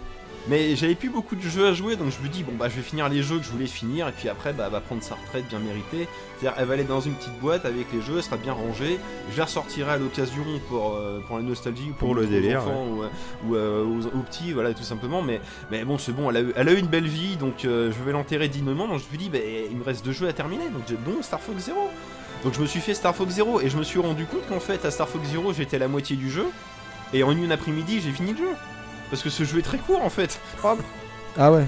mais j'avais plus beaucoup de jeux à jouer donc je me dis bon bah je vais finir les jeux que je voulais finir et puis après bah elle va prendre sa retraite bien méritée. C'est-à-dire elle va aller dans une petite boîte avec les jeux elle sera bien rangée. Je la ressortirai à l'occasion pour euh, pour la nostalgie ou Pour le délire, enfants ou, euh, ou, euh, aux, aux petits voilà tout simplement. Mais mais bon c'est bon elle a, eu- elle a eu une belle vie donc euh, je vais l'enterrer dignement. Donc je me dis bah, il me reste deux jeux à terminer donc j'ai bon Star Fox Zero. Donc je me suis fait Star Fox Zero et je me suis rendu compte qu'en fait à Star Fox Zero j'étais à la moitié du jeu. Et en une après-midi j'ai fini le jeu parce que ce jeu est très court en fait Ah ouais.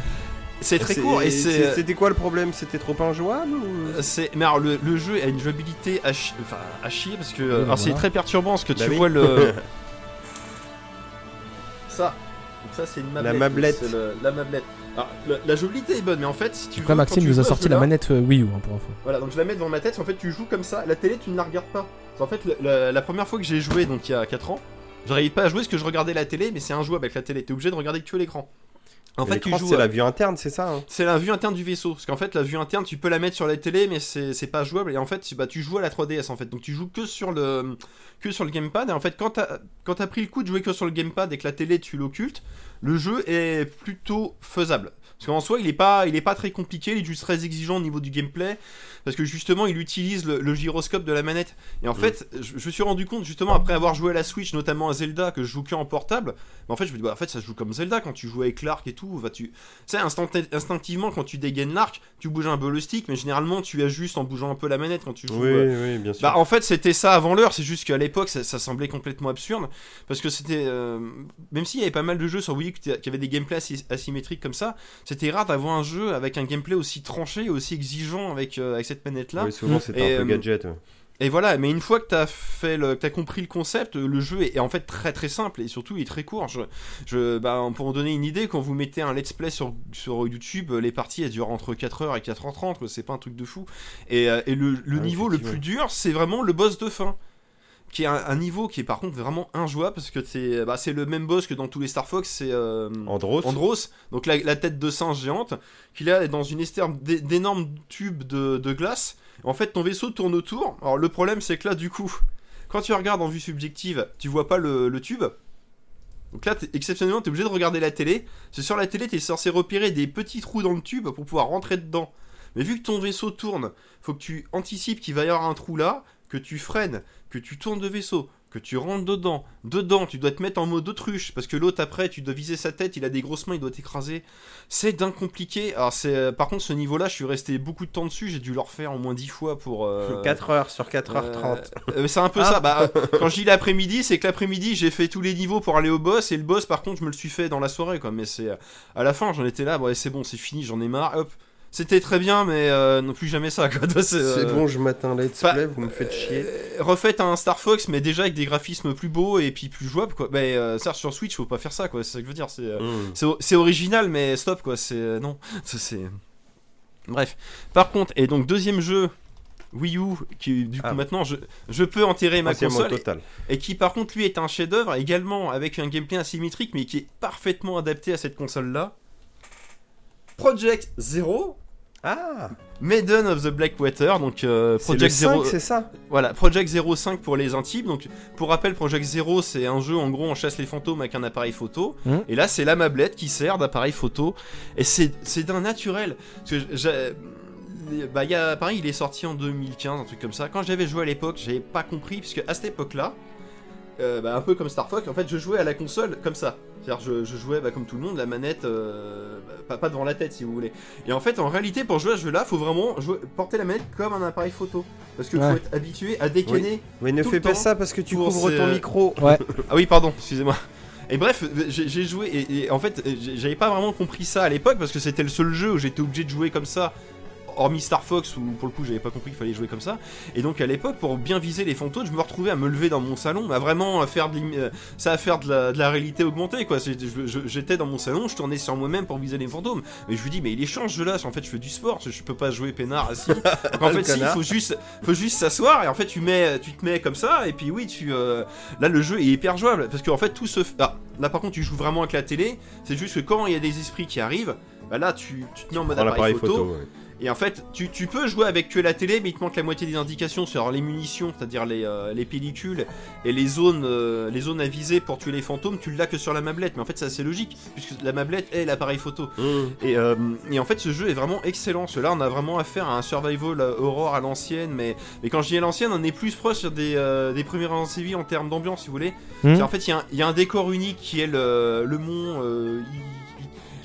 c'est très court et c'est C'était quoi le problème? C'était trop injouable ou... c'est mais alors le, le jeu a une jouabilité à, chi- enfin, à chier parce que Oui, alors voilà. c'est très perturbant parce que Bah tu oui. vois le ça donc ça c'est une mablette mablette. c'est le- la mablette alors, la jouabilité est bonne mais en fait si tu Après, veux, Maxime tu nous a sorti la manette euh, Wii U, hein, pour info. Voilà, donc je la mets devant ma tête. En fait, tu joues comme ça. La télé, tu ne la regardes pas. En fait, la, la- la première fois que j'ai joué, donc il y a 4 ans, j'arrivais pas à jouer parce que je regardais la télé, mais c'est injouable avec la télé. T'es obligé de regarder que l'écran. En fait, tu L'écran, joues. c'est la vue interne, c'est ça hein C'est la vue interne du vaisseau. Parce qu'en fait, la vue interne, tu peux la mettre sur la télé, mais c'est pas jouable. Et en fait, tu- bah, tu joues à la 3DS en fait. Donc tu joues que sur le que sur le gamepad. Et en fait, quand t'as pris le coup de jouer que sur le gamepad et que la télé tu l'occultes, le jeu est plutôt faisable. Parce qu'en soi, il est pas il est pas très compliqué. Il est juste très exigeant au niveau du gameplay. Parce que justement, il utilise le, le gyroscope de la manette. Et en Mm. fait, je, je me suis rendu compte justement après avoir joué à la Switch, notamment à Zelda, que je joue que en portable. Mais en fait, je me dis, bah, en fait, ça se joue comme Zelda quand tu joues avec l'arc et tout. Bah, tu, sais, instant- instinctivement, quand tu dégaines l'arc, tu bouges un peu le stick, mais généralement, tu ajustes en bougeant un peu la manette quand tu joues. Oui, euh, oui, bien sûr. Bah, en fait, c'était ça avant l'heure, c'est juste qu'à l'époque, ça, ça semblait complètement absurde. Parce que c'était. euh, même s'il y avait pas mal de jeux sur Wii U y avait des gameplays asy- asymétriques comme ça, c'était rare d'avoir un jeu avec un gameplay aussi tranché, aussi exigeant avec, euh, avec cette manette-là. Oui, souvent c'était Et, un peu euh, gadget. ouais. Et voilà, mais une fois que t'as fait le, que t'as compris le concept, le jeu est, est en fait très très simple et surtout il est très court. Je, je, bah, pour en donner une idée, quand vous mettez un let's play sur, sur YouTube, les parties elles durent entre 4h et 4h30, quoi, c'est pas un truc de fou. Et, euh, et le, le Ah, niveau le plus dur, c'est vraiment le boss de fin. Qui est un, un niveau qui est par contre vraiment injouable parce que c'est bah, c'est le même boss que dans tous les Star Fox, c'est euh, Andros. Andros, donc la, la tête de singe géante, qui là est dans une estherbe d'é- d'énormes tubes de, de glace. En fait, ton vaisseau tourne autour. Alors le problème, c'est que là, du coup, quand tu regardes en vue subjective, tu vois pas le, le tube. Donc là, exceptionnellement, tu es obligé de regarder la télé. C'est sur la télé, tu es censé repérer des petits trous dans le tube pour pouvoir rentrer dedans. Mais vu que ton vaisseau tourne, faut que tu anticipes qu'il va y avoir un trou là, que tu freines, que tu tournes de vaisseau, que tu rentres dedans. Dedans, tu dois te mettre en mode autruche, parce que l'autre après, tu dois viser sa tête, il a des grosses mains, il doit t'écraser. C'est d'un compliqué. Alors c'est, euh, par contre, ce niveau-là, je suis resté beaucoup de temps dessus, j'ai dû le refaire au moins 10 fois pour. euh, 4 heures sur 4h30. euh, c'est un peu ça. Bah, euh, quand je dis l'après-midi, c'est que l'après-midi, j'ai fait tous les niveaux pour aller au boss. Et le boss, par contre, je me le suis fait dans la soirée. Quoi. Mais c'est euh, à la fin, j'en étais là. Bon, c'est bon, c'est fini, j'en ai marre. Hop. C'était très bien, mais euh, non plus jamais ça. Quoi. C'est, euh, bon, je m'atteins let's bah, play, vous me faites chier. euh, refaites un Star Fox, mais déjà avec des graphismes plus beaux et puis plus jouables. Quoi. Mais ça, sur Switch, faut pas faire ça. Quoi. C'est ça que je veux dire. C'est. euh, Mm. c'est original, mais stop quoi. C'est non, c'est. Bref. Par contre, et donc deuxième jeu Wii U qui du coup Ah. maintenant je, je peux enterrer ma console total. et qui par contre lui est un chef-d'œuvre également avec un gameplay asymétrique mais qui est parfaitement adapté à cette console là. Project Zero, Ah Maiden of the Blackwater, donc euh, Project 5, Zero. c'est ça Voilà, Project 05 pour les intimes. Donc, pour rappel, Project Zero, c'est un jeu en gros on chasse les fantômes avec un appareil photo. Mhm. Et là, c'est la mablette qui sert d'appareil photo. Et c'est c'est d'un naturel. Parce que j'ai- bah, il y a, pareil, il est sorti en 2015, un truc comme ça. Quand j'avais joué à l'époque, j'avais pas compris, puisque à cette époque-là, euh, bah, un peu comme Star Fox, en fait, je jouais à la console comme ça. C'est-à-dire, je, je jouais bah, comme tout le monde, la manette, euh, bah, pas, pas devant la tête si vous voulez. Et en fait, en réalité, pour jouer à ce jeu-là, faut vraiment jouer- porter la manette comme un appareil photo. Parce qu'il Ouais. faut être habitué à décaner. Mais ne Tout fais le pas temps ça parce que tu couvres ton micro. Ouais. Ah oui, pardon, excusez-moi. Et bref, j'ai joué et, et en fait, j'ai- j'avais pas vraiment compris ça à l'époque parce que c'était le seul jeu où j'étais obligé de jouer comme ça. Hormis Star Fox où pour le coup j'avais pas compris qu'il fallait jouer comme ça. Et donc à l'époque pour bien viser les fantômes, je me retrouvais à me lever dans mon salon, à vraiment faire de euh, ça à faire de la, de la réalité augmentée quoi. J'étais dans mon salon, je tournais sur moi-même pour viser les fantômes. Mais je lui dis mais il est change ce jeu là, en fait je fais du sport, je, peux pas jouer peinard assis. Donc en fait si, il faut juste faut juste s'asseoir et en fait tu mets tu te mets comme ça et puis oui tu euh, là le jeu est hyper jouable parce qu'en fait tout se ah, là par contre tu joues vraiment avec la télé c'est juste que quand il y a des esprits qui arrivent bah là tu, tu te mets en mode appareil photo, photo. ouais. Et en fait tu, tu peux jouer avec que la télé mais il te manque la moitié des indications sur les munitions c'est à dire les, euh, les pellicules et les zones euh, les zones à viser pour tuer les fantômes tu l'as que sur la mablette mais en fait c'est assez logique puisque la mablette est l'appareil photo Mm. et, euh, et en fait, ce jeu est vraiment excellent. Celui-là, on a vraiment affaire à un survival horror à l'ancienne, mais, mais quand je dis à l'ancienne, on est plus proche des, des premiers Resident Evil en termes d'ambiance, si vous voulez. C'est- En fait, il y a un- il y, a un décor unique qui est le, le mont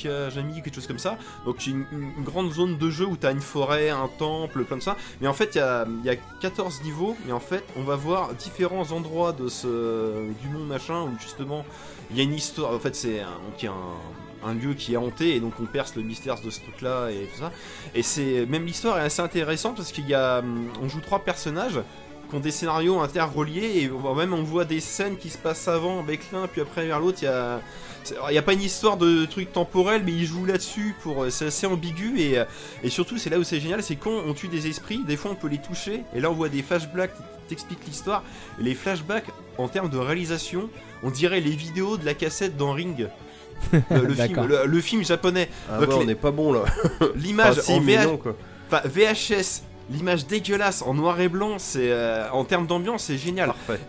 I- Ikajami, quelque chose comme ça. Donc, une, une- grande zone de jeu où tu as une forêt, un temple, plein de ça. Mais en fait, il y a, il y a 14 niveaux, et en fait, on va voir différents endroits de ce, du monde machin où justement il y a une histoire. En fait, c'est un, un, un lieu qui est hanté et donc on perce le mystère de ce truc là et tout ça. Et c'est même l'histoire est assez intéressante parce qu'il y a hum, on joue trois personnages qui ont des scénarios interreliés et on voit même on voit des scènes qui se passent avant avec l'un puis après vers l'autre il y a il n'y a pas une histoire de truc temporel mais ils jouent là-dessus pour euh, c'est assez ambigu et, euh, et surtout c'est là où c'est génial c'est quand on tue des esprits des fois on peut les toucher et là on voit des flashbacks qui t'expliquent l'histoire et les flashbacks en termes de réalisation on dirait les vidéos de la cassette dans Ring le, le film, D'accord. le, le film japonais Ah Donc ouais, les- on n'est pas bon là. l'image Ah, si, en mais VH non, quoi. enfin, VHS l'image dégueulasse en noir et blanc c'est euh, en termes d'ambiance c'est génial Parfait.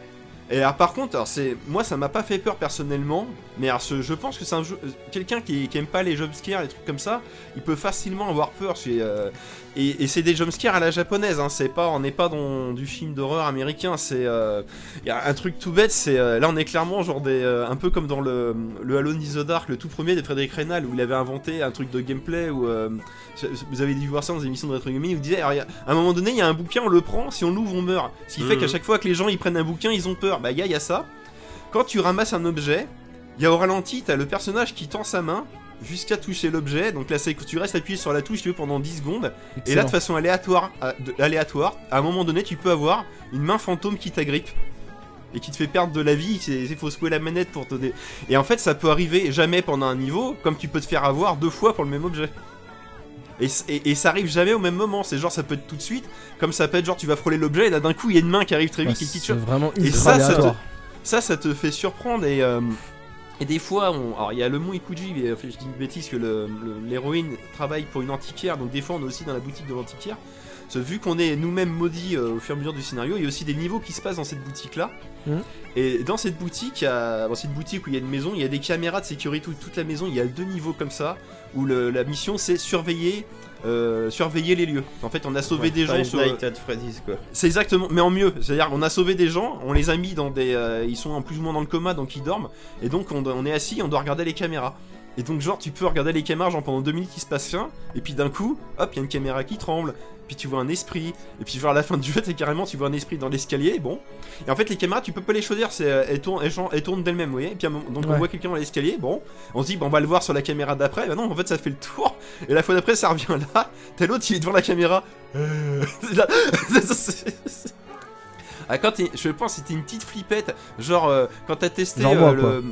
et alors, par contre, alors c'est moi ça m'a pas fait peur personnellement, mais alors, ce- je pense que c'est un jeu. euh, Quelqu'un qui, qui aime pas les jumpscares, les trucs comme ça, il peut facilement avoir peur. c'est, euh, et et c'est des jumpscares à la japonaise, hein, c'est pas, on n'est pas dans du film d'horreur américain. C'est euh, il y a un truc tout bête, c'est euh, là on est clairement genre des, euh, un peu comme dans le le Alone in the Dark, le tout premier de Frédéric Reynal où il avait inventé un truc de gameplay où euh, vous avez dû voir ça dans des émissions de Retro Gaming où il disait alors, il y a- à un moment donné il y a un bouquin on le prend si on l'ouvre on meurt ce qui fait Mhm. qu'à chaque fois que les gens ils prennent un bouquin ils ont peur bah il y y a ça quand tu ramasses un objet Il y a au ralenti, t'as le personnage qui tend sa main jusqu'à toucher l'objet. Donc là, c'est que tu restes appuyé sur la touche tu veux, pendant 10 secondes. Et là, de façon aléatoire, à, de- aléatoire, à un moment donné, tu peux avoir une main fantôme qui t'agrippe. Et qui te fait perdre de la vie, il faut secouer la manette pour te dé... Et en fait, ça peut arriver jamais pendant un niveau, comme tu peux te faire avoir deux fois pour le même objet. Et, c- et- et ça arrive jamais au même moment, c'est genre ça peut être tout de suite, comme ça peut être genre tu vas frôler l'objet et là d'un coup il y a une main qui arrive très vite et qui te c'est vraiment Et ça, ça te- ça, ça te fait surprendre et, euh, et des fois, on... alors il y a le mont Ikuji, mais euh, je dis une bêtise que l'héroïne travaille pour une antiquaire, donc des fois on est aussi dans la boutique de l'antiquaire. Vu qu'on est nous-mêmes maudits euh, au fur et à mesure du scénario, il y a aussi des niveaux qui se passent dans cette boutique-là. Mhm. Et dans cette boutique, a... dans cette boutique où il y a une maison, il y a des caméras de sécurité toute- toute la maison. Il y a deux niveaux comme ça où le- la mission c'est surveiller, euh, surveiller les lieux. En fait, on a sauvé Ouais, des gens sur, Nights at Freddy's, quoi. c'est exactement, mais en mieux. C'est-à-dire, on a sauvé des gens, on les a mis dans des, euh, ils sont en plus ou moins dans le coma, donc ils dorment, et donc on est assis, on doit regarder les caméras. Et donc genre, tu peux regarder les caméras genre pendant deux minutes, il se passe rien, et puis d'un coup, hop, il y a une caméra qui tremble, puis tu vois un esprit, et puis vers la fin du jeu, t'es carrément, tu vois un esprit dans l'escalier, bon. Et en fait, les caméras, tu peux pas les choisir, c'est, euh, elles tournent, elles, chan- elles tournent d'elles-mêmes, vous voyez. Et puis donc on Ouais. voit quelqu'un dans l'escalier, bon, on se dit, bon, on va le voir sur la caméra d'après, bah non, en fait, ça fait le tour, et la fois d'après, ça revient là, t'as l'autre, il est devant la caméra. Euh, ah, quand je pense que c'était une petite flippette, genre euh, quand t'as testé Genre euh, moi, le.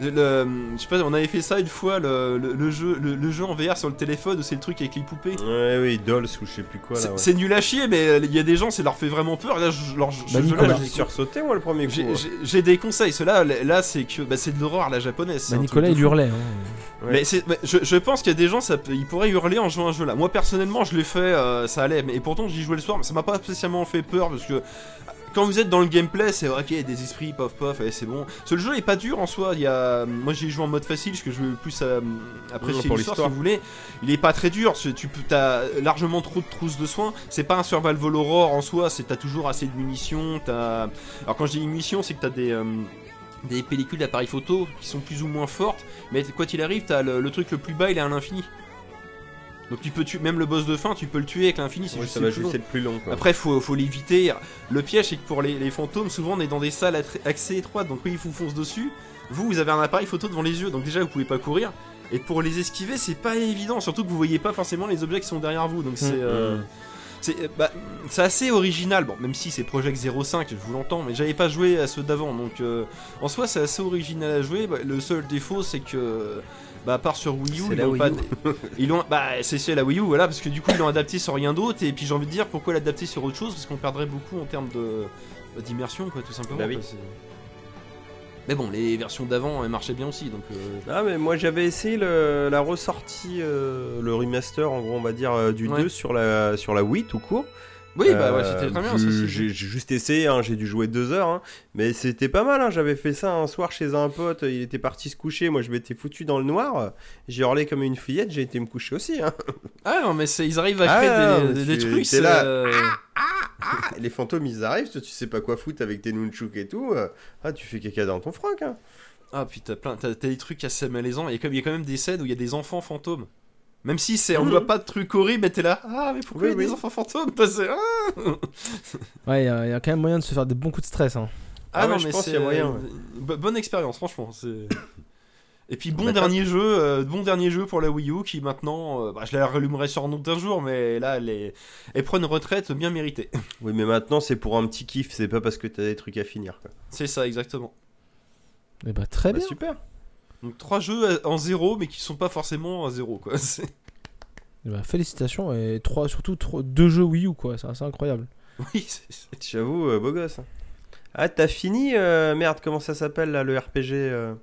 Le- je sais pas, on avait fait ça une fois le, le- le jeu, le, le jeu en VR sur le téléphone où c'est le truc avec les poupées. Ouais, oui, Dolls ou je sais plus quoi, C'est- là, ouais. Nul à chier, mais il y a des gens, ça leur fait vraiment peur. Là, je, leur- je- Bah, là, j'ai- sursauté, moi, le premier coup. j'ai- ouais. des conseils. Cela, là, c'est que bah, c'est de l'horreur à la japonaise. Bah, Nicolas, il hurlait. hein. Ouais. Mais, je, je pense qu'il y a des gens, ça ils pourraient hurler en jouant à un jeu là. Moi personnellement, je l'ai fait, euh, ça allait. Mais et pourtant, j'y jouais le soir, mais ça m'a pas spécialement fait peur parce que quand vous êtes dans le gameplay, c'est ok, il y a des esprits, pof pof, et c'est bon. Ce jeu est pas dur en soi. Il y a, moi j'ai joué en mode facile parce que je veux plus euh, apprécier l'histoire si vous voulez. Il est pas très dur. Tu t'as largement trop de trousses de soins. C'est pas un survival horror en soi. C'est t'as toujours assez de munitions. Alors quand je dis munitions, c'est que t'as des euh, des pellicules d'appareils photo qui sont plus ou moins fortes, mais quoi qu'il arrive, t'as le, le truc le plus bas, il est à l'infini. Donc tu peux tuer, même le boss de fin, tu peux le tuer avec l'infini, c'est juste ça va plus juste long. être plus long, quoi. Après, faut, faut l'éviter. Le piège, c'est que pour les, les fantômes, souvent on est dans des salles assez étroites, donc quand ils vous foncent dessus, vous, vous avez un appareil photo devant les yeux, donc déjà vous pouvez pas courir. Et pour les esquiver, c'est pas évident, surtout que vous voyez pas forcément les objets qui sont derrière vous, donc c'est. euh, Mm. c'est euh, bah, c'est assez original, bon, même si c'est Project 05, je vous l'entends, mais j'avais pas joué à ceux d'avant, donc euh, en soi c'est assez original à jouer. Bah, le seul défaut c'est que, bah, à part sur Wii U, ils la l'ont Wii pas. U. Ils l'ont, bah c'est la Wii U, voilà, parce que du coup ils l'ont adapté sur rien d'autre, et puis j'ai envie de dire pourquoi l'adapter sur autre chose, parce qu'on perdrait beaucoup en termes de bah, d'immersion, quoi, tout simplement. Bah oui. quoi, mais bon, les versions d'avant elles marchaient bien aussi, donc. euh, Ah mais moi j'avais essayé le- la ressortie, euh, le remaster en gros on va dire euh, du Ouais. 2 sur la, sur la Wii tout court. Oui, bah ouais, Euh, c'était très bien j'ai- juste essayé, hein, j'ai dû jouer deux heures, hein, mais c'était pas mal. hein, J'avais fait ça un soir chez un pote, il était parti se coucher, moi je m'étais foutu dans le noir, j'ai hurlé comme une fillette, j'ai été me coucher aussi. Ah non, mais ils arrivent à Ah, créer des, trucs, t'es c'est là. euh, Ah, les fantômes ils arrivent, toi, tu sais pas quoi foutre avec tes nunchuk et tout, euh, ah tu fais caca dans ton froc. Hein. Ah plein, t'as t'as des trucs assez malaisants. Et comme il y a quand même des scènes où il y a des enfants fantômes. Même si c'est, on Mhm. voit pas de trucs horribles, mais t'es là. Ah, mais pourquoi Oui, il y a des enfants fantômes? C'est- ah, Ouais, il y, a il y a quand même moyen de se faire des bons coups de stress. Hein. Ah ouais, non, mais pense c'est qu'il y a moyen, ouais. bonne expérience, franchement. c'est- Et puis bon dernier jeu, euh, bon dernier jeu pour la Wii U qui maintenant, euh, bah, je la rallumerai sur un autre un jour, mais là elle, est... elle prend une retraite bien méritée. Oui mais maintenant c'est pour un petit kiff, c'est pas parce que t'as des trucs à finir. Quoi. c'est ça exactement. Et bah, très Bah, bien. super. Donc trois jeux en zéro, mais qui sont pas forcément à zéro quoi. C'est- Et bah, félicitations. Et trois, surtout trois- deux jeux Wii U, quoi. C'est assez incroyable. Oui, c'est- c'est- J'avoue, euh, beau gosse. hein. Ah, t'as fini euh, Merde, comment ça s'appelle là, le RPG euh...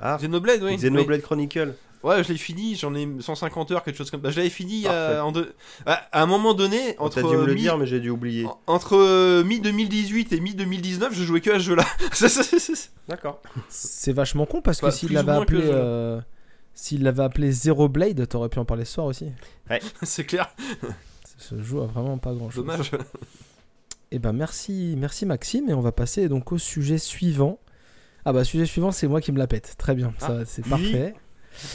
Ah, Xenoblade, oui. oui. Xenoblade Chronicle. Ouais, je l'ai fini, j'en ai 150 heures, quelque chose comme ça. Bah, je l'avais fini euh, en deux... à, à un moment donné, On entre, t'a dû me le mi- dire, mais j'ai dû oublier. en- entre euh, mi-2018 et mi-2019, je jouais que à ce jeu-là. D'accord. C'est vachement con parce que Bah, s'il l'avait appelé. euh, S'il l'avait appelé Zero Blade, t'aurais pu en parler ce soir aussi. C'est clair, Ce jeu a vraiment pas grand chose. dommage. Et ben merci, merci Maxime. Et on va passer donc au sujet suivant. Ah bah sujet suivant, c'est moi qui me la pète. Très bien, ça Ah. c'est Oui. parfait.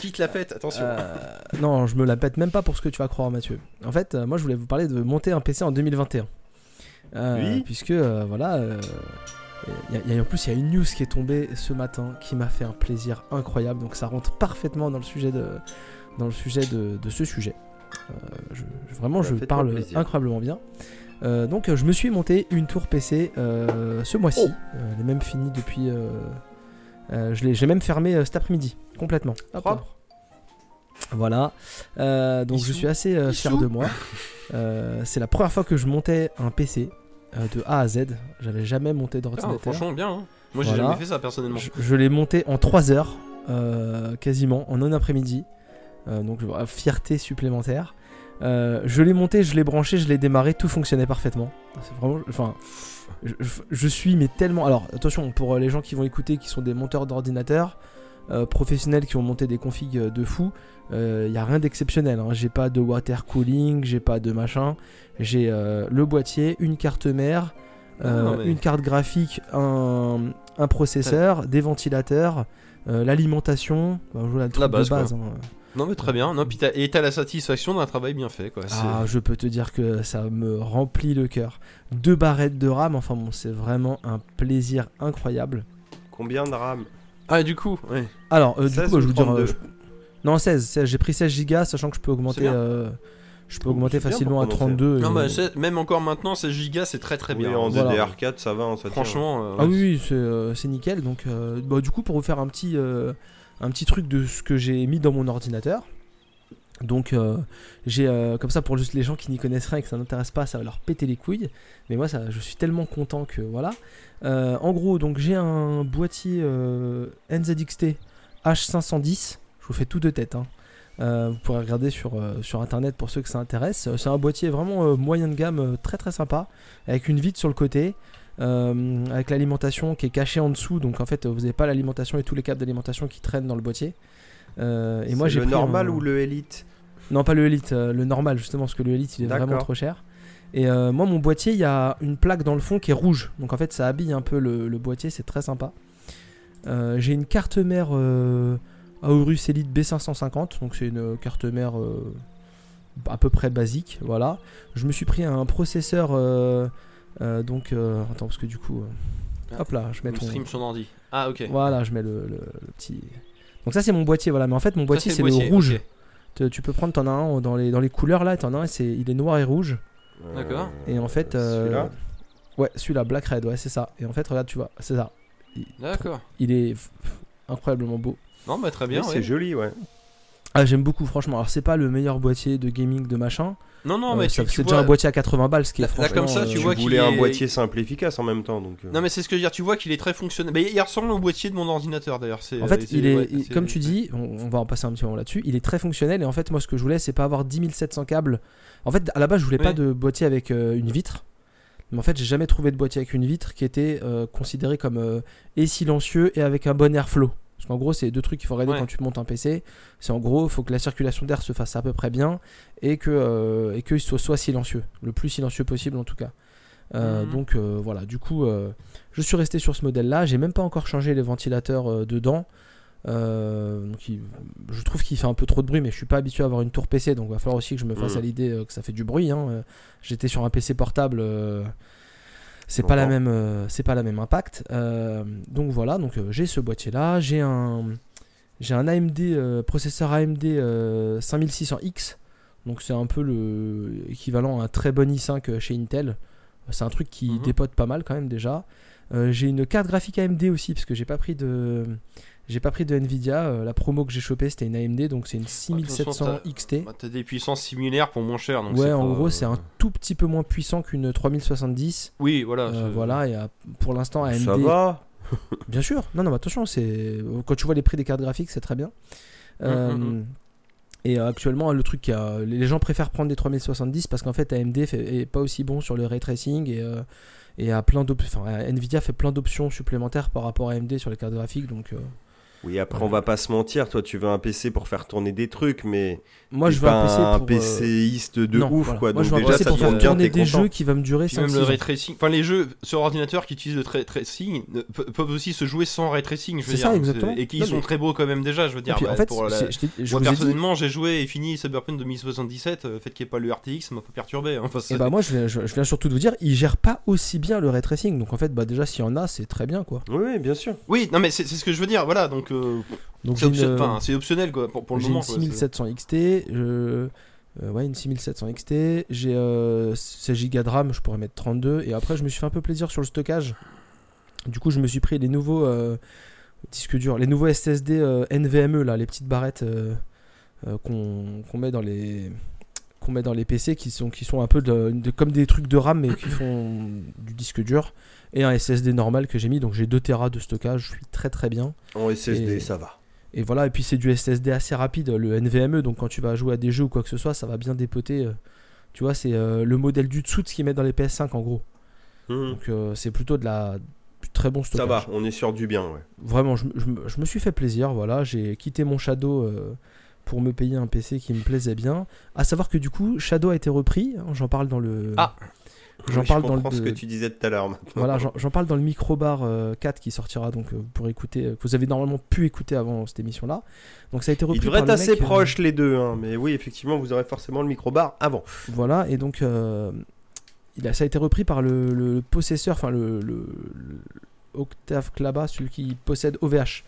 Quitte la pète, attention. Euh, non, je me la pète même pas pour ce que tu vas croire, Mathieu. En fait, euh, moi, je voulais vous parler de monter un PC en 2021. Euh, Oui. Puisque, voilà, Il y a- il y a- en plus, il y a une news qui est tombée ce matin qui m'a fait un plaisir incroyable. Donc ça rentre parfaitement dans le sujet de, dans le sujet de, de ce sujet. Euh, je- je- vraiment, je parle incroyablement bien. Euh, donc je me suis monté une tour PC euh, ce mois-ci. Oh. Elle est même finie depuis... euh, je l'ai j'ai même fermé euh, cet après-midi, complètement. Propre. Voilà. Euh, donc je suis assez euh, fier de moi. Euh, c'est la première fois que je montais un PC euh, de A à Z. J'avais jamais monté Ah, d'ordinateur. franchement, bien. hein. Moi, j'ai Voilà. jamais fait ça personnellement. je je l'ai monté en 3 heures, euh, quasiment, en un après-midi. Euh, donc voilà, fierté supplémentaire. Euh, je l'ai monté, je l'ai branché, je l'ai démarré, tout fonctionnait parfaitement. C'est vraiment, enfin, je, suis mais tellement. Alors attention pour euh, les gens qui vont écouter, qui sont des monteurs d'ordinateurs euh, professionnels qui ont monté des configs euh, de fou, il y a rien d'exceptionnel. hein. J'ai pas de water cooling, j'ai pas de machin. J'ai euh, le boîtier, une carte mère, Non, mais- une carte graphique, un, un processeur, des ventilateurs, l'alimentation, bah, truc La base, de base. hein. Non, mais très bien. Non, puis et t'as la satisfaction d'un travail bien fait, quoi. Ah, je peux te dire que ça me remplit le cœur. Deux barrettes de RAM, enfin bon, c'est vraiment un plaisir incroyable. Combien de RAM Ah, du coup, ouais. Alors, euh, du 16 coup, bah, ou je vous dire. 32? euh, je- Non, 16, 16, j'ai pris 16 Go, sachant que je peux augmenter. euh, Je peux augmenter facilement à pour commencer. 32. Non, bah, c'est- même encore maintenant, 16 gigas, c'est très très Oui, bien. en Voilà. DDR4, ça va, ça tient. Franchement, euh, Ah oui, oui, c'est euh, c'est nickel. Donc, euh, bah, du coup, pour vous faire un petit, euh, un petit truc de ce que j'ai mis dans mon ordinateur. Donc, euh, j'ai euh, comme ça pour juste les gens qui n'y connaissent rien et que ça n'intéresse pas, ça va leur péter les couilles. Mais moi, ça, je suis tellement content que voilà. Euh, en gros, donc j'ai un boîtier NZXT H510. Je vous fais tout de tête. hein. Vous pourrez regarder sur, sur internet pour ceux que ça intéresse. C'est un boîtier vraiment moyen de gamme, très très sympa, avec une vitre sur le côté, euh, avec l'alimentation qui est cachée en dessous. Donc en fait, vous n'avez pas l'alimentation et tous les câbles d'alimentation qui traînent dans le boîtier. Euh, et moi j'ai le normal un- ou le Elite? Non, pas le Elite, euh, le normal justement, parce que le Elite il est vraiment trop cher. Et euh, moi, mon boîtier, il y a une plaque dans le fond qui est rouge. Donc en fait, ça habille un peu le, le boîtier, c'est très sympa. J'ai une carte mère Aorus Elite B550, donc c'est une carte mère à peu près basique. Voilà. Je me suis pris un processeur. Euh, donc, euh, attends, parce que du coup, euh, hop là, je mets Le ton- stream son ordi. Ah, ok. Voilà, je mets le, le- le petit. Donc ça c'est mon boîtier, voilà. Mais en fait mon boîtier c'est le, boîtier, rouge. Tu, tu peux prendre, t'en as un dans les, dans les couleurs là, t'en as un, c'est, il est noir et rouge. D'accord. Et en fait, euh, Celui-là ouais, celui-là, Black Red, ouais, c'est ça. Et en fait, regarde, tu vois, c'est ça. D'accord. Il est incroyablement beau. Non, bah très bien. Oui, ouais. C'est joli, ouais. Ah, j'aime beaucoup, franchement. Alors, c'est pas le meilleur boîtier de gaming de machin. Non, non, Euh, mais c'est déjà vois- un boîtier à 80 balles, ce qui est Là- là, franchement. comme ça, tu euh, vois qu'il voulais un est- boîtier simple et efficace en même temps, donc. euh, Non, mais c'est ce que je veux dire. Tu vois qu'il est très fonctionnel. Mais il ressemble au boîtier de mon ordinateur d'ailleurs. c'est- En fait, c'est- il est, ouais, il- c'est- comme tu dis, on, on va en passer un petit moment là-dessus. Il est très fonctionnel et en fait, moi, ce que je voulais, c'est pas avoir 10 700 câbles. En fait, à la base, je voulais pas de boîtier avec euh, une vitre. Mais en fait, j'ai jamais trouvé de boîtier avec une vitre qui était euh, considéré comme euh, et silencieux et avec un bon airflow. Parce qu'en gros, c'est deux trucs qu'il faut regarder Ouais. quand tu montes un PC. C'est en gros, il faut que la circulation d'air se fasse à peu près bien et que euh, et qu'il soit, soit silencieux, le plus silencieux possible en tout cas. Euh, Mhm. Donc euh, voilà, du coup, je suis resté sur ce modèle-là. J'ai même pas encore changé les ventilateurs dedans. Donc il- je trouve qu'il fait un peu trop de bruit, mais je suis pas habitué à avoir une tour PC, donc il va falloir aussi que je me fasse Mhm. à l'idée que ça fait du bruit. hein. J'étais sur un PC portable, c'est pas la même, euh, c'est pas la même impact. Euh, donc voilà, donc euh, j'ai ce boîtier-là, j'ai un, j'ai un AMD processeur AMD euh, 5600X, donc c'est un peu le équivalent à un très bon i5 chez Intel. C'est un truc qui Mhm. dépote pas mal quand même déjà. J'ai une carte graphique AMD aussi parce que j'ai pas pris de j'ai pas pris de Nvidia. Euh, la promo que j'ai chopée c'était une AMD donc c'est une toute façon, 6700 XT. Bah, T'as des puissances similaires pour moins cher. Donc Ouais, en pas- gros c'est un tout petit peu moins puissant qu'une 3070. Oui, voilà. Euh, voilà et pour l'instant AMD. Ça va Bien sûr. Non non mais attention c'est quand tu vois les prix des cartes graphiques c'est très bien. Euh, Mhm, mhm. Et euh, actuellement, le truc, qui a- les gens préfèrent prendre des 3070 parce qu'en fait, AMD fait, est pas aussi bon sur le ray tracing et, euh, et a plein Nvidia fait plein d'options supplémentaires par rapport à AMD sur les cartes graphiques. Donc, euh, Oui, après, on va pas se mentir. Toi, tu veux un PC pour faire tourner des trucs, mais Moi, je veux un pas PC un pour. euh, PCiste de non, ouf, voilà. quoi. Moi, je Donc veux un déjà, PC ça pour faire bien, tourner des content. jeux qui va me durer Puis 5 même le ray tracing, enfin les jeux sur ordinateur qui utilisent le tra- tracing peuvent aussi se jouer sans ray tracing, je veux C'est dire, ça, exactement. et qui Non, sont mais- très beaux quand même déjà, je veux dire. puis, bah, en fait, pour la- c'est- je t'ai- je Moi vous ai dit- personnellement, j'ai joué et fini Cyberpunk 2077, euh, le fait qu'il n'y ait pas le RTX ça m'a pas perturbé. hein. Enfin, Et c'est- bah moi je viens, je, je viens surtout de vous dire, il gère pas aussi bien le ray tracing. Donc en fait, bah déjà s'il y en a, c'est très bien quoi. Oui, bien sûr. Oui, non mais c'est c'est ce que je veux dire, voilà, donc euh, Donc c'est j'ai option- une, enfin, c'est optionnel quoi, pour, pour le j'ai moment. une quoi, 6700 XT, je- euh, ouais une 6700 XT, j'ai euh, 16 Go de RAM, je pourrais mettre 32 et après je me suis fait un peu plaisir sur le stockage. Du coup, je me suis pris les nouveaux euh, disques durs, les nouveaux SSD euh, NVMe là, les petites barrettes euh, euh, qu'on qu'on met dans les qu'on met dans les PC qui sont qui sont un peu de- de- comme des trucs de RAM mais qui font du disque dur et un SSD normal que j'ai mis donc j'ai 2 Tera de stockage, je suis très très bien. En SSD, Et- ça va. Et voilà, et puis c'est du SSD assez rapide, le NVMe, donc quand tu vas jouer à des jeux ou quoi que ce soit, ça va bien dépoter. euh, Tu vois, c'est euh, le modèle du dessous de ce qu'ils mettent dans les PS5 en gros. Mhm. Donc euh, c'est plutôt de la très bon Ça stockage. va, on est sur du bien, ouais. Vraiment, je, me- je me- je me suis fait plaisir, voilà, j'ai quitté mon Shadow euh, pour me payer un PC qui me plaisait bien. À savoir que du coup, Shadow a été repris, hein, j'en parle dans le... Ah. J'en Oui, parle je dans le... ce que tu disais tout à l'heure. maintenant. Voilà, j'en j'en parle dans le microbar euh, 4 qui sortira donc euh, pour écouter, euh, que vous avez normalement pu écouter avant cette émission-là. Donc ça a été repris Ils devraient être assez mec, euh, proches les deux, hein, mais oui, effectivement, vous aurez forcément le microbar avant. Voilà, et donc euh, il a, ça a été repris par le, le possesseur, enfin le, le- le Octave Klaba, celui qui possède OVH,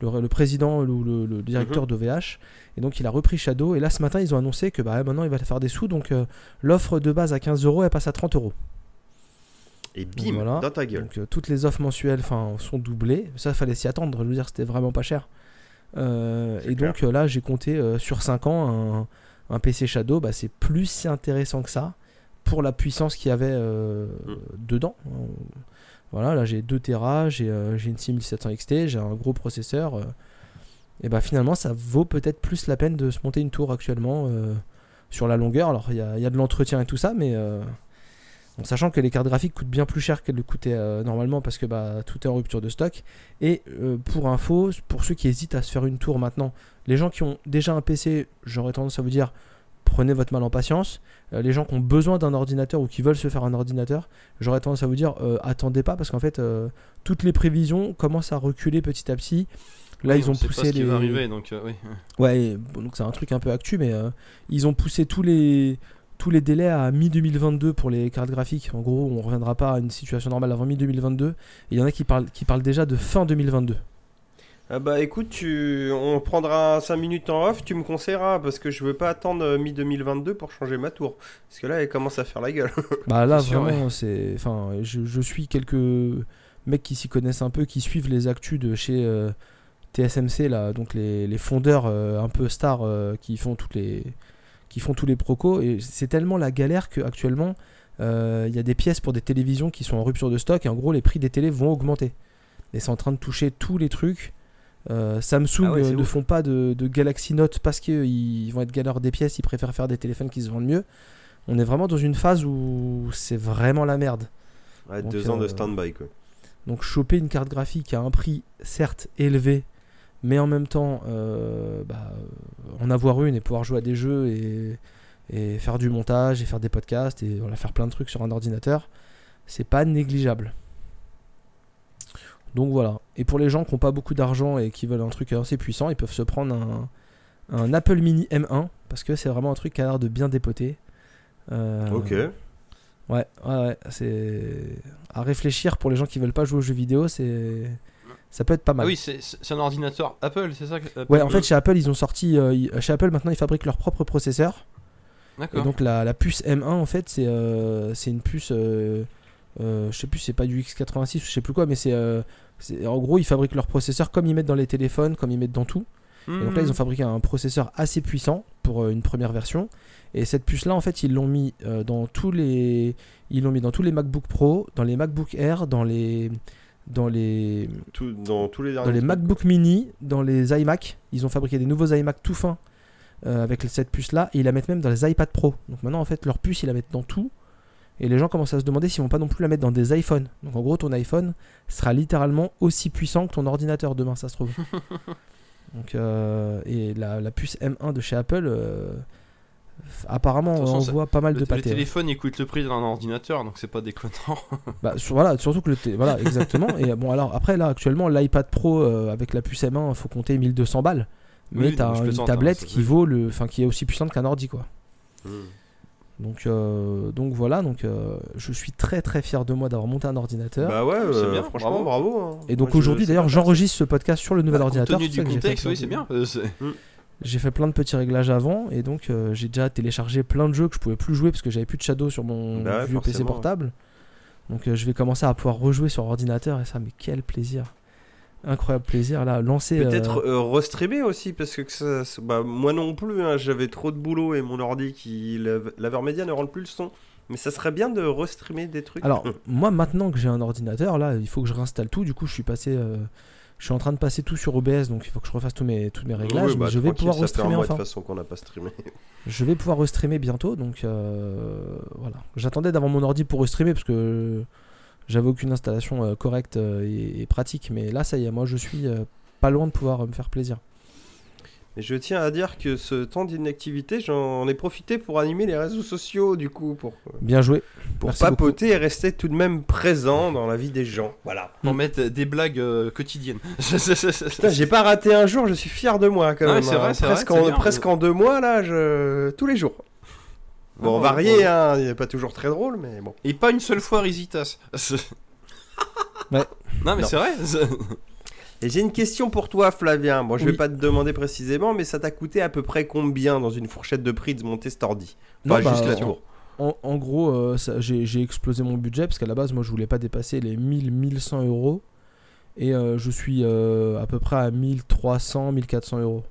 le, le président ou le, le directeur d'OVH. Et donc il a repris Shadow, et là ce matin ils ont annoncé que bah, maintenant il va faire des sous, donc euh, l'offre de base à 15 euros elle passe à 30 euros. Et bim, Voilà. dans ta gueule. Donc euh, toutes les offres mensuelles sont doublées. Ça, fallait s'y attendre. Je veux dire, c'était vraiment pas cher. Euh, et donc là, j'ai compté sur 5 ans un, un PC Shadow. Bah, c'est plus si intéressant que ça pour la puissance qu'il y avait Mm. dedans. Voilà, là j'ai 2 Tera, j'ai euh, une 6700 XT, j'ai un gros processeur. euh, et bah finalement, ça vaut peut-être plus la peine de se monter une tour actuellement euh, sur la longueur. Alors il y a, de l'entretien et tout ça, mais en sachant que les cartes graphiques coûtent bien plus cher qu'elles le coûtaient normalement parce que bah, tout est en rupture de stock. Et pour info, pour ceux qui hésitent à se faire une tour maintenant, les gens qui ont déjà un PC, j'aurais tendance à vous dire prenez votre mal en patience. Euh, les gens qui ont besoin d'un ordinateur ou qui veulent se faire un ordinateur, j'aurais tendance à vous dire euh, attendez pas parce qu'en fait euh, toutes les prévisions commencent à reculer petit à petit. Là, Oui, ils on ont sait pas poussé ce qui les. va arriver, donc euh, oui. Ouais, bon, donc c'est un truc un peu actu, mais euh, ils ont poussé tous les, tous les délais à mi-2022 pour les cartes graphiques. En gros, on reviendra pas à une situation normale avant mi-2022. Et il y en a qui parlent, qui parlent déjà de fin 2022. Ah bah écoute, tu... on prendra 5 minutes en off, tu me conseilleras, parce que je veux pas attendre euh, mi-2022 pour changer ma tour. Parce que là, elle commence à faire la gueule. Bah là, vraiment, c'est. Enfin, je, je suis quelques mecs qui s'y connaissent un peu, qui suivent les actus de chez euh, TSMC, là, donc les, les fondeurs euh, un peu stars euh, qui font toutes les qui font tous les procos. Et c'est tellement la galère qu'actuellement, il y a des pièces pour des télévisions qui sont en rupture de stock, et en gros, les prix des télés vont augmenter. Et c'est en train de toucher tous les trucs. Euh, Samsung Ah ouais, euh, ne ouf. font pas de, de Galaxy Note parce qu'ils vont être galères des pièces, ils préfèrent faire des téléphones qui se vendent mieux. On est vraiment dans une phase où c'est vraiment la merde. Ouais, Donc, deux ans de euh, stand-by, quoi. Donc choper une carte graphique à un prix certes élevé, mais en même temps euh, bah, euh, en avoir une et pouvoir jouer à des jeux et, et faire du montage et faire des podcasts et voilà, faire plein de trucs sur un ordinateur, c'est pas négligeable. Donc voilà. Et pour les gens qui n'ont pas beaucoup d'argent et qui veulent un truc assez puissant, ils peuvent se prendre un, un Apple Mini M1 parce que c'est vraiment un truc qui a l'air de bien dépoter. Euh, Ok. Ouais, ouais, ouais, c'est à réfléchir pour les gens qui veulent pas jouer aux jeux vidéo, c'est ça peut être pas Ah mal. oui, c'est un ordinateur Apple, c'est ça que- Apple ouais, en fait chez Apple ils ont sorti, euh, ils- chez Apple maintenant ils fabriquent leur propre processeur. Et D'accord. donc la, la puce M1 en fait c'est euh, c'est une puce, euh, je sais plus c'est pas du X86 je sais plus quoi, mais c'est euh, en gros ils fabriquent leur processeur comme ils mettent dans les téléphones, comme ils mettent dans tout. Et donc là, ils ont fabriqué un processeur assez puissant pour euh, une première version. Et cette puce-là, en fait, ils l'ont mis euh, dans tous les, ils l'ont mis dans tous les MacBook Pro, dans les MacBook Air, dans les, dans les, Tout, dans tous les dans les. MacBook Mini, dans les iMac. Ils ont fabriqué des nouveaux iMac tout fins euh, avec cette puce-là, et ils la mettent même dans les iPad Pro. Donc maintenant, en fait, leur puce, ils la mettent dans tout. Et les gens commencent à se demander s'ils vont pas non plus la mettre dans des iPhones. Donc en gros, ton iPhone sera littéralement aussi puissant que ton ordinateur demain, ça se trouve. Donc, euh, et la, la puce M1 de chez Apple, euh, apparemment, façon, on ça- voit pas mal Le, de le pâté. téléphone il coûte le prix d'un ordinateur, donc c'est pas déconnant. Bah, sur- voilà, surtout que le voilà, exactement. et bon, alors après, là, actuellement, l'iPad Pro euh, avec la puce M1, faut compter 1200 balles. Mais Oui, t'as une hein, tablette qui vaut le, enfin, qui est aussi puissante qu'un ordi, quoi. Hmm. Donc, euh, donc voilà, donc euh, je suis très très fier de moi d'avoir monté un ordinateur. Bah ouais, C'est euh, bien, franchement, bravo. bravo. hein. et donc aujourd'hui, d'ailleurs, j'enregistre ce podcast sur le nouvel Compte ordinateur. tenu c'est du contexte, plein oui, de- c'est bien. C'est- J'ai fait plein de petits réglages avant et donc euh, j'ai déjà téléchargé plein de jeux que je pouvais plus jouer parce que j'avais plus de Shadow sur mon Bah ouais, vieux PC portable. Donc euh, je vais commencer à pouvoir rejouer sur ordinateur et ça, mais quel plaisir! Incroyable plaisir là, lancer. euh, Peut-être euh, restreamer aussi, parce que ça- bah, moi non plus, hein, j'avais trop de boulot et mon ordi qui. Laveur média ne rend plus le son. Mais ça serait bien de restreamer des trucs. Alors, moi, maintenant que j'ai un ordinateur, là, il faut que je réinstalle tout. Du coup, je suis passé. euh, je suis en train de passer tout sur OBS, donc il faut que je refasse tous mes, tous mes réglages. Oui, bah, mais je vais pouvoir restreamer enfin. de façon qu'on n'a pas streamé. Je vais pouvoir restreamer bientôt, donc voilà. J'attendais d'avoir mon ordi pour restreamer parce que j'avais aucune installation euh, correcte euh, et, et pratique. Mais là, ça y est, moi, je suis euh, pas loin de pouvoir euh, me faire plaisir. Et je tiens à dire que ce temps d'inactivité, j'en ai profité pour animer les réseaux sociaux, du coup, pour, Bien joué. pour Merci papoter et rester tout de même présent dans la vie des gens. Voilà. Pour Mm. mettre des blagues euh, quotidiennes. Putain, j'ai pas raté un jour, je suis fier de moi quand Ah ouais, même. c'est hein. vrai, c'est vrai, presque, c'est en, presque en deux mois, là, je... tous les jours. Bon, Ah, varié, bon. hein, il n'est pas toujours très drôle, mais bon. Et pas une seule fois Risitas. Ouais. Non mais c'est vrai. Et j'ai une question pour toi, Flavien. Bon, je vais Oui. pas te demander précisément, mais ça t'a coûté à peu près combien dans une fourchette de prix de monter cet ordi? Non, Pas bah, juste la en- tour. En, en gros, euh, j'ai explosé mon budget parce qu'à la base, moi, je voulais pas dépasser les 1000-1100 euros. Et euh, je suis euh, à peu près à 1300-1400 euros.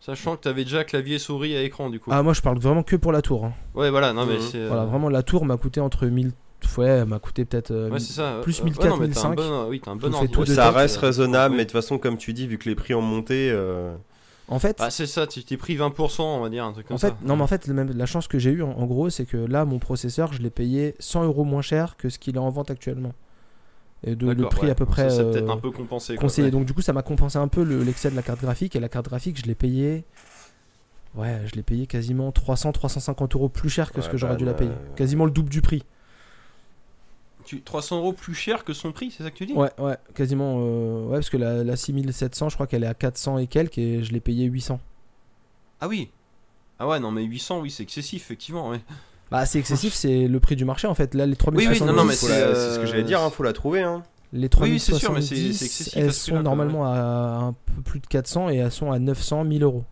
Sachant que t'avais déjà clavier souris à écran du coup. Ah, moi, je parle vraiment que pour la tour. hein. Ouais voilà non mais Mhm. c'est. euh, Voilà, vraiment, la tour m'a coûté entre 1000. Ouais, m'a coûté peut-être. euh, Ouais c'est ça. plus euh, 1004, ouais, non, mais t'as un 1005. bon, oui t'as un bon tout de ça tête, reste euh, raisonnable, ouais. mais de toute façon, comme tu dis, vu que les prix ont monté. euh, En fait, Ah c'est ça, tu t'es pris 20% on va dire un truc comme en fait, ça. non, mais en fait, le même- la chance que j'ai eue, en, en gros, c'est que là, mon processeur, je l'ai payé 100 euros moins cher que ce qu'il est en vente actuellement. Et de, le prix ouais, à peu donc près ça, euh, peut-être un peu compensé. conseillé. ouais. Donc, du coup, ça m'a compensé un peu le- l'excès de la carte graphique. Et la carte graphique, je l'ai payé. Ouais, je l'ai payé quasiment 300-350 euros plus cher que ce que j'aurais bah, dû la bah, payer. Quasiment le double du prix. Tu- 300 euros plus cher que son prix, c'est ça que tu dis? Ouais, ouais, quasiment. euh, ouais, parce que la, la 6700, je crois qu'elle est à 400 et quelques et je l'ai payé 800. Ah oui. Ah ouais non mais 800 oui c'est excessif effectivement ouais. Bah, c'est excessif, c'est le prix du marché en fait. Là, les oui, 3670, non, non, mais faut c'est, la- euh, c'est ce que j'allais dire, hein, faut la trouver. Hein. les Oui, oui, c'est sûr, mais c'est- 3070, c'est excessif à elles sont normalement à un peu plus de 400 et elles sont à 900, 1000 euros.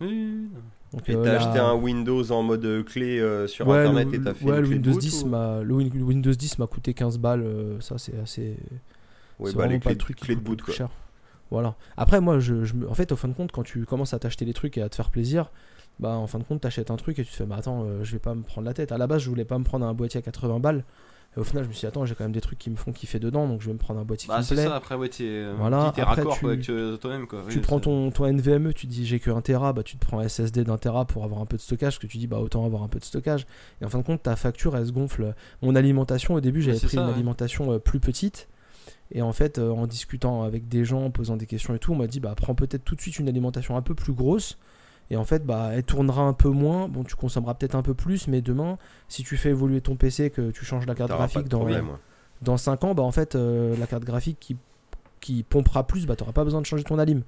Oui, oui, oui. Donc, Et euh, t'as acheté un Windows en mode euh, clé euh, sur ouais, internet le, et t'as fait ouais, une le clé Windows boot 10 ou- m'a le Win- le Windows 10 m'a coûté 15 balles, euh, ça c'est assez Ouais, c'est bah, les clés, truc clés de boot quoi. cher. Voilà. Après moi je, je me- en fait au fin de compte quand tu commences à t'acheter des trucs et à te faire plaisir, bah en fin de compte t'achètes un truc et tu te fais bah attends, euh, je vais pas me prendre la tête. À la base, je voulais pas me prendre un boîtier à 80 balles. Et au final, je me suis dit attends, j'ai quand même des trucs qui me font kiffer dedans, donc je vais me prendre un boîtier Bah qui me c'est plaît. ça après ouais t'es Voilà, t'es après, raccord tu- avec euh, toi-même quoi. Tu Oui, prends ton, ton NVMe, tu dis j'ai que 1 Tera, bah tu te prends un SSD d'un Tera pour avoir un peu de stockage, parce que tu dis bah autant avoir un peu de stockage. Et en fin de compte, ta facture elle se gonfle. Mon alimentation, au début, j'avais pris ça, une ouais. alimentation euh, plus petite. Et en fait, euh, en discutant avec des gens, en posant des questions et tout, on m'a dit bah prends peut-être tout de suite une alimentation un peu plus grosse. Et en fait, bah elle tournera un peu moins. Bon, tu consommeras peut-être un peu plus, mais demain, si tu fais évoluer ton PC, que tu changes la carte graphique dans, problème, ouais. dans 5 ans, bah en fait, euh, la carte graphique qui, qui pompera plus, bah t'auras pas besoin de changer ton alim.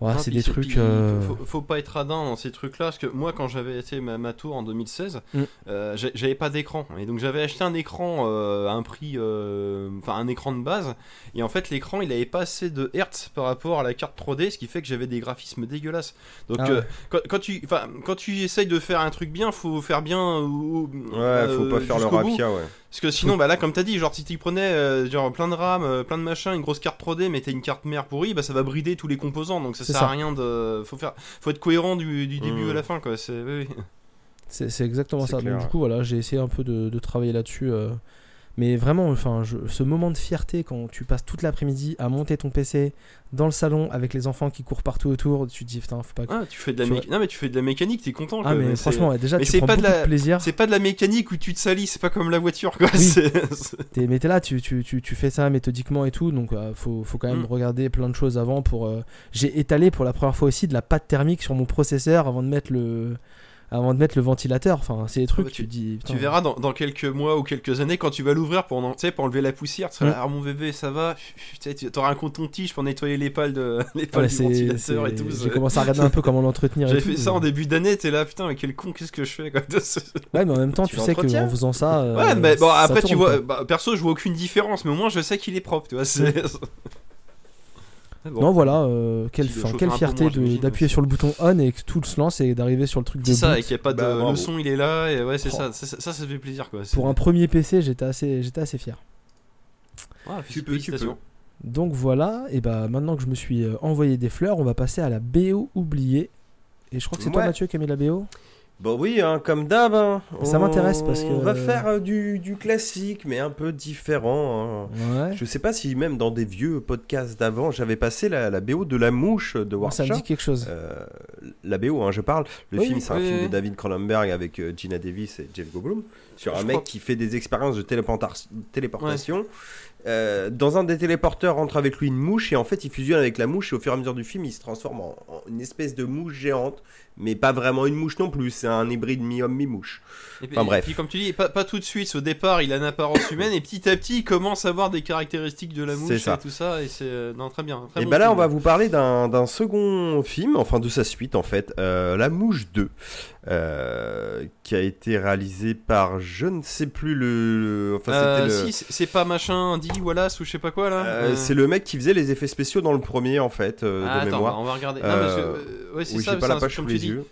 Non, c'est des trucs. puis, euh, Faut, faut pas être radin dans ces trucs-là, parce que moi, quand j'avais été ma, ma tour en 2016, Mm. euh, j'avais pas d'écran, et donc j'avais acheté un écran euh, à un prix, euh, enfin un écran de base, et en fait l'écran il avait pas assez de hertz par rapport à la carte 3D, ce qui fait que j'avais des graphismes dégueulasses. Donc Ah euh, ouais. quand, quand tu, enfin quand tu essayes de faire un truc bien, faut faire bien. ou- Ouais, faut pas faire le rapia, ouais. Parce que sinon, bah là, comme t'as dit, genre si tu prenais euh, genre plein de RAM, euh, plein de machins, une grosse carte 3D, mais t'as une carte mère pourrie, bah ça va brider tous les composants. Donc ça sert ça. à rien de. Faut faire, faut être cohérent du, du début Mmh. à la fin, quoi. C'est. Oui, oui. Exactement ça. clair, Donc, du coup, voilà, j'ai essayé un peu de, de travailler là-dessus. euh. Mais vraiment, enfin, je- ce moment de fierté quand tu passes toute l'après-midi à monter ton PC dans le salon avec les enfants qui courent partout autour, tu te dis putain, faut pas. que- Ah, tu fais de la Tu mécanique. Non, mais tu fais de la mécanique, t'es content. Ah quoi, mais franchement, ouais, déjà mais tu prends pas de la- de plaisir. C'est pas de la mécanique où tu te salis, c'est pas comme la voiture, quoi. Oui. mais t'es là, tu, tu, tu, tu fais ça méthodiquement et tout, donc euh, faut, faut quand même Mm. regarder plein de choses avant. Pour, euh, J'ai étalé pour la première fois aussi de la pâte thermique sur mon processeur avant de mettre le, avant de mettre le ventilateur. Enfin, c'est des trucs, bah, tu, dis. Tu verras dans, dans quelques mois ou quelques années quand tu vas l'ouvrir pour, en- enlever la poussière. Tu seras Mm. là, ah mon bébé, ça va. Tu sais, tu auras un coton-tige pour nettoyer les pales, de, les pales Ouais, du ventilateur et tout. J'ai commencé à regarder un peu comment l'entretenir. tout, fait ça mais- en début d'année, t'es là, putain, mais quel con, qu'est-ce que je fais quoi. Ouais, mais en même temps, Tu tu, sais qu'en faisant ça. euh, Ouais, mais bon, après, tu vois, bah, perso, je vois aucune différence, mais au moins, je sais qu'il est propre, tu vois. Bon. Non, voilà, euh, quelle, fierté d'appuyer sur le bouton on et que tout se lance et d'arriver sur le truc de C'est ça, boot. et qu'il n'y a pas de. Bah, le son, il est là, et ouais, c'est Oh. ça, ça, ça, ça fait plaisir, quoi. Pour un premier PC, j'étais assez, j'étais assez fier. Ouais, Tu peux, tu félicitations. Donc voilà, et bah maintenant que je me suis euh, envoyé des fleurs, on va passer à la BO oubliée. Et je crois que c'est toi. Mathieu qui a mis la BO. Bon oui, hein, comme d'hab. hein, Ça m'intéresse parce que- On va faire euh, du, du classique, mais un peu différent. hein. Ouais. Je sais pas si même dans des vieux podcasts d'avant, j'avais passé la, la BO de La Mouche de Bon, ça me dit quelque chose. Euh, la BO, hein, je parle. Le Oui, film, oui, c'est un oui, film de David Cronenberg avec euh, Gina Davis et Jeff Goldblum sur un mec crois- qui fait des expériences de téléporta- téléportation. Euh, dans un des téléporteurs rentre avec lui une mouche et en fait il fusionne avec la mouche et au fur et à mesure du film il se transforme en, en une espèce de mouche géante mais pas vraiment une mouche non plus c'est un hybride mi-homme mi-mouche Et puis, Enfin, bref. et puis, comme tu dis, pas, pas tout de suite. Au départ, il a une apparence humaine et petit à petit, il commence à avoir des caractéristiques de la mouche ça. et tout ça. Et c'est euh, non très bien. très et bon ben là film. on va vous parler d'un second film enfin de sa suite en fait euh, La Mouche 2 euh, qui a été réalisé par je ne sais plus le, enfin Euh, le si, c'est- pas machin, Andy Wallace ou je sais pas quoi là. C'est le mec qui faisait les effets spéciaux dans le premier en fait euh, ah, de attends, mémoire on va regarder. Non, ouais, c'est oui ça. pas la page comme tu dis. Yeux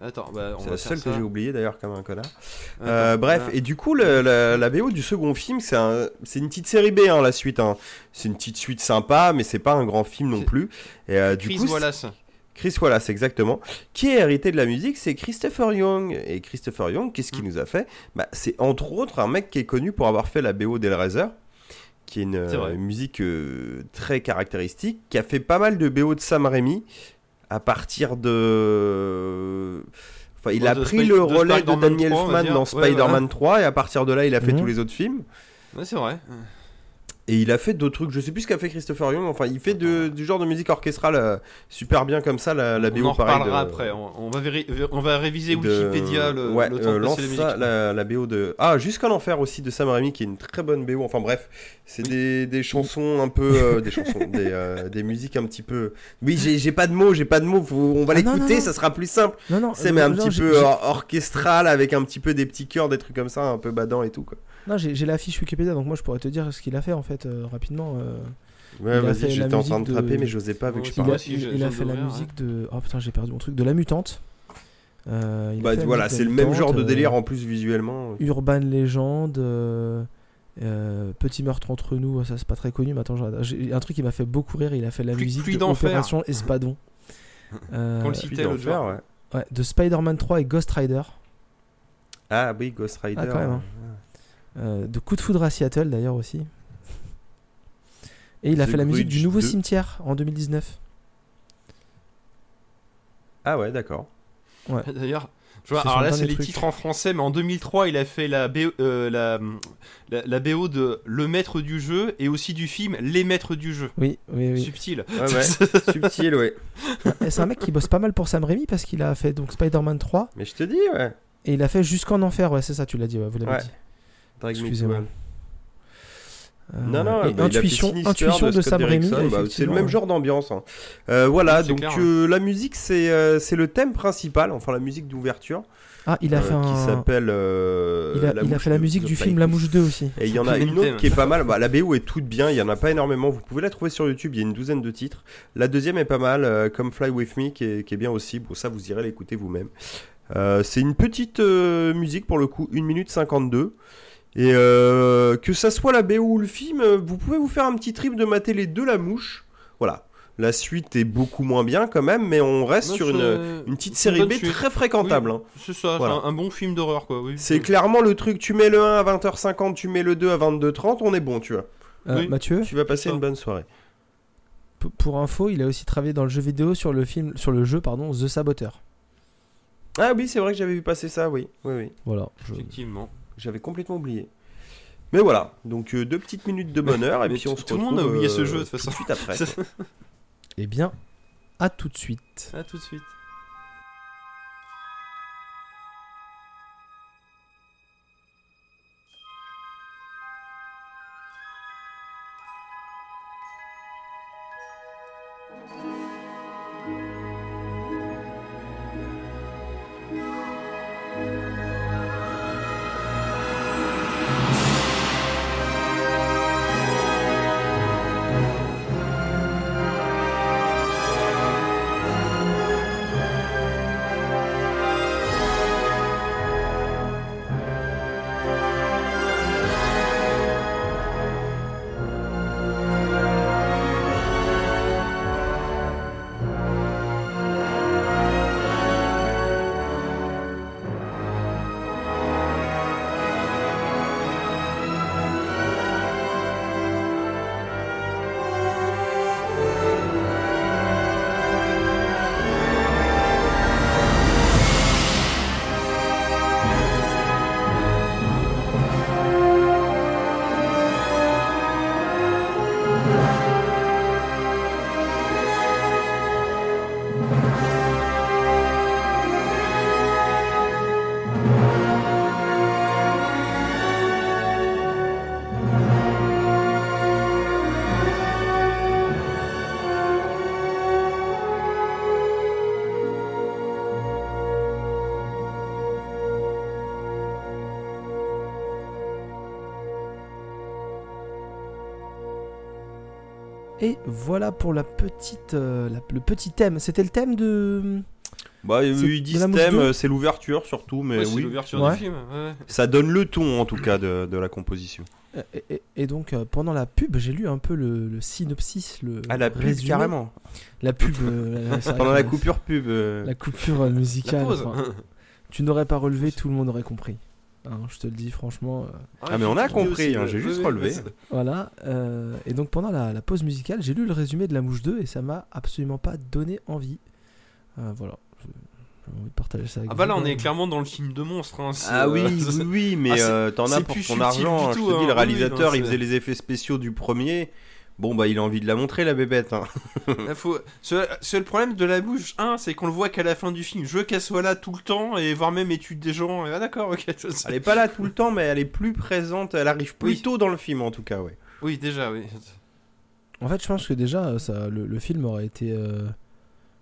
Attends, bah, c'est la seule que j'ai oubliée d'ailleurs comme un connard Euh, bref, et du coup, le- la, la BO du second film, c'est un- une petite série B, hein, la suite. hein. C'est une petite suite sympa, mais c'est pas un grand film non plus. Et euh, du Chris coup, Wallace. Chris Wallace, exactement. Qui est hérité de la musique, c'est Christopher Young. Et Christopher Young, qu'est-ce qu'il Mm. nous a fait? Bah, C'est entre autres un mec qui est connu pour avoir fait la BO d'Hellraiser, qui est une euh, musique euh, très caractéristique, qui a fait pas mal de BO de Sam Raimi à partir de. Enfin, il a de pris le de relais de Spider-Man Danny 3, on va Elfman dans Ouais, Spider-Man voilà. 3 et à partir de là, il a fait Mhm. tous les autres films. Ouais, c'est vrai. Et il a fait d'autres trucs, je sais plus ce qu'a fait Christopher Young, enfin il fait de- du genre de musique orchestrale euh, super bien comme ça, la, la on BO en pareil. reparlera de- après. On, on va véri- on va réviser de- Wikipédia le, ouais, le temps euh, de lance passer les ça, musiques. la, la BO de... Ah, Jusqu'en Enfer aussi de Sam Raimi qui est une très bonne BO, enfin bref, c'est des, des chansons un peu... euh, des chansons, des, euh, des musiques un petit peu... Oui, j'ai j'ai pas de mots, j'ai pas de mots, faut- on va Ah, non, l'écouter, non, non. ça sera plus simple. Non, non, C'est euh, mais un non, petit j'ai- peu j'ai- or- orchestral avec un petit peu des petits chœurs, des trucs comme ça, un peu badant et tout quoi. Non, j'ai la fiche Wikipédia, donc moi je pourrais te dire ce qu'il a fait en fait euh, rapidement. euh. Ouais, Il vas-y, j'étais en train de taper mais j'osais pas vu que je il Par a, là, si, il- je- il a fait la musique de. Oh putain, j'ai perdu mon truc. De la mutante. Euh, il Bah voilà, c'est le même genre de délire euh, en plus visuellement. Urban Legend. euh, euh, Petit meurtre entre nous, ça c'est pas très connu, mais attends, j'ai- un truc qui m'a fait beaucoup rire, il a fait la Pluie- musique de d'enfer. Opération Espadon. Euh, Qu'on le citait l'autre jour. ouais. ouais, de Spider-Man 3 et Ghost Rider. Ah oui, Ghost Rider. Ah, quand même, hein. Euh, de Coup de foudre à Seattle d'ailleurs aussi. Et il a The fait la musique Grudge du nouveau 2. cimetière en 2019. Ah ouais, d'accord. D'ailleurs, je vois, C'est alors là c'est les titres en français, mais en 2003 il a fait la BO, euh, la, la, la BO de Le Maître du jeu et aussi du film Les Maîtres du jeu. Oui, oui, oui. Subtil. Ouais, ouais. Subtil, ouais. C'est un mec qui bosse pas mal pour Sam Raimi parce qu'il a fait donc Spider-Man 3 Mais je te dis, ouais. et il a fait Jusqu'en Enfer. Ouais, c'est ça, tu l'as dit, ouais, vous l'avez Ouais. dit. Drag Me to Excusez-moi. Hell. Euh, Non, non, bah, il a fait Intuition, de, Scott Sam bah, c'est le même genre d'ambiance. hein. Euh, voilà, donc clair, euh, la musique, c'est euh, c'est le thème principal, enfin la musique d'ouverture, Ah, il a euh, fait qui un. s'appelle. euh, Il a, La il a fait la de- musique de du film La. Mouche 2 aussi. Et il y en a une autre qui est pas mal. Bah, la BO est toute bien. Il y en a pas énormément. Vous pouvez la trouver sur YouTube. Il y a une douzaine de titres. La deuxième est pas mal, euh, comme Fly With Me, qui est, qui est bien aussi. Bon, ça, vous irez l'écouter vous-même. Euh, c'est une petite euh, musique pour le coup, 1 minute 52. Et euh, que ça soit la BO ou le film, vous pouvez vous faire un petit trip de mater les deux La Mouche. Voilà. La suite est beaucoup moins bien quand même, mais on reste sur une, une petite série B suite. très fréquentable. Oui, hein. C'est ça, Voilà. c'est un, un bon film d'horreur quoi. Oui. C'est clairement le truc, tu mets le 1 à 20h50, tu mets le 2 à 22h30, on est bon, tu vois. Euh, Oui. Mathieu, Tu vas passer une bonne soirée. p- pour info, il a aussi travaillé dans le jeu vidéo sur le film, sur le jeu pardon, The Saboteur. Ah oui, c'est vrai que j'avais vu passer ça, oui. Oui, oui. Voilà. je- Effectivement. J'avais complètement oublié. Mais voilà, donc euh, deux petites minutes de bonheur et Mais puis on tout- se tout le retrouve monde a oublié ce euh, jeu, de toute tout façon. suite après. Eh bien, à tout de suite. À tout de suite. Et voilà pour la petite, euh, la- le petit thème. C'était le thème de. Bah, C'est ils disent thème, c'est l'ouverture surtout, mais Ouais, c'est oui. l'ouverture Ouais. du film. ouais. Ça donne le ton en tout cas de, de la composition. Euh, Et, et- et donc euh, pendant la pub, j'ai lu un peu le, le synopsis, le Ah, la pub résumé. carrément. La pub. euh, Pendant la coupure pub. euh, La coupure musicale. La pause. enfin, tu n'aurais pas relevé, tout le monde aurait compris. Hein, je te le dis franchement. euh, Ah, mais on a compris, hein, j'ai juste relevé. Voilà. euh, et donc pendant la, la pause musicale, j'ai lu le résumé de La Mouche 2 et ça m'a absolument pas donné envie. Euh, voilà. Je- J'ai envie de partager ça avec Ah bah là vous, on est clairement dans le film de monstre. Hein, c'est, Ah oui, oui, oui, mais Ah, euh, t'en as pour ton argent. du Je tout, te dis, hein. le réalisateur, oui, il non, faisait c'est- les effets spéciaux du premier. Bon, bah, il a envie de la montrer, la bébête. hein. Faut... Le problème de la bouche, un, c'est qu'on le voit qu'à la fin du film. Je veux qu'elle soit là tout le temps et voir même étude des gens. Et, ah d'accord, ok. Elle est pas là tout le temps, mais elle est plus présente. Elle arrive plus Oui. tôt dans le film, en tout cas, ouais. Oui, déjà, oui. En fait, je pense que déjà, euh, ça, le, le film aurait été. euh,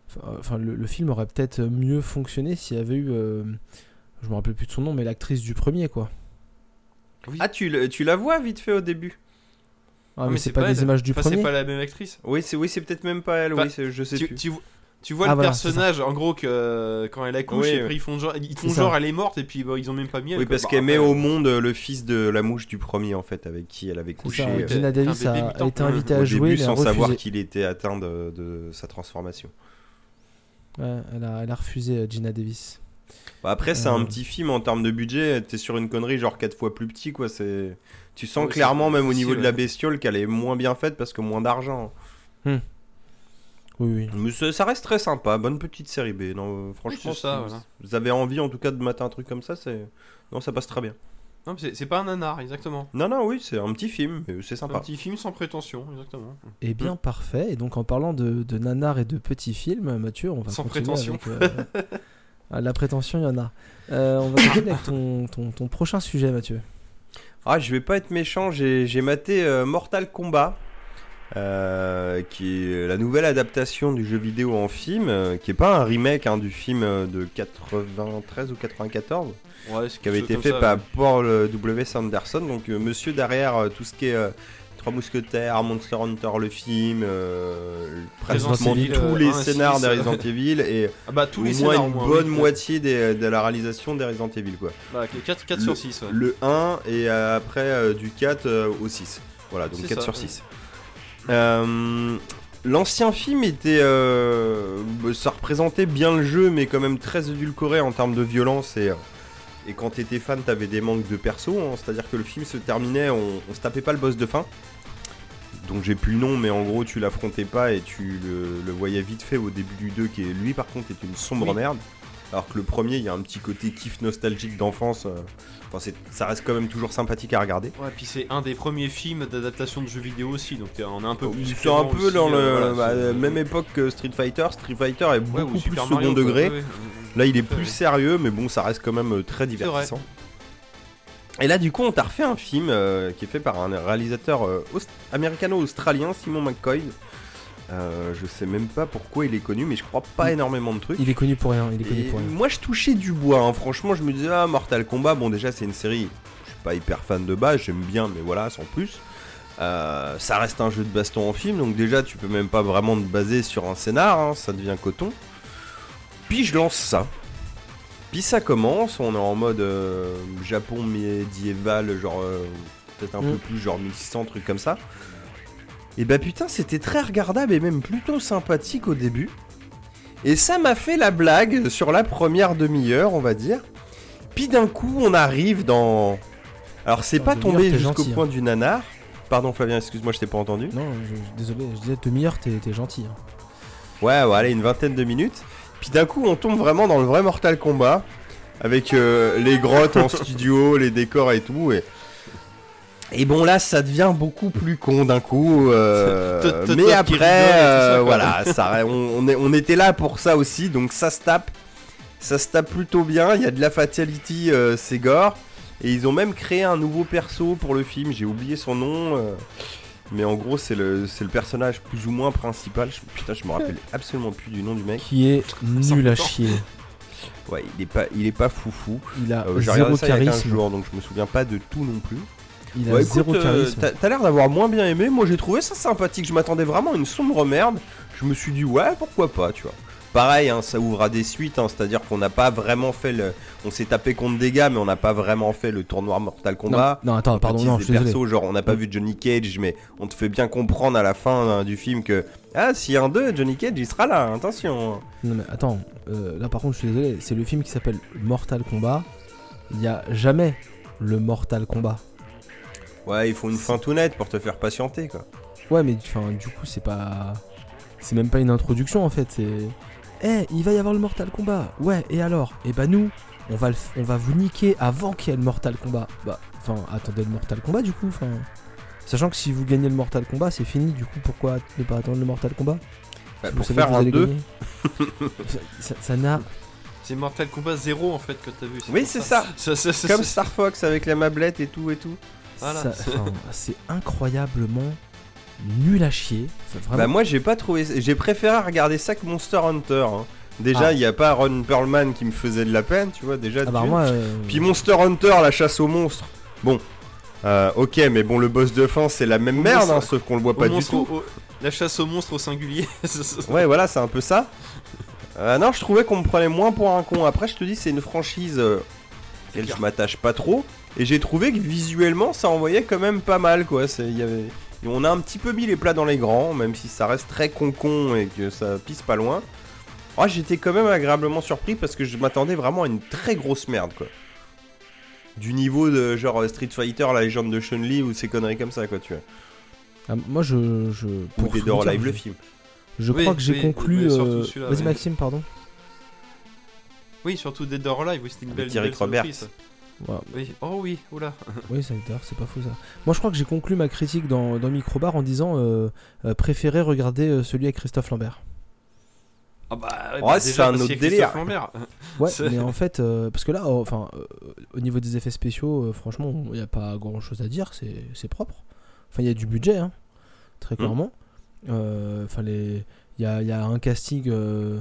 Enfin, enfin, le, le film aurait peut-être mieux fonctionné s'il y avait eu. euh, Je me rappelle plus de son nom, mais l'actrice du premier, quoi. Ah, tu, le- tu la vois vite fait au début? Ah, Ah, mais, mais c'est pas, pas des elle. images du Enfin, premier. c'est pas la même actrice. Oui, c'est oui, c'est peut-être même pas elle, Bah, oui, c'est- je sais Tu, plus. tu, vo- tu vois Ah, le voilà, personnage, en gros, que euh, quand elle accouche, Oui, et oui. après ils font genre, ils font genre elle est morte, et puis bah, ils ont même pas mis elle. Oui, quoi. parce Bah, qu'elle met au monde euh, le fils de la mouche du premier, en fait, avec qui elle avait couché ça, euh, Gina Davis a, été invitée au à jouer, début sans savoir refusé. qu'il était atteint de, de sa transformation. Ouais, elle, a, elle a refusé Gina Davis. Bah, après, c'est un petit film en termes de budget. T'es sur une connerie genre 4 fois plus petit, quoi. C'est... Tu sens clairement, même au niveau de la bestiole, qu'elle est moins bien faite parce que moins d'argent. Oui, oui. Mais ça ça reste très sympa. Bonne petite série B. Non, euh, franchement, ça, si voilà. vous avez envie en tout cas de mater un truc comme ça, c'est. Non, ça passe très bien. Non, mais c'est- pas un nanar, exactement. Non, non, oui, c'est un petit film, mais c'est Un sympa. petit film sans prétention, exactement. Eh bien, parfait. Et donc, en parlant de, de nanar et de petits films, Mathieu, on va Sans continuer prétention. avec, euh, ah, la prétention, il y en a. Euh, on va continuer avec ton, ton, ton prochain sujet, Mathieu. Ah, je vais pas être méchant, j'ai maté euh, Mortal Kombat, euh, qui est la nouvelle adaptation du jeu vidéo en film, euh, qui est pas un remake hein, du film de 93 ou 94, Ouais, qui avait été fait ça, par Paul W. Sanderson, donc monsieur derrière tout ce qui est Trois Mousquetaires, Monster Hunter le film, euh, pratiquement Evil, tous euh, les 1 à scénars 6, des euh. Resident Evil et Ah bah tous au les moins scénars, une moins, bonne oui. moitié des- de la réalisation des Resident Evil quoi. Bah, 4, 4 sur 6. Ouais. Le 1 et après euh, du 4 euh, au 6. Voilà, donc C'est 4 ça, sur ouais. 6. Euh, L'ancien film était. euh, ça représentait bien le jeu, mais quand même très édulcoré en termes de violence. Et, et quand t'étais fan, t'avais des manques de perso. hein. C'est-à-dire que le film se terminait, on, on se tapait pas le boss de fin. Donc j'ai plus le nom, mais en gros, tu l'affrontais pas et tu le, le voyais vite fait au début du 2, qui est, lui par contre est une sombre Oui. merde. Alors que le premier, il y a un petit côté kiff nostalgique d'enfance. euh, Enfin, c'est- ça reste quand même toujours sympathique à regarder. Ouais, puis c'est un des premiers films d'adaptation de jeux vidéo aussi, donc t'es- on est un peu plus. C'est un peu aussi, dans le euh, voilà, bah, c'est- même époque que Street Fighter. Street Fighter est beaucoup ou plus Super second Mario, degré. ouais, ouais. Là, il est plus sérieux, mais bon, ça reste quand même euh, très divertissant. Et là, du coup, on t'a refait un film euh, qui est fait par un réalisateur euh, aust- américano-australien, Simon McCoy. Euh, je sais même pas pourquoi il est connu, mais je crois pas Il- énormément de trucs. Il est connu pour rien, il est connu pour rien. moi, je touchais du bois. hein. Franchement, je me disais, ah, Mortal Kombat, bon, déjà, c'est une série. Je suis pas hyper fan de base, j'aime bien, mais voilà, sans plus. Ça reste un jeu de baston en film, donc déjà, tu peux même pas vraiment te baser sur un scénar, hein, ça devient coton. Puis je lance ça. Puis ça commence, on est en mode euh, Japon médiéval, genre euh, peut-être un Mm. peu plus, genre 1600, truc comme ça. Et bah putain, c'était très regardable et même plutôt sympathique au début. Et ça m'a fait la blague sur la première demi-heure, on va dire. Puis d'un coup, on arrive dans. Alors, c'est pas tombé jusqu'au gentil, hein. point du nanar. Pardon, Flavien, excuse-moi, je t'ai pas entendu. Non, je, je- désolé, je disais demi-heure, t'es gentil. hein. Ouais, ouais, allez, une vingtaine de minutes. Puis d'un coup, on tombe vraiment dans le vrai Mortal Kombat. Avec euh, les grottes en studio, les décors et tout. Et... et bon, là, ça devient beaucoup plus con d'un coup. euh, mais après, ça, euh, voilà, ça, on, on est- on était là pour ça aussi. Donc ça se tape. Ça se tape plutôt bien. Il y a de la fatality, c'est gore. Et ils ont même créé un nouveau perso pour le film. J'ai oublié son nom. Mais en gros, c'est le, c'est le personnage plus ou moins principal. Je- putain, je me rappelle absolument plus du nom du mec. Qui est nul à chier. Ouais, il est pas, il est pas foufou. Il a Euh, J'ai zéro regardé ça il y a 15 charisme. jours, donc je me souviens pas de tout non plus. Il a Ouais, écoute, zéro euh, charisme. t'as t'as l'air d'avoir moins bien aimé. Moi, j'ai trouvé ça sympathique. Je m'attendais vraiment à une sombre merde. Je me suis dit, ouais, pourquoi pas, tu vois. Pareil, hein, ça ouvre à des suites, hein, c'est-à-dire qu'on n'a pas vraiment fait le. On s'est tapé contre des gars, mais on n'a pas vraiment fait le tournoi Mortal Kombat. non, attends, On pardon, non, je suis désolé. persos, genre on n'a pas vu Johnny Cage, mais on te fait bien comprendre à la fin hein, du film que ah s'il y a un 2, Johnny Cage il sera là, attention. Non mais attends, euh, là par contre je suis désolé, c'est le film qui s'appelle Mortal Kombat. Il n'y a jamais le Mortal Kombat. Ouais, il faut une fin tout nette pour te faire patienter quoi. Ouais mais du coup c'est pas... C'est même pas une introduction en fait, c'est... Eh, il va y avoir le Mortal Kombat. Ouais, et alors? Eh bah nous, on va, le f- on va vous niquer avant qu'il y ait le Mortal Kombat. Bah, enfin, attendez le Mortal Kombat du coup, enfin... Sachant que si vous gagnez le Mortal Kombat, c'est fini, du coup pourquoi ne pas attendre le Mortal Kombat? Bah, Si pour vous faire un allez 2, gagner. ça- n'a C'est Mortal Kombat 0 en fait que t'as vu. Oui, c'est ça. Ça, ça, ça, comme Star Fox avec la mablette et tout et tout. Voilà. Ça- enfin, c'est incroyablement nul à chier. Bah moi j'ai pas trouvé, j'ai préféré regarder ça que Monster Hunter. hein. Déjà Ah. il y a pas Ron Perlman qui me faisait de la peine, tu vois déjà. Ah bah moi, euh, Puis Monster Hunter, la chasse aux monstres. Bon, euh, ok, mais bon, le boss de fin, c'est la même Au merde, hein, sauf qu'on le voit Au pas du monstre- tout. au- La chasse aux monstres au singulier. Ouais, voilà, c'est un peu ça. Euh, non, je trouvais qu'on me prenait moins pour un con. Après, je te dis, c'est une franchise euh, auquel clair. je m'attache pas trop. Et j'ai trouvé que visuellement, ça envoyait quand même pas mal, quoi. C'est- il Y avait... et on a un petit peu mis les plats dans les grands, même si ça reste très con-con et que ça pisse pas loin. Ah, j'étais quand même agréablement surpris parce que je m'attendais vraiment à une très grosse merde, quoi. Du niveau de genre Street Fighter, la légende de Chun-Li ou ces conneries comme ça, quoi, tu vois. ah, moi je. je Ou pour Dead or Alive, le film. Je Oui, crois que j'ai oui, conclu. euh, Vas-y ouais. Maxime, pardon. oui, surtout Dead or Alive, oui, c'était une belle, Eric belle Roberts. surprise. Ouais. Oui. Oh oui, oula. Oui, ça d'ailleurs, c'est pas faux ça. Moi je crois que j'ai conclu ma critique dans, dans Microbar en disant euh, euh, préférer regarder euh, celui avec Christophe Lambert. Ah bah, Ouais, c'est un autre délire. Ouais, mais en fait, euh, parce que là, euh, enfin, euh, au niveau des effets spéciaux, euh, franchement, il n'y a pas grand chose à dire, c'est c'est propre. Enfin, il y a du budget, hein, très clairement. Euh, Enfin, les, il y a, il y a un casting, euh,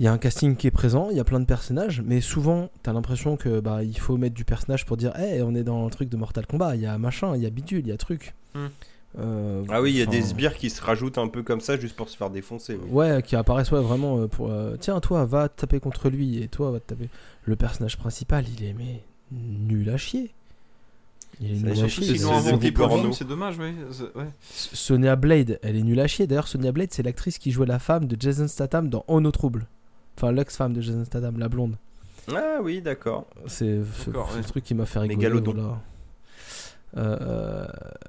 il y a un casting qui est présent, il y a plein de personnages, mais souvent, t'as l'impression que bah il faut mettre du personnage pour dire, hey, on est dans le truc de Mortal Kombat, il y a machin, il y a bidule, il y a truc. Hmm. Euh, Ah oui, il y a des sbires qui se rajoutent un peu comme ça juste pour se faire défoncer. oui. Ouais, qui apparaissent ouais, vraiment euh, pour. euh, Tiens, toi, va te taper contre lui et toi, va te taper. Le personnage principal, il est mais nul à chier. Il est nul à chier. c'est dommage, ouais. ouais. Sonia Blade, elle est nulle à chier. D'ailleurs, Sonia Blade, c'est l'actrice qui jouait la femme de Jason Statham dans On au trouble. Enfin, l'ex-femme de Jason Statham, la blonde. Ah oui, d'accord. C'est ouais. le truc qui m'a fait rigoler. Mégalodon. Voilà. Euh,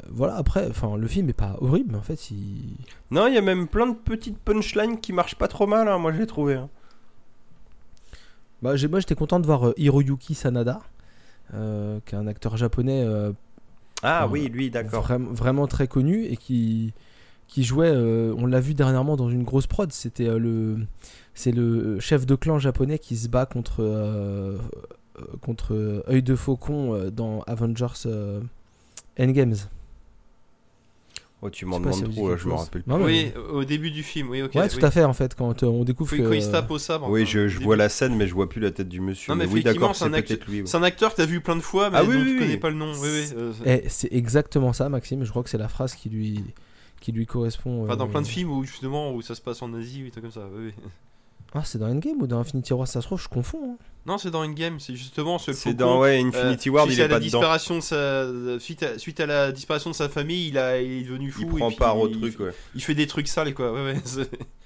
voilà, après, enfin, le film est pas horrible, mais en fait, il. Non, il y a même plein de petites punchlines qui marchent pas trop mal, hein, moi j'ai trouvé. hein. Bah, j'ai- moi, j'étais content de voir euh, Hiroyuki Sanada, euh, qui est un acteur japonais euh, Ah oui, lui, d'accord. Vraim- vraiment très connu et qui qui jouait euh, on l'a vu dernièrement dans une grosse prod c'était euh, le c'est le chef de clan japonais qui se bat contre euh, euh, contre œil de faucon euh, dans Avengers euh, Endgames Oh, tu m'en demandes trop, là, je me rappelle Non, mais- Oui, au début du film, oui, ok. ouais oui. tout à fait en fait quand euh, on découvre Oui, que quand il se tape au sabre. Oui, enfin, je, vois la scène, mais je vois plus la tête du monsieur. Non, mais mais oui, effectivement, d'accord, c'est un acte- peut-être lui. oui. C'est un acteur que t'as vu plein de fois, mais Ah oui, dont oui, tu oui. connais pas le nom. Oui, oui. euh, Eh, c'est exactement ça Maxime je crois que c'est la phrase qui lui qui lui correspond Enfin, dans euh, plein de films où justement où ça se passe en Asie, trucs comme ça. Oui, oui. ah c'est dans Endgame ou dans Infinity War ça se trouve je confonds hein. Non, c'est dans Endgame, c'est justement ce C'est dans ouais, euh, Infinity Ward, suite il à est la pas dedans. disparition de sa... suite, à... suite à la disparition de sa famille, il, a... il est devenu fou. Il et prend puis part au il- truc, ouais. Il fait des trucs sales, quoi. Ouais, ouais.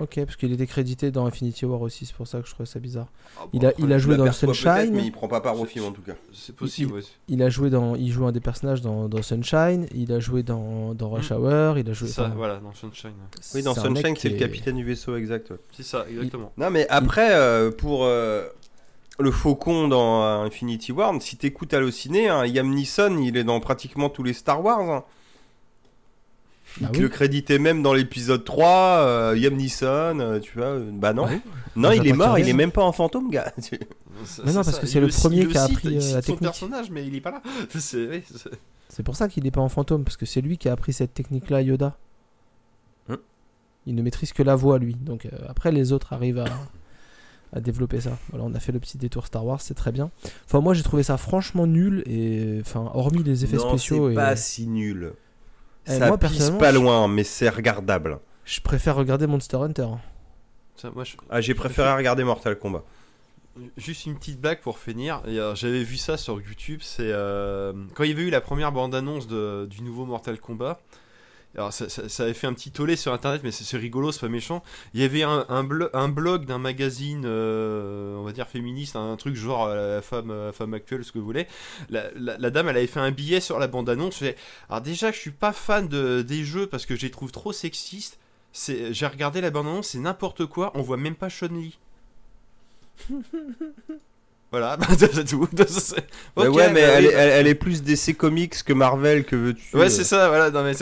ok parce qu'il était crédité dans Infinity War aussi c'est pour ça que je trouvais ça bizarre Ah, bon, Il a- après, il a joué dans Sunshine. mais il prend pas part au film en tout cas. C'est possible, ouais. Il a joué dans, il joue un des personnages dans, dans Sunshine. Il a joué dans, dans Rush Mm. Hour. Il a joué. Ça, enfin, voilà, dans Sunshine. Oui, dans Sunshine, c'est le capitaine du vaisseau, exact. ouais. C'est ça, exactement. Non, mais après, euh, pour euh, le faucon dans euh, Infinity War, si t'écoutes Allociné, hein, Liam Neeson, il est dans pratiquement tous les Star Wars. hein. Ah Il oui le créditait même dans l'épisode 3, euh, Liam Neeson, euh, tu vois. euh, Bah non. Ouais. Non, Ah, il est mort, il est même pas un fantôme, gars. Mais non, parce ça, que c'est le premier qui a appris, il euh, la son technique. personnage, mais il est pas là. C'est pour ça qu'il n'est pas en fantôme parce que c'est lui qui a appris cette technique-là, Yoda. Hein il ne maîtrise que la voix, lui. Donc euh, après, les autres arrivent à, à développer ça. Voilà, on a fait le petit détour Star Wars, c'est très bien. Enfin, moi, j'ai trouvé ça franchement nul et enfin, hormis les effets non, spéciaux. c'est Et... pas si nul. Eh, Ça moi, pisse pas loin, mais c'est regardable. Je préfère regarder Monster Hunter. ça, moi, je- Ah, j'ai préféré regarder Mortal Kombat. Juste une petite blague pour finir. Et, euh, J'avais vu ça sur YouTube. C'est euh, quand il y avait eu la première bande-annonce de- du nouveau Mortal Kombat. Alors ça, avait fait un petit tollé sur internet, mais c'est rigolo, c'est pas méchant. Il y avait un, un, blo- un blog d'un magazine, euh, on va dire féministe, un truc genre euh, la femme, femme actuelle, ce que vous voulez. La, dame, elle avait fait un billet sur la bande-annonce. Je fais, Alors déjà, je suis pas fan de, des jeux parce que je les trouve trop sexistes. J'ai regardé la bande-annonce, c'est n'importe quoi. On voit même pas Chun-Li. Voilà, bah, c'est tout. C'est- Bah Ok, ouais, mais bah elle, oui, est, elle, elle est plus DC Comics que Marvel, que veux-tu Ouais, euh. c'est ça, voilà. Non, mais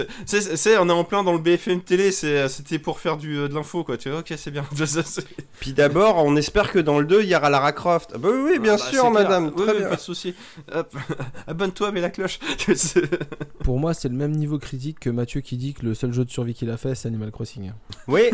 on est en plein dans le BFM télé, c'est, c'était pour faire du, euh, de l'info, quoi. Tu vois, ok, c'est bien. Puis d'abord, on espère que dans le 2, il y aura Lara Croft. Ah bah oui, bien Ah, bah, sûr, madame. clair. Très Oui, bien. Pas de souci. Abonne-toi, mets la cloche. Pour moi, c'est le même niveau critique que Mathieu qui dit que le seul jeu de survie qu'il a fait, c'est Animal Crossing. Oui,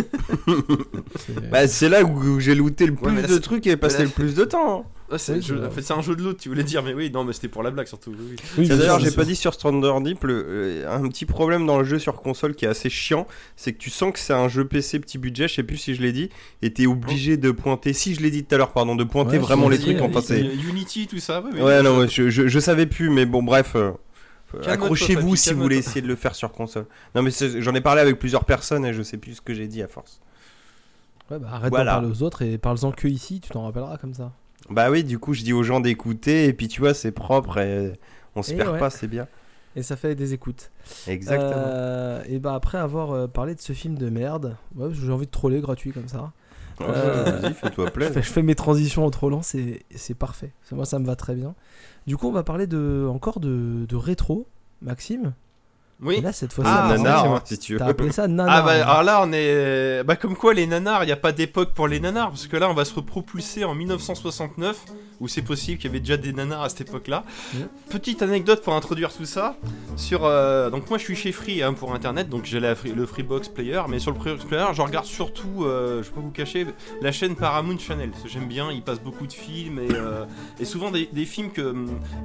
C'est- bah, c'est là où j'ai looté le plus là, de trucs et passé là- le plus de temps. Ah, c'est, Oui, je- c'est- en fait, c'est un jeu de l'autre, tu voulais dire, mais oui, non, mais c'était pour la blague surtout. oui, oui. D'ailleurs, j'ai pas dit sur Strander Deep, le- euh, un petit problème dans le jeu sur console qui est assez chiant, c'est que tu sens que c'est un jeu PC petit budget, je sais plus si je l'ai dit, et t'es obligé de pointer, si je l'ai dit tout à l'heure, pardon, de pointer Ouais, vraiment les trucs, enfin oui, c'est... Unity, tout ça. Ouais, mais- Ouais, non, ouais, je, je, je savais plus, mais bon, bref. euh, Accrochez-vous si vous voulez essayer de le faire sur console. Non, mais j'en ai parlé avec plusieurs personnes et je sais plus ce que j'ai dit à force. Ouais, bah, arrête Voilà. d'en parler aux autres et parle-en que ici, tu t'en rappelleras comme ça. Bah oui, du coup, je dis aux gens d'écouter et puis tu vois, c'est propre et on se Et perd ouais. pas, c'est bien. Et ça fait des écoutes. Exactement. Euh, et bah après avoir euh, parlé de ce film de merde, ouais, j'ai envie de troller gratuit comme ça. euh, Vas-y, fais-toi plaisir. je fais mes transitions en trollant, c'est c'est parfait. Moi ça me va très bien. Du coup on va parler de encore de, de rétro, Maxime. Oui. Et là cette fois-ci, Ah, nanar, hein, si tu veux. t'as appelé ça Ah nanar. bah hein. alors là on est bah comme quoi les nanars il n'y a pas d'époque pour les nanars parce que là on va se repropulser en 1969 où c'est possible qu'il y avait déjà des nanars à cette époque là Mhm. petite anecdote pour introduire tout ça sur euh, donc moi je suis chez Free hein, pour internet donc j'ai Free- le Freebox Player mais sur le Freebox Player je regarde surtout euh, je vais pas vous cacher la chaîne Paramount Channel j'aime bien il passe beaucoup de films et, euh, et souvent des, des films que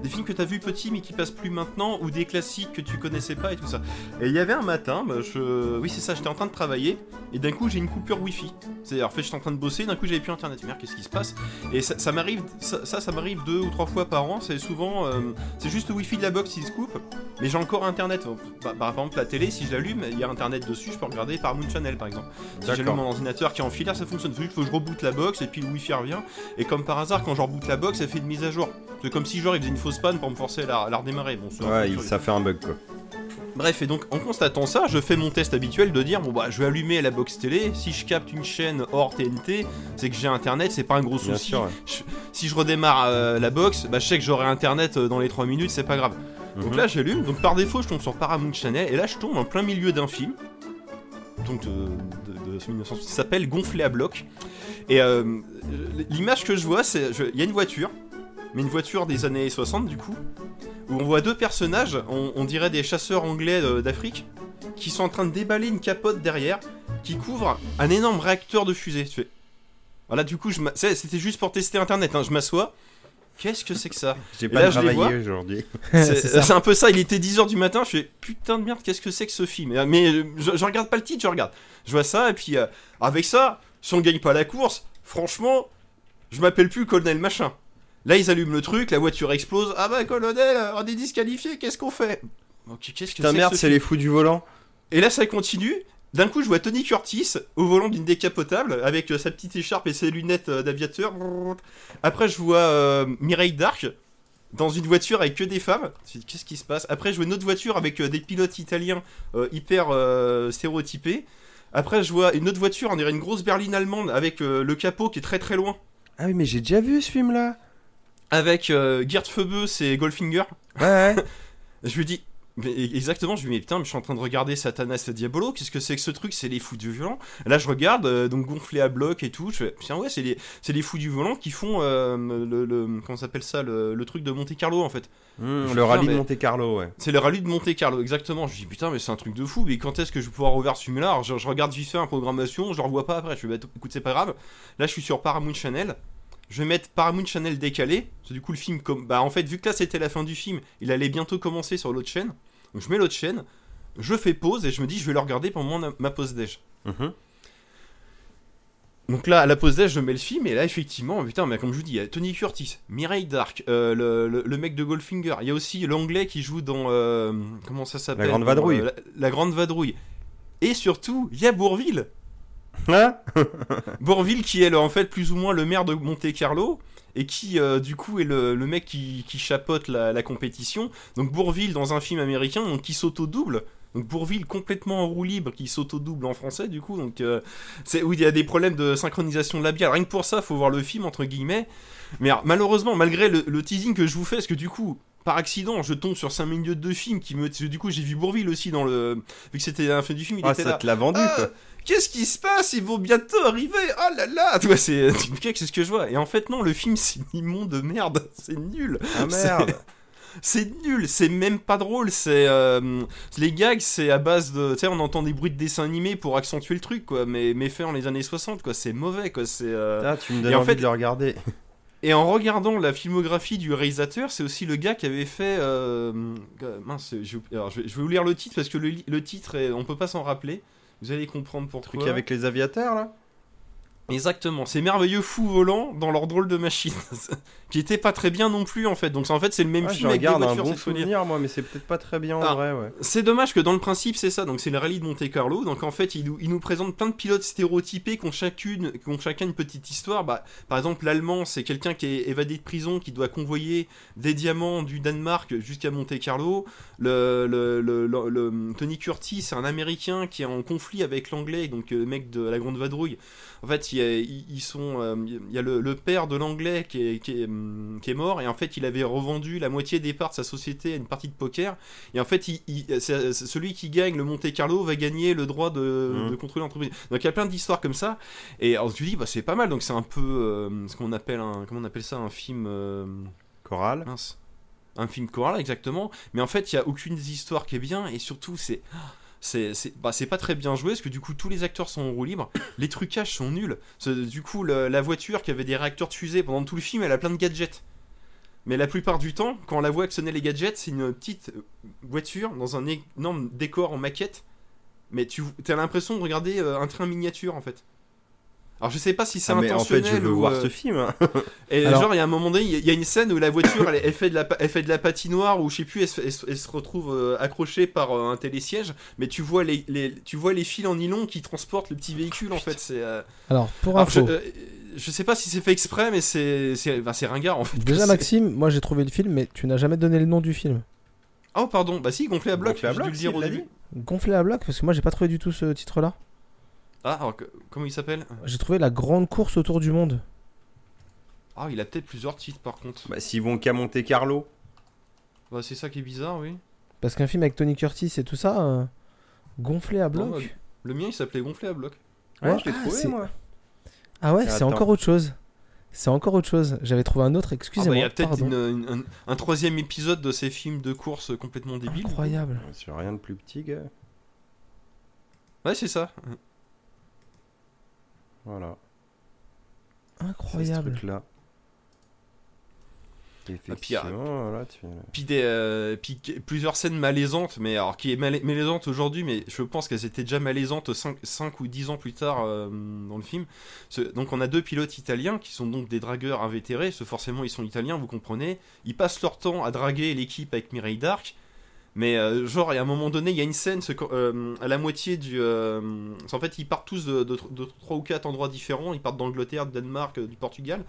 des films que t'as vu petit mais qui passent plus maintenant ou des classiques que tu connaissais pas et tout ça. Et il y avait un matin, bah, je... oui c'est ça, j'étais en train de travailler, et d'un coup j'ai une coupure Wi-Fi. C'est-à-dire, en fait, j'étais en train de bosser, d'un coup j'avais plus internet. Merde, qu'est-ce qui se passe? Et ça, ça m'arrive, ça, ça, ça m'arrive deux ou trois fois par an. C'est souvent, euh, c'est juste le Wi-Fi de la box qui se coupe, mais j'ai encore internet. Bah, par exemple, la télé, si je l'allume, il y a internet dessus, je peux regarder Paramount Channel par exemple. Si j'allume mon ordinateur qui est en filaire, ça fonctionne. Faut juste que je reboot la box et puis le Wi-Fi revient. Et comme par hasard, quand je reboot la box, ça fait une mise à jour. C'est comme si genre il faisait une fausse panne pour me forcer à la, à la redémarrer. Bon, Ouais, il- ça fait un bug quoi. Bref, et donc en constatant ça, je fais mon test habituel de dire bon bah je vais allumer la box télé. Si je capte une chaîne hors TNT, c'est que j'ai internet, c'est pas un gros Bien souci. sûr. ouais. Je- si je redémarre euh, la box, bah je sais que j'aurai internet euh, dans les 3 minutes, c'est pas grave. Donc Mhm. là j'allume, donc par défaut je tombe sur Paramount Channel et là je tombe en plein milieu d'un film. Donc de, de, de 1960, qui s'appelle Gonflé à bloc. Et euh, l'image que je vois, c'est. Il y a une voiture, mais une voiture des années 60 du coup, où on voit deux personnages, on, on dirait des chasseurs anglais euh, d'Afrique, qui sont en train de déballer une capote derrière, qui couvre un énorme réacteur de fusée. Tu fais. Voilà, du coup, je c'était juste pour tester internet, hein, je m'assois. Qu'est-ce que c'est que ça? J'ai pas là, travaillé aujourd'hui. c'est un peu ça, il était 10h du matin, je fais putain de merde, qu'est-ce que c'est que ce film? Mais euh, je, je regarde pas le titre, je regarde. Je vois ça, et puis euh, avec ça, si on gagne pas la course, franchement, je m'appelle plus colonel machin. Là, ils allument le truc, la voiture explose. Ah bah, colonel, on est disqualifié, qu'est-ce qu'on fait Ok, qu'est-ce que c'est merde, ce c'est les fous du volant. et là, ça continue. D'un coup, je vois Tony Curtis au volant d'une décapotable avec euh, sa petite écharpe et ses lunettes euh, d'aviateur. Après, je vois euh, Mireille Dark dans une voiture avec que des femmes. Qu'est-ce qui se passe? Après, je vois une autre voiture avec euh, des pilotes italiens euh, hyper stéréotypés. Après, je vois une autre voiture, on dirait une grosse berline allemande avec le capot qui est très très loin. Ah oui, mais j'ai déjà vu ce film là. Avec euh, Gerd Feubeux et Goldfinger. Ouais. Je lui dis, mais exactement, je lui dis, mais putain, mais je suis en train de regarder Satanas et Diabolo, qu'est-ce que c'est que ce truc? C'est les fous du volant. Là, je regarde, euh, donc gonflé à bloc et tout, je fais, putain, ouais, c'est les, c'est les fous du volant qui font euh, le, le- comment s'appelle ça, le, le truc de Monte Carlo en fait. Je le rallye de mais- Monte Carlo, ouais. C'est le rallye de Monte Carlo, exactement. Je dis, putain, mais c'est un truc de fou, mais quand est-ce que je vais pouvoir revoir ce film-là? Alors, je, je regarde vite fait en programmation, je le revois pas après, je fais, bah, écoute, c'est pas grave. Là, je suis sur Paramount Channel. Je vais mettre Paramount Channel décalé. Parce que du coup, le film, comme. Bah, en fait, vu que là, c'était la fin du film, il allait bientôt commencer sur l'autre chaîne. Donc, je mets l'autre chaîne, je fais pause et je me dis, je vais le regarder pendant ma, ma pause déj. Mhm. Donc là, à la pause déj, je mets le film, et là, effectivement, putain, mais comme je vous dis, il y a Tony Curtis, Mireille Dark, euh, le, le- le mec de Goldfinger, il y a aussi l'anglais qui joue dans. euh, comment ça s'appelle? La Grande Vadrouille. euh, la, la Grande Vadrouille. Et surtout, il y a Bourville. Hein Bourville qui est le- en fait plus ou moins le maire de Monte Carlo. Et qui, euh, du coup, est le, le mec qui, qui chapeaute la, la compétition. Donc, Bourville dans un film américain, donc qui s'auto-double. Donc, Bourville complètement en roue libre, qui s'auto-double en français, du coup. Donc, euh, c'est où il y a des problèmes de synchronisation labiale. Rien que pour ça, faut voir le film, entre guillemets. Mais alors, malheureusement, malgré le, le teasing que je vous fais, parce que du coup, par accident, je tombe sur 5 minutes de film qui me. Du coup, j'ai vu Bourville aussi dans le. Vu que c'était un fin du film, il Ah, était ça là. te l'a vendu Ah, quoi. Qu'est-ce qui se passe? Ils vont bientôt arriver Oh là là Tu vois, c'est c'est ce que je vois. Et en fait, non, le film, c'est immonde de merde. C'est nul. Ah merde. C'est nul. C'est même pas drôle. C'est. euh, les gags, c'est à base de. Tu sais, on entend des bruits de dessins animés pour accentuer le truc, quoi. Mais, mais fait en les années 60, quoi. C'est mauvais, quoi. C'est. euh, Ah, tu me Et donnes en envie fait- de le regarder. Et en regardant la filmographie du réalisateur, c'est aussi le gars qui avait fait. euh, euh, mince, j'ai- alors, je, vais, je vous lire le titre parce que le, le titre, est- on peut pas s'en rappeler. Vous allez comprendre pourquoi. Truc avec les aviateurs là? Exactement, ces merveilleux fous volants dans leur drôle de machine, qui était pas très bien non plus en fait. Donc en fait c'est le même Je film avec des regarde un bon souvenir moi, mais c'est peut-être pas très bien en Ah. vrai, ouais. C'est dommage que dans le principe c'est ça, donc c'est le rallye de Monte Carlo. Donc en fait il nous, il nous présente plein de pilotes stéréotypés qui ont chacune, qui ont chacun une petite histoire. Bah, par exemple l'allemand c'est quelqu'un qui est évadé de prison, qui doit convoyer des diamants du Danemark jusqu'à Monte Carlo. Le, le, le- le- le- Tony Curtis c'est un américain qui est en conflit avec l'anglais, donc euh, le mec de la grande vadrouille. En fait, il y a, ils ils sont, euh, il y a le, le père de l'anglais qui est, qui, est, hum, qui est mort et en fait, il avait revendu la moitié des parts de sa société à une partie de poker. Et en fait, il, il- celui qui gagne le Monte Carlo va gagner le droit de, Mhm. de contrôler l'entreprise. Donc il y a plein d'histoires comme ça. Et alors tu dis, bah, c'est pas mal. Donc c'est un peu euh, ce qu'on appelle un, comment on appelle ça, un film. euh, Choral. mince. Un film choral, exactement. Mais en fait, il y a aucune des histoires qui est bien. Et surtout, c'est. Bah, c'est pas très bien joué parce que du coup tous les acteurs sont en roue libre, les trucages sont nuls. Du coup la voiture qui avait des réacteurs de fusée pendant tout le film elle a plein de gadgets. Mais la plupart du temps, quand on la voit actionner les gadgets, c'est une petite euh, voiture dans un énorme décor en maquette. Mais tu as l'impression de regarder euh, un train miniature en fait. Alors je sais pas si c'est Ah, mais en intentionnel fait, je veux ou, voir euh, ce film. hein. Et Alors- genre, il y a un moment donné, il y a- il y a une scène où la voiture, elle, elle fait, de la, elle fait de la patinoire, ou je sais plus, elle se, elle se- elle se retrouve euh, accrochée par euh, un télésiège, mais tu vois les, les- tu vois les fils en nylon qui transportent le petit véhicule, en fait. C'est, euh, Alors, pour alors, je, info, euh, je sais pas si c'est fait exprès, mais c'est, c'est, bah, c'est ringard, en fait. déjà Maxime, moi j'ai trouvé le film, mais tu n'as jamais donné le nom du film. Oh, pardon, bah si, gonflé à bloc, Gonflé à j'ai dû bloc, le dire au début. Gonflé à bloc, parce que moi j'ai pas trouvé du tout ce titre-là. Ah, alors, comment il s'appelle? J'ai trouvé la grande course autour du monde. Ah, il a peut-être plusieurs titres, par contre. Bah, s'ils vont qu'à Monte Carlo. Bah, c'est ça qui est bizarre, oui. Parce qu'un film avec Tony Curtis et tout ça, euh, gonflé à bloc. Non, bah, Le mien, il s'appelait gonflé à bloc. Ouais, Ouais, je l'ai ah, trouvé, c'est- moi. Ah ouais, c'est encore autre chose. C'est encore autre chose. J'avais trouvé un autre, Ah, bah, excusez-moi. il y a peut-être un troisième épisode de ces films de course complètement débiles. Incroyable. C'est rien de plus petit, gars. Ouais, c'est ça. Voilà. C'est ce Incroyable. truc-là. puis, Effectivement, voilà, tu... Puis, des, euh, puis plusieurs scènes malaisantes, mais alors qui est mal- malaisante aujourd'hui, mais je pense qu'elles étaient déjà malaisantes 5, ou 10 ans plus tard euh, dans le film. Ce- donc on a deux pilotes italiens qui sont donc des dragueurs invétérés, ce forcément ils sont italiens, vous comprenez. Ils passent leur temps à draguer l'équipe avec Mireille Dark. Mais euh, genre, il y un moment donné, il y a une scène euh, à la moitié du. euh, en fait, ils partent tous de, trois ou quatre endroits différents. Ils partent d'Angleterre, du Danemark, du Portugal.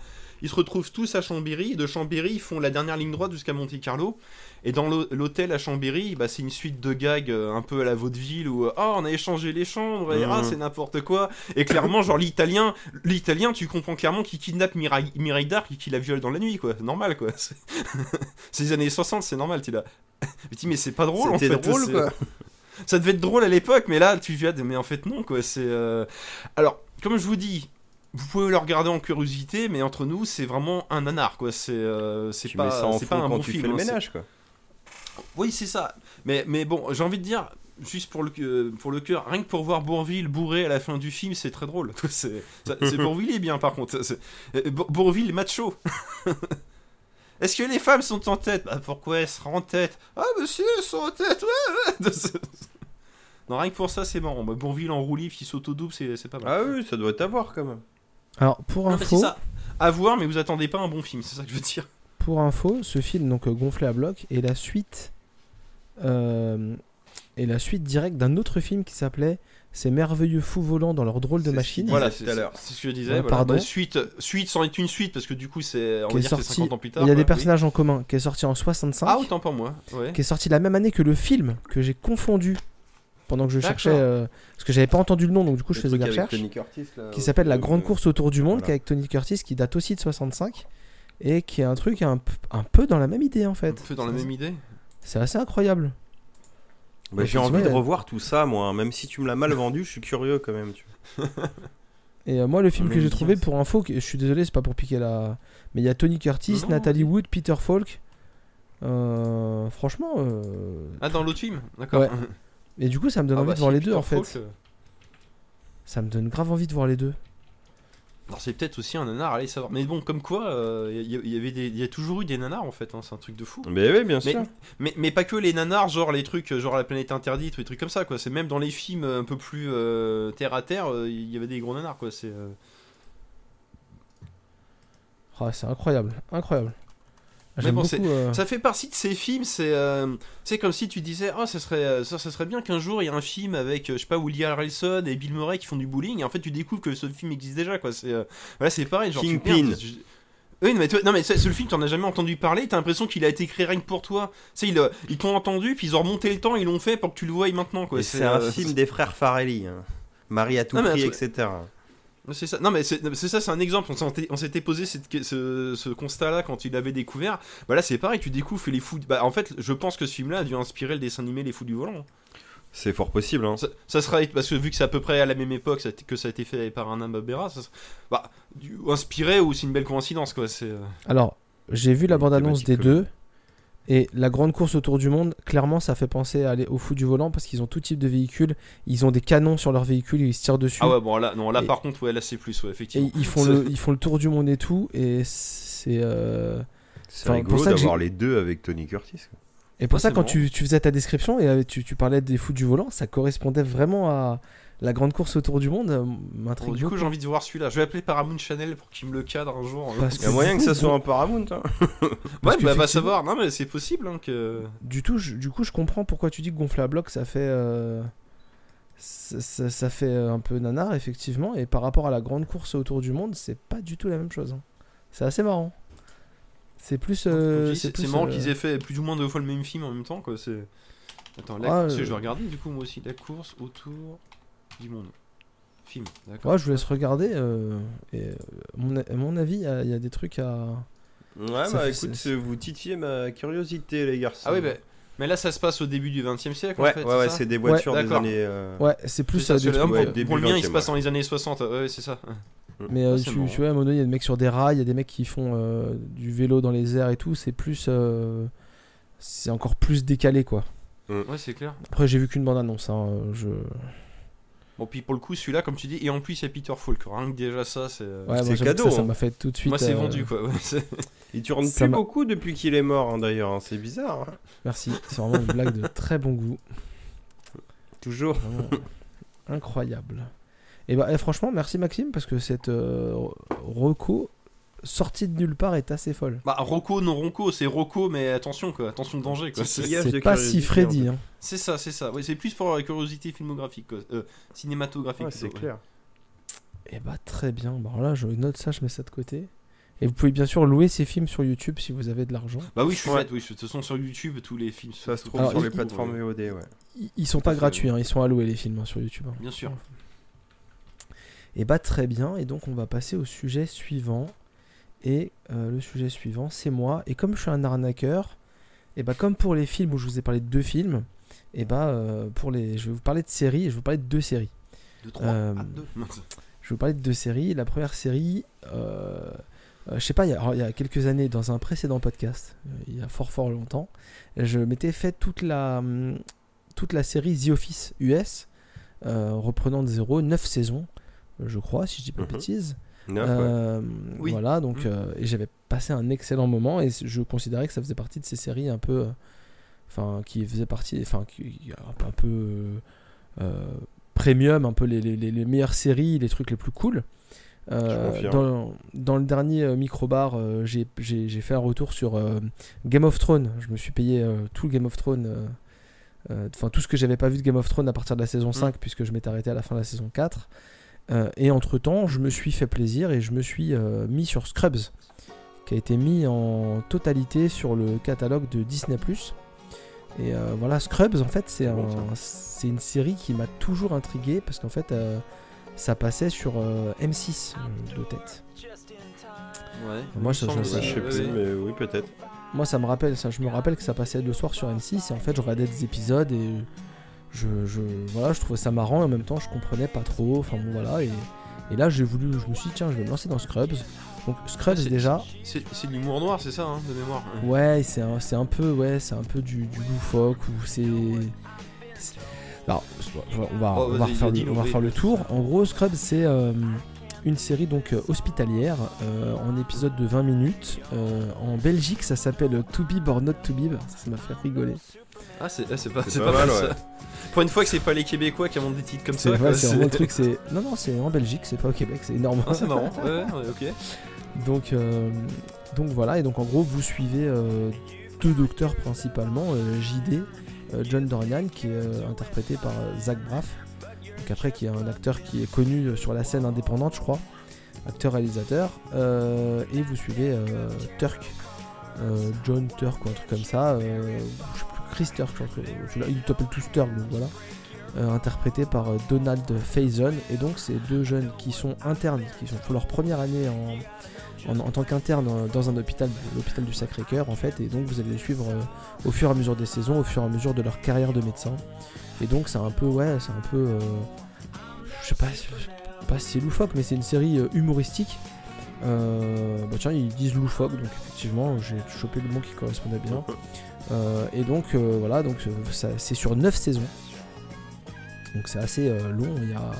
Ils se retrouvent tous à Chambéry. Et de Chambéry, ils font la dernière ligne droite jusqu'à Monte Carlo. Et dans l'hô- l'hôtel à Chambéry, bah, c'est une suite de gags euh, un peu à la vaudeville où euh, ah on a échangé les chambres et ah c'est n'importe quoi. Et clairement, genre l'italien, l'italien, tu comprends clairement qu'il kidnappe Mireille, Mireille Dark et qu'il la viole dans la nuit quoi. Normal quoi. C'est les années 60, c'est normal. Tu l'as. Mais dis, mais c'est pas drôle en fait. drôle, quoi. ça devait être drôle à l'époque, mais là, tu viens de... Mais en fait, non, quoi. C'est. euh, Alors, comme je vous dis, vous pouvez le regarder en curiosité, mais entre nous, c'est vraiment un nanar, quoi. C'est euh, c'est pas, mets ça en c'est pas un quand bon tu film. fais le hein, ménage, quoi. Oui, c'est ça. Mais, mais bon, j'ai envie de dire, juste pour le, euh, pour le cœur, rien que pour voir Bourville bourré à la fin du film, c'est très drôle. C'est Bourville est bien, par contre. C'est- euh, Bour- Bourville macho. Est-ce que les femmes sont en tête? Bah pourquoi elles seraient en tête? Ah monsieur, elles sont en tête, ouais, ouais. Non, rien que pour ça, c'est marrant. Bah, Bourville en roue libre qui s'auto-double, c'est c'est pas mal. Ah oui, ça doit t'avoir, quand même. Alors, pour Non, info, ça. À voir, mais vous attendez pas un bon film, c'est ça que je veux dire. pour info, ce film, donc euh, gonflé à bloc, est la suite, euh, est la suite directe d'un autre film qui s'appelait Ces merveilleux fous volants dans leur drôle de machine. Voilà, c'est tout à l'heure. c'est ce que je disais. Ouais, voilà. pardon. Bah, suite, suite sans être une suite, parce que du coup, c'est on qui va est dire que c'est sorti. 50 ans plus tard. Il y a des. Oui. personnages en commun, qui est sorti en 65, Ah, autant pour moi. Ouais. qui est sorti la même année que le film que j'ai confondu pendant que je cherchais, euh, parce que j'avais pas entendu le nom, donc du coup je faisais des recherches. Tony Curtis, là, qui s'appelle La Grande Course autour du monde, voilà. qui est avec Tony Curtis, qui date aussi de 65, et qui est un truc un, un peu dans la même idée en Un fait. peu dans la même idée. C'est assez incroyable. Bah, j'ai envie de revoir tout ça, moi. Même si tu me l'as mal vendu, je suis curieux quand même. Tu... Et euh, moi, le film que j'ai trouvé pour info, que- je suis désolé, c'est pas pour piquer la. Mais il y a Tony Curtis, Non, Nathalie. Wood, Peter Falk. Euh, franchement. euh, Ah, dans l'autre film D'accord. Ouais. Et du coup, ça me donne Ah envie bah de voir les deux en fait. Euh, Ça me donne grave envie de voir les deux. Alors c'est peut-être aussi un nanar, allez savoir. Mais bon, comme quoi, euh, il y, y avait des, il y a toujours eu des nanars en fait. hein, c'est un truc de fou. Mais oui, bien sûr. mais, mais pas que les nanars, genre les trucs, euh, genre la planète interdite ou des trucs comme ça quoi. C'est même dans les films un peu plus euh, terre à terre, euh, il y avait des gros nanars quoi. C'est. euh, Ah, c'est incroyable, incroyable. Mais J'aime bon, beaucoup. euh, Ça fait partie de ces films, c'est euh, c'est comme si tu disais oh ça serait euh, ça, ça serait bien qu'un jour il y ait un film avec euh, je sais pas Woody Harrelson et Bill Murray qui font du bowling et en fait tu découvres que ce film existe déjà quoi, c'est euh, voilà, c'est pareil genre tu- Kingpin. Oui, mais toi- non mais c'est c'est le film, tu en as jamais entendu parler, t'as l'impression qu'il a été créé rien que pour toi. Tu sais, ils, ils t'ont entendu, puis ils ont remonté le temps, ils l'ont fait pour que tu le voies maintenant quoi. C'est un euh, film des frères Farelli. hein. Marie à tout Non, prix, etc. C'est ça. Non mais c'est c'est ça, c'est un exemple. On s'était- posé cette- ce, ce constat-là quand il l'avait découvert. Bah là c'est pareil, tu découvres que les fous. Bah en fait, je pense que ce film-là a dû inspirer le dessin animé Les Fous du volant. C'est fort possible. Hein. Ça, ça sera parce que vu que c'est à peu près à la même époque ça a été- que ça a été fait par un Barbera, ça sera- bah du- inspiré ou c'est une belle coïncidence quoi. C'est euh, Alors, j'ai vu la bande-annonce des deux. Et la grande course autour du monde, clairement, ça fait penser à aller au fou du volant parce qu'ils ont tout type de véhicules. Ils ont des canons sur leurs véhicules et ils se tirent dessus. ah ouais bon là non là Et- par contre ouais là c'est plus ouais et effectivement. ils font, le, ils font le tour du monde et tout. Et c'est. euh, C'est Enfin, rigolo d'avoir les deux avec Tony Curtis. quoi. Et pour Ouais, ça, quand tu, tu faisais ta description et euh, tu, tu parlais des fous du volant, ça correspondait vraiment à la grande course autour du monde. euh, Bon, M'intrigue du coup, j'ai envie de voir celui-là. Je vais appeler Paramount Channel pour qu'il me le cadre un jour. Parce Il y a moyen que ça soit un Paramount. Hein. Ouais, bah va savoir. Non, mais c'est possible hein, que. Du, tout, je, du coup, je comprends pourquoi tu dis que gonfler à bloc, ça fait. euh, ça, ça- ça fait euh, un peu nanar, effectivement. Et par rapport à la grande course autour du monde, c'est pas du tout la même chose. hein. C'est assez marrant. C'est plus. euh, c'est marrant euh, qu'ils aient fait plus ou moins deux fois le même film en même temps, quoi. Attends, la Ah, course, euh, je vais regarder du coup moi aussi. La course autour du monde. Film, d'accord. Ouais, je vous laisse regarder. euh, et, euh, mon, à mon avis, il y, a- il y a des trucs à. Ouais, Ça bah fait- écoute, c'est- vous titillez ma curiosité, les garçons. Ah oui, bah. Mais là, ça se passe au début du 20 e siècle. Ouais, en fait, ouais, ouais, ça c'est des voitures des d'accord. années. euh, Ouais, c'est plus C'est ça, euh, parce que des là, trucs, ouais, pour, début pour le mien, il se 20e, passe ouais. dans les années 60. Ouais, c'est ça. Mais euh, Ouais, c'est tu, marrant. tu vois, à un moment donné, il y a des mecs sur des rails, il y a des mecs qui font euh, du vélo dans les airs et tout. C'est plus. euh, c'est encore plus décalé, quoi. Ouais, c'est clair. Après, j'ai vu qu'une bande-annonce. Hein, euh, je... Bon, puis pour le coup, celui-là, comme tu dis, et en plus, il y a Peter Falk. Rien que déjà ça, c'est. Ouais, que cadeau, Ça ça hein. m'a fait tout de suite. Moi, c'est euh, vendu, quoi. Ouais, c'est- Il tourne Ça plus beaucoup depuis qu'il est mort, hein, d'ailleurs. hein, C'est bizarre. hein. Merci. C'est vraiment une blague de très bon goût. Toujours. Vraiment incroyable. Et bah, eh, franchement, merci Maxime parce que cette euh, reco sortie de nulle part est assez folle. Bah, Rocco, non Ronco, c'est Rocco, mais attention, quoi. Attention de danger, quoi. C'est- pas si Freddy. Hein. c'est ça, c'est ça. Ouais, c'est plus pour la curiosité filmographique, quoi. Euh, cinématographique. Ouais, c'est clair. Et bah, très bien. Bon, alors là, je note ça, je mets ça de côté. Et vous pouvez bien sûr louer ces films sur YouTube si vous avez de l'argent. Bah oui, je suis Ouais. bête, oui. De toute façon, sur YouTube, tous les films. Ça se trouve Alors, sur les plateformes VOD, ouais. Ils- Ils sont pas fait, gratuits, hein, ils sont à louer les films hein, sur YouTube. hein. Bien sûr. Et bah très bien, et donc on va passer au sujet suivant. Et euh, le sujet suivant, c'est moi. Et comme je suis un arnaqueur, et bah comme pour les films où je vous ai parlé de deux films, et bah euh, pour les, je vais vous parler de séries, et je vais vous parler de deux séries. 2, 3, Euh, ah, 2. Je vais vous parler de deux séries. La première série, je sais pas, il y, a, alors, il y a quelques années, dans un précédent podcast, il y a fort fort longtemps, je m'étais fait toute la, hum, toute la série The Office US, reprenant de zéro, 9 saisons, je crois, si je dis pas de Mhm. bêtises. Euh, Oui. Voilà, donc Mhm. euh, et j'avais passé un excellent moment et je considérais que ça faisait partie de ces séries un peu, euh, enfin qui faisait partie, enfin qui un peu, un peu premium, un peu les, les- les- meilleures séries, les trucs les plus cool. Euh, dans, dans le dernier euh, microbar, euh, j'ai fait un retour sur euh, Game of Thrones. Je me suis payé euh, tout le Game of Thrones, euh, euh, enfin tout ce que j'avais pas vu de Game of Thrones à partir de la saison 5, puisque je m'étais arrêté à la fin de la saison 4. Euh, et entre temps, je me suis fait plaisir et je me suis euh, mis sur Scrubs, qui a été mis en totalité sur le catalogue de Disney. Et euh, voilà, Scrubs, en fait, c'est bon, un- c'est une série qui m'a toujours intrigué parce qu'en fait, euh, ça passait sur euh, M6 euh, de tête. Ouais. Moi, ça- me je sais Je sais ouais, plus, ouais. mais oui, peut-être. Moi, ça me rappelle, ça, je me rappelle que ça passait le soir sur M6 et en fait, je regardais des épisodes et je, je, voilà, je trouvais ça marrant et en même temps, je comprenais pas trop. Enfin bon, voilà. Et, et là, j'ai voulu, je me suis dit, tiens, je vais me lancer dans Scrubs. Donc, Scrubs, déjà, C'est c'est de l'humour noir, c'est ça, hein, de mémoire. ouais, c'est un, c'est un peu, ouais, c'est un peu du, du loufoque ou c'est. Alors, on va, Oh, on va vas-y, refaire, le, dis-nous, on va refaire le tour. En gros, Scrubs, c'est euh, une série donc euh, hospitalière euh, en épisode de 20 minutes. Euh, en Belgique, ça s'appelle To Be or Not To Be. Ça, ça m'a fait rigoler. Ah, c'est ah, c'est pas, mal, mal, ça. ouais. Pour une fois que c'est pas les Québécois qui inventent des titres comme ça. vrai, quoi, c'est vraiment le truc. C'est non, non, c'est en Belgique, c'est pas au Québec, c'est énorme. Ah, c'est marrant. Ouais, ok. Donc, euh, donc voilà, et donc en gros, vous suivez euh, deux docteurs principalement, euh, JD, euh, John Dorian, qui est euh, interprété par euh, Zach Braff, donc après qui est un acteur qui est connu euh, sur la scène indépendante, je crois, acteur-réalisateur, euh, et vous suivez euh, Turk, John Turk ou un truc comme ça, je sais plus, Chris Turk, ils t'appellent tous Turk, donc voilà. interprété par Donald Faison. Et donc c'est deux jeunes qui sont internes qui sont pour leur première année en, en, tant qu'interne dans un hôpital, l'hôpital du Sacré-Cœur en fait, et donc vous allez les suivre au fur et à mesure des saisons, au fur et à mesure de leur carrière de médecin. Et donc c'est un peu, ouais, c'est un peu, euh, je sais pas, si c'est loufoque, mais c'est une série euh, humoristique. Euh, bah tiens, ils disent loufoque, donc effectivement, j'ai chopé le mot qui correspondait bien. Et donc voilà, donc c'est sur 9 saisons. Donc c'est assez long, il y, a,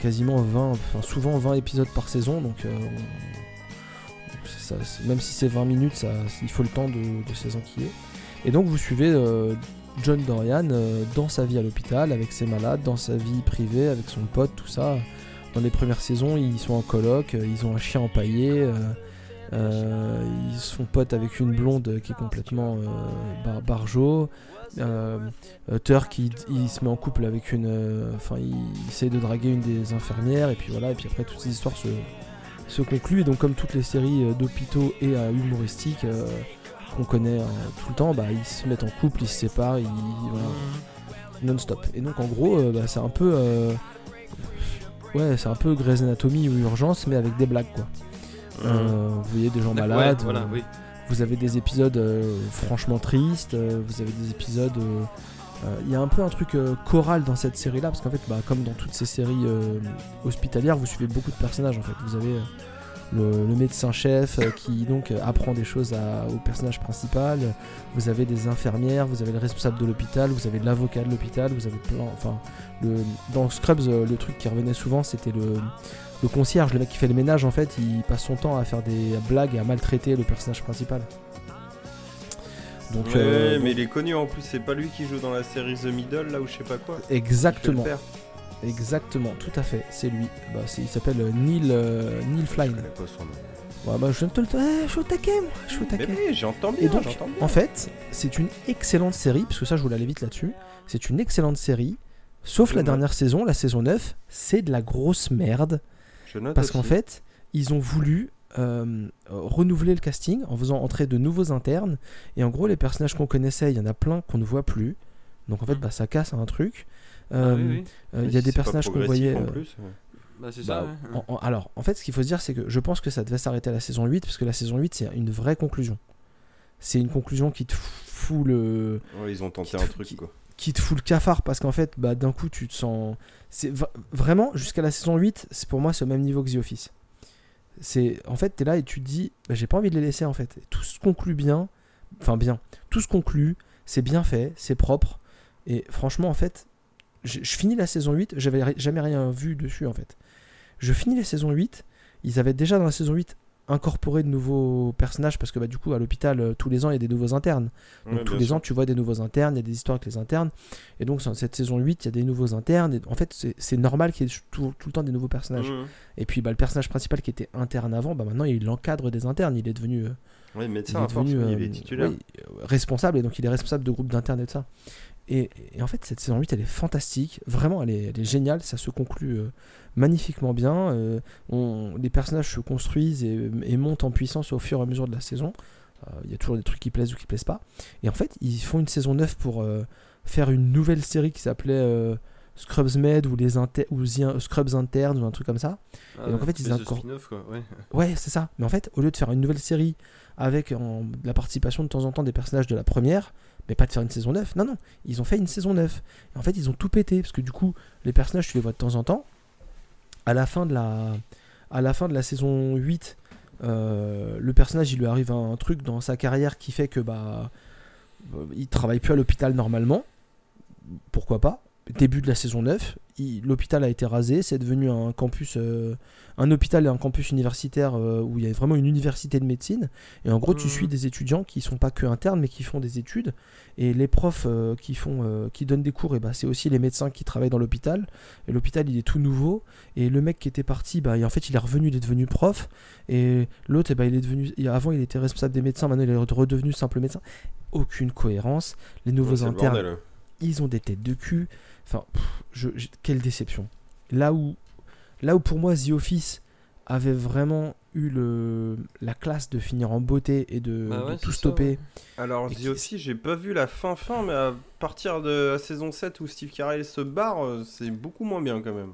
quasiment 20, enfin souvent 20 épisodes par saison, donc euh, ça, même si c'est 20 minutes, ça, il faut le temps de, de ses enquiller. Et donc vous suivez euh, John Dorian euh, dans sa vie à l'hôpital, avec ses malades, dans sa vie privée, avec son pote, tout ça. Dans les premières saisons, ils sont en coloc, euh, ils ont un chien empaillé, euh, euh, ils sont potes avec une blonde qui est complètement euh, bar- barjo. Euh, Turk il, se met en couple avec une enfin il, il essaie de draguer une des infirmières et puis voilà et puis après toutes ces histoires se, se concluent et donc comme toutes les séries d'hôpitaux et humoristiques qu'on connaît euh, tout le temps bah ils se mettent en couple ils se séparent ils, voilà, non-stop et donc en gros euh, bah, c'est un peu euh, ouais c'est un peu Grey's Anatomy ou Urgence mais avec des blagues quoi Euh, vous voyez des gens malades ouais, voilà, oui. vous avez des épisodes franchement tristes, vous avez des épisodes. euh, Il y a un peu un truc euh, choral dans cette série là, parce qu'en fait, bah, comme dans toutes ces séries euh, hospitalières, vous suivez beaucoup de personnages en fait. Vous avez le, le médecin-chef euh, qui donc euh, apprend des choses à- au personnage principal, vous avez des infirmières, vous avez le responsable de l'hôpital, vous avez l'avocat de l'hôpital, vous avez plein. Enfin, le, dans Scrubs, euh, le truc qui revenait souvent c'était le. Le concierge, le mec qui fait le ménage, en fait, il passe son temps à faire des blagues et à maltraiter le personnage principal. Donc, Ouais, euh, mais il est connu en plus, c'est pas lui qui joue dans la série The Middle là ou je sais pas quoi. Exactement. Exactement, tout à fait, c'est lui. Bah, c'est- il s'appelle euh, Neil, euh, Neil Je Flynn. connais pas son nom. Ouais, bah, je viens de te le eh, je suis au taquet, moi, je suis au Mais taquet. oui, j'entends bien, Et donc, j'entends bien. en fait, c'est une excellente série, parce que ça, je voulais aller vite là-dessus. C'est une excellente série, sauf la dernière saison, la saison 9, c'est de la grosse merde. Je note Parce qu'en fait, ils ont voulu euh, renouveler le casting en faisant entrer de nouveaux internes. Et en gros, les personnages qu'on connaissait, il y en a plein qu'on ne voit plus. Donc en fait, Mhm. bah, ça casse un truc. Ah Euh, oui, oui. euh, Il y a des personnages qu'on voyait. en euh, plus, ouais. Bah, c'est bah, ça. ouais. en- en- alors, en fait, ce qu'il faut se dire, c'est que je pense que ça devait s'arrêter à la saison 8, parce que la saison 8, c'est une vraie conclusion. C'est une conclusion qui te fout le, Ouais, ils ont tenté qui un te- truc qui- quoi. qui te fout le cafard, parce qu'en fait, bah, d'un coup, tu te sens. C'est vraiment, jusqu'à la saison 8, c'est pour moi, au même niveau que The Office. C'est en fait, t'es là et tu te dis, bah, j'ai pas envie de les laisser en fait. Tout se conclut bien, enfin bien, tout se conclut, c'est bien fait, c'est propre. Et franchement, en fait, je, je finis la saison 8, j'avais jamais rien vu dessus en fait. Je finis la saison 8, ils avaient déjà dans la saison 8 incorporé de nouveaux personnages parce que bah, du coup à l'hôpital euh, tous les ans il y a des nouveaux internes. Donc Ouais, tous les sûr. ans tu vois des nouveaux internes, il y a des histoires avec les internes. Et donc dans cette saison 8 il y a des nouveaux internes. Et en fait c'est- normal qu'il y ait tout, tout le temps des nouveaux personnages. Et puis bah, le personnage principal qui était interne avant, bah, maintenant il encadre des internes, il est devenu, euh, Ouais, il médecin est à force, devenu il est titulaire. oui, responsable et donc il est responsable de groupes d'internes et tout ça. Et, et en fait cette saison 8 elle est fantastique, vraiment elle est, elle est géniale, ça se conclut euh, magnifiquement bien. euh, on- les personnages se construisent et, et montent en puissance au fur et à mesure de la saison. Euh, Il y a toujours des trucs qui plaisent ou qui plaisent pas. Et en fait ils font une saison 9 pour euh, faire une nouvelle série qui s'appelait Scrubs Med ou, les inter- ou The- Scrubs Internes ou un truc comme ça. Ah et donc, en ouais, fait, ils spin-off, quoi, ouais. Ouais, c'est ça. Mais en fait, au lieu de faire une nouvelle série avec en- la participation de temps en temps des personnages de la première, mais pas de faire une saison 9, non, non, ils ont fait une saison 9. Et en fait, ils ont tout pété, parce que du coup, les personnages, tu les vois de temps en temps. À la fin de la, à la, fin de la saison 8, euh, le personnage, il lui arrive un, truc dans sa carrière qui fait que bah, euh, il travaille plus à l'hôpital normalement. Pourquoi pas Début de la saison 9, il- l'hôpital a été rasé, c'est devenu un campus, euh, un hôpital et un campus universitaire euh, où il y a vraiment une université de médecine. Et en gros, tu Mhm. suis des étudiants qui sont pas que internes, mais qui font des études. Et les profs euh, qui font, qui donnent des cours, et bah, c'est aussi les médecins qui travaillent dans l'hôpital. Et l'hôpital, il est tout nouveau. Et le mec qui était parti, bah, et en fait, il est revenu, il est devenu prof. Et l'autre, ben, il est devenu, avant, il était responsable des médecins, maintenant, il est redevenu simple médecin. Aucune cohérence. Les nouveaux Ouais, internes, bordel. ils ont des têtes de cul. Enfin, pff, je, je- quelle déception. Là où, là où pour moi The Office avait vraiment eu le, la classe de finir en beauté et de, Bah de tout ça, stopper. Alors, Et The Office, j'ai pas vu la fin fin, mais à partir de la saison 7 où Steve Carell se barre, euh, c'est beaucoup moins bien quand même.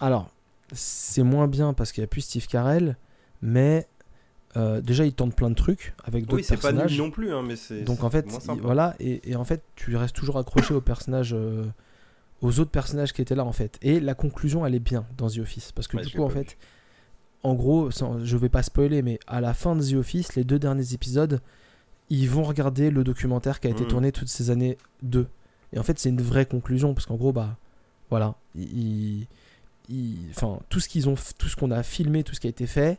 Alors, c'est moins bien parce qu'il n'y a plus Steve Carell, mais euh, déjà il tente plein de trucs avec d'autres Oui, c'est pas nul non plus, hein, mais c'est. Donc en fait, il- voilà, et, et en fait, tu restes toujours accroché aux personnages, euh, aux autres personnages qui étaient là en fait. Et la conclusion, elle est bien dans The Office, parce que Ouais, du coup, en fait, en gros, sans- je vais pas spoiler, mais à la fin de The Office, les deux derniers épisodes, ils vont regarder le documentaire qui a été tourné toutes ces années 2. Et en fait, c'est une vraie conclusion, parce qu'en gros, bah, voilà, ils, ils- enfin, tout ce qu'ils ont, tout ce qu'on a filmé, tout ce qui a été fait,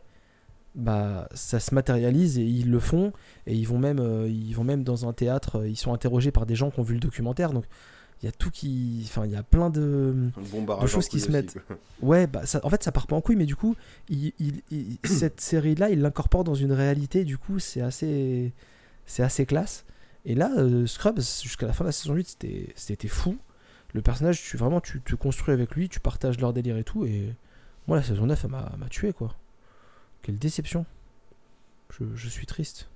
bah ça se matérialise et ils le font. Et ils vont même euh, ils vont même dans un théâtre euh, ils sont interrogés par des gens qui ont vu le documentaire. Donc il y a tout qui enfin il y a plein de choses qui se mettent. aussi, ouais bah ça, en fait ça part pas en couille mais du coup il, il- il- cette série là il l'incorpore dans une réalité du coup c'est assez c'est assez classe. Et là euh, Scrubs jusqu'à la fin de la saison 8 c'était c'était fou. Le personnage tu vraiment tu te construis avec lui tu partages leur délire et tout et moi la saison 9 elle m'a m'a tué quoi. Quelle déception. Je, je suis triste.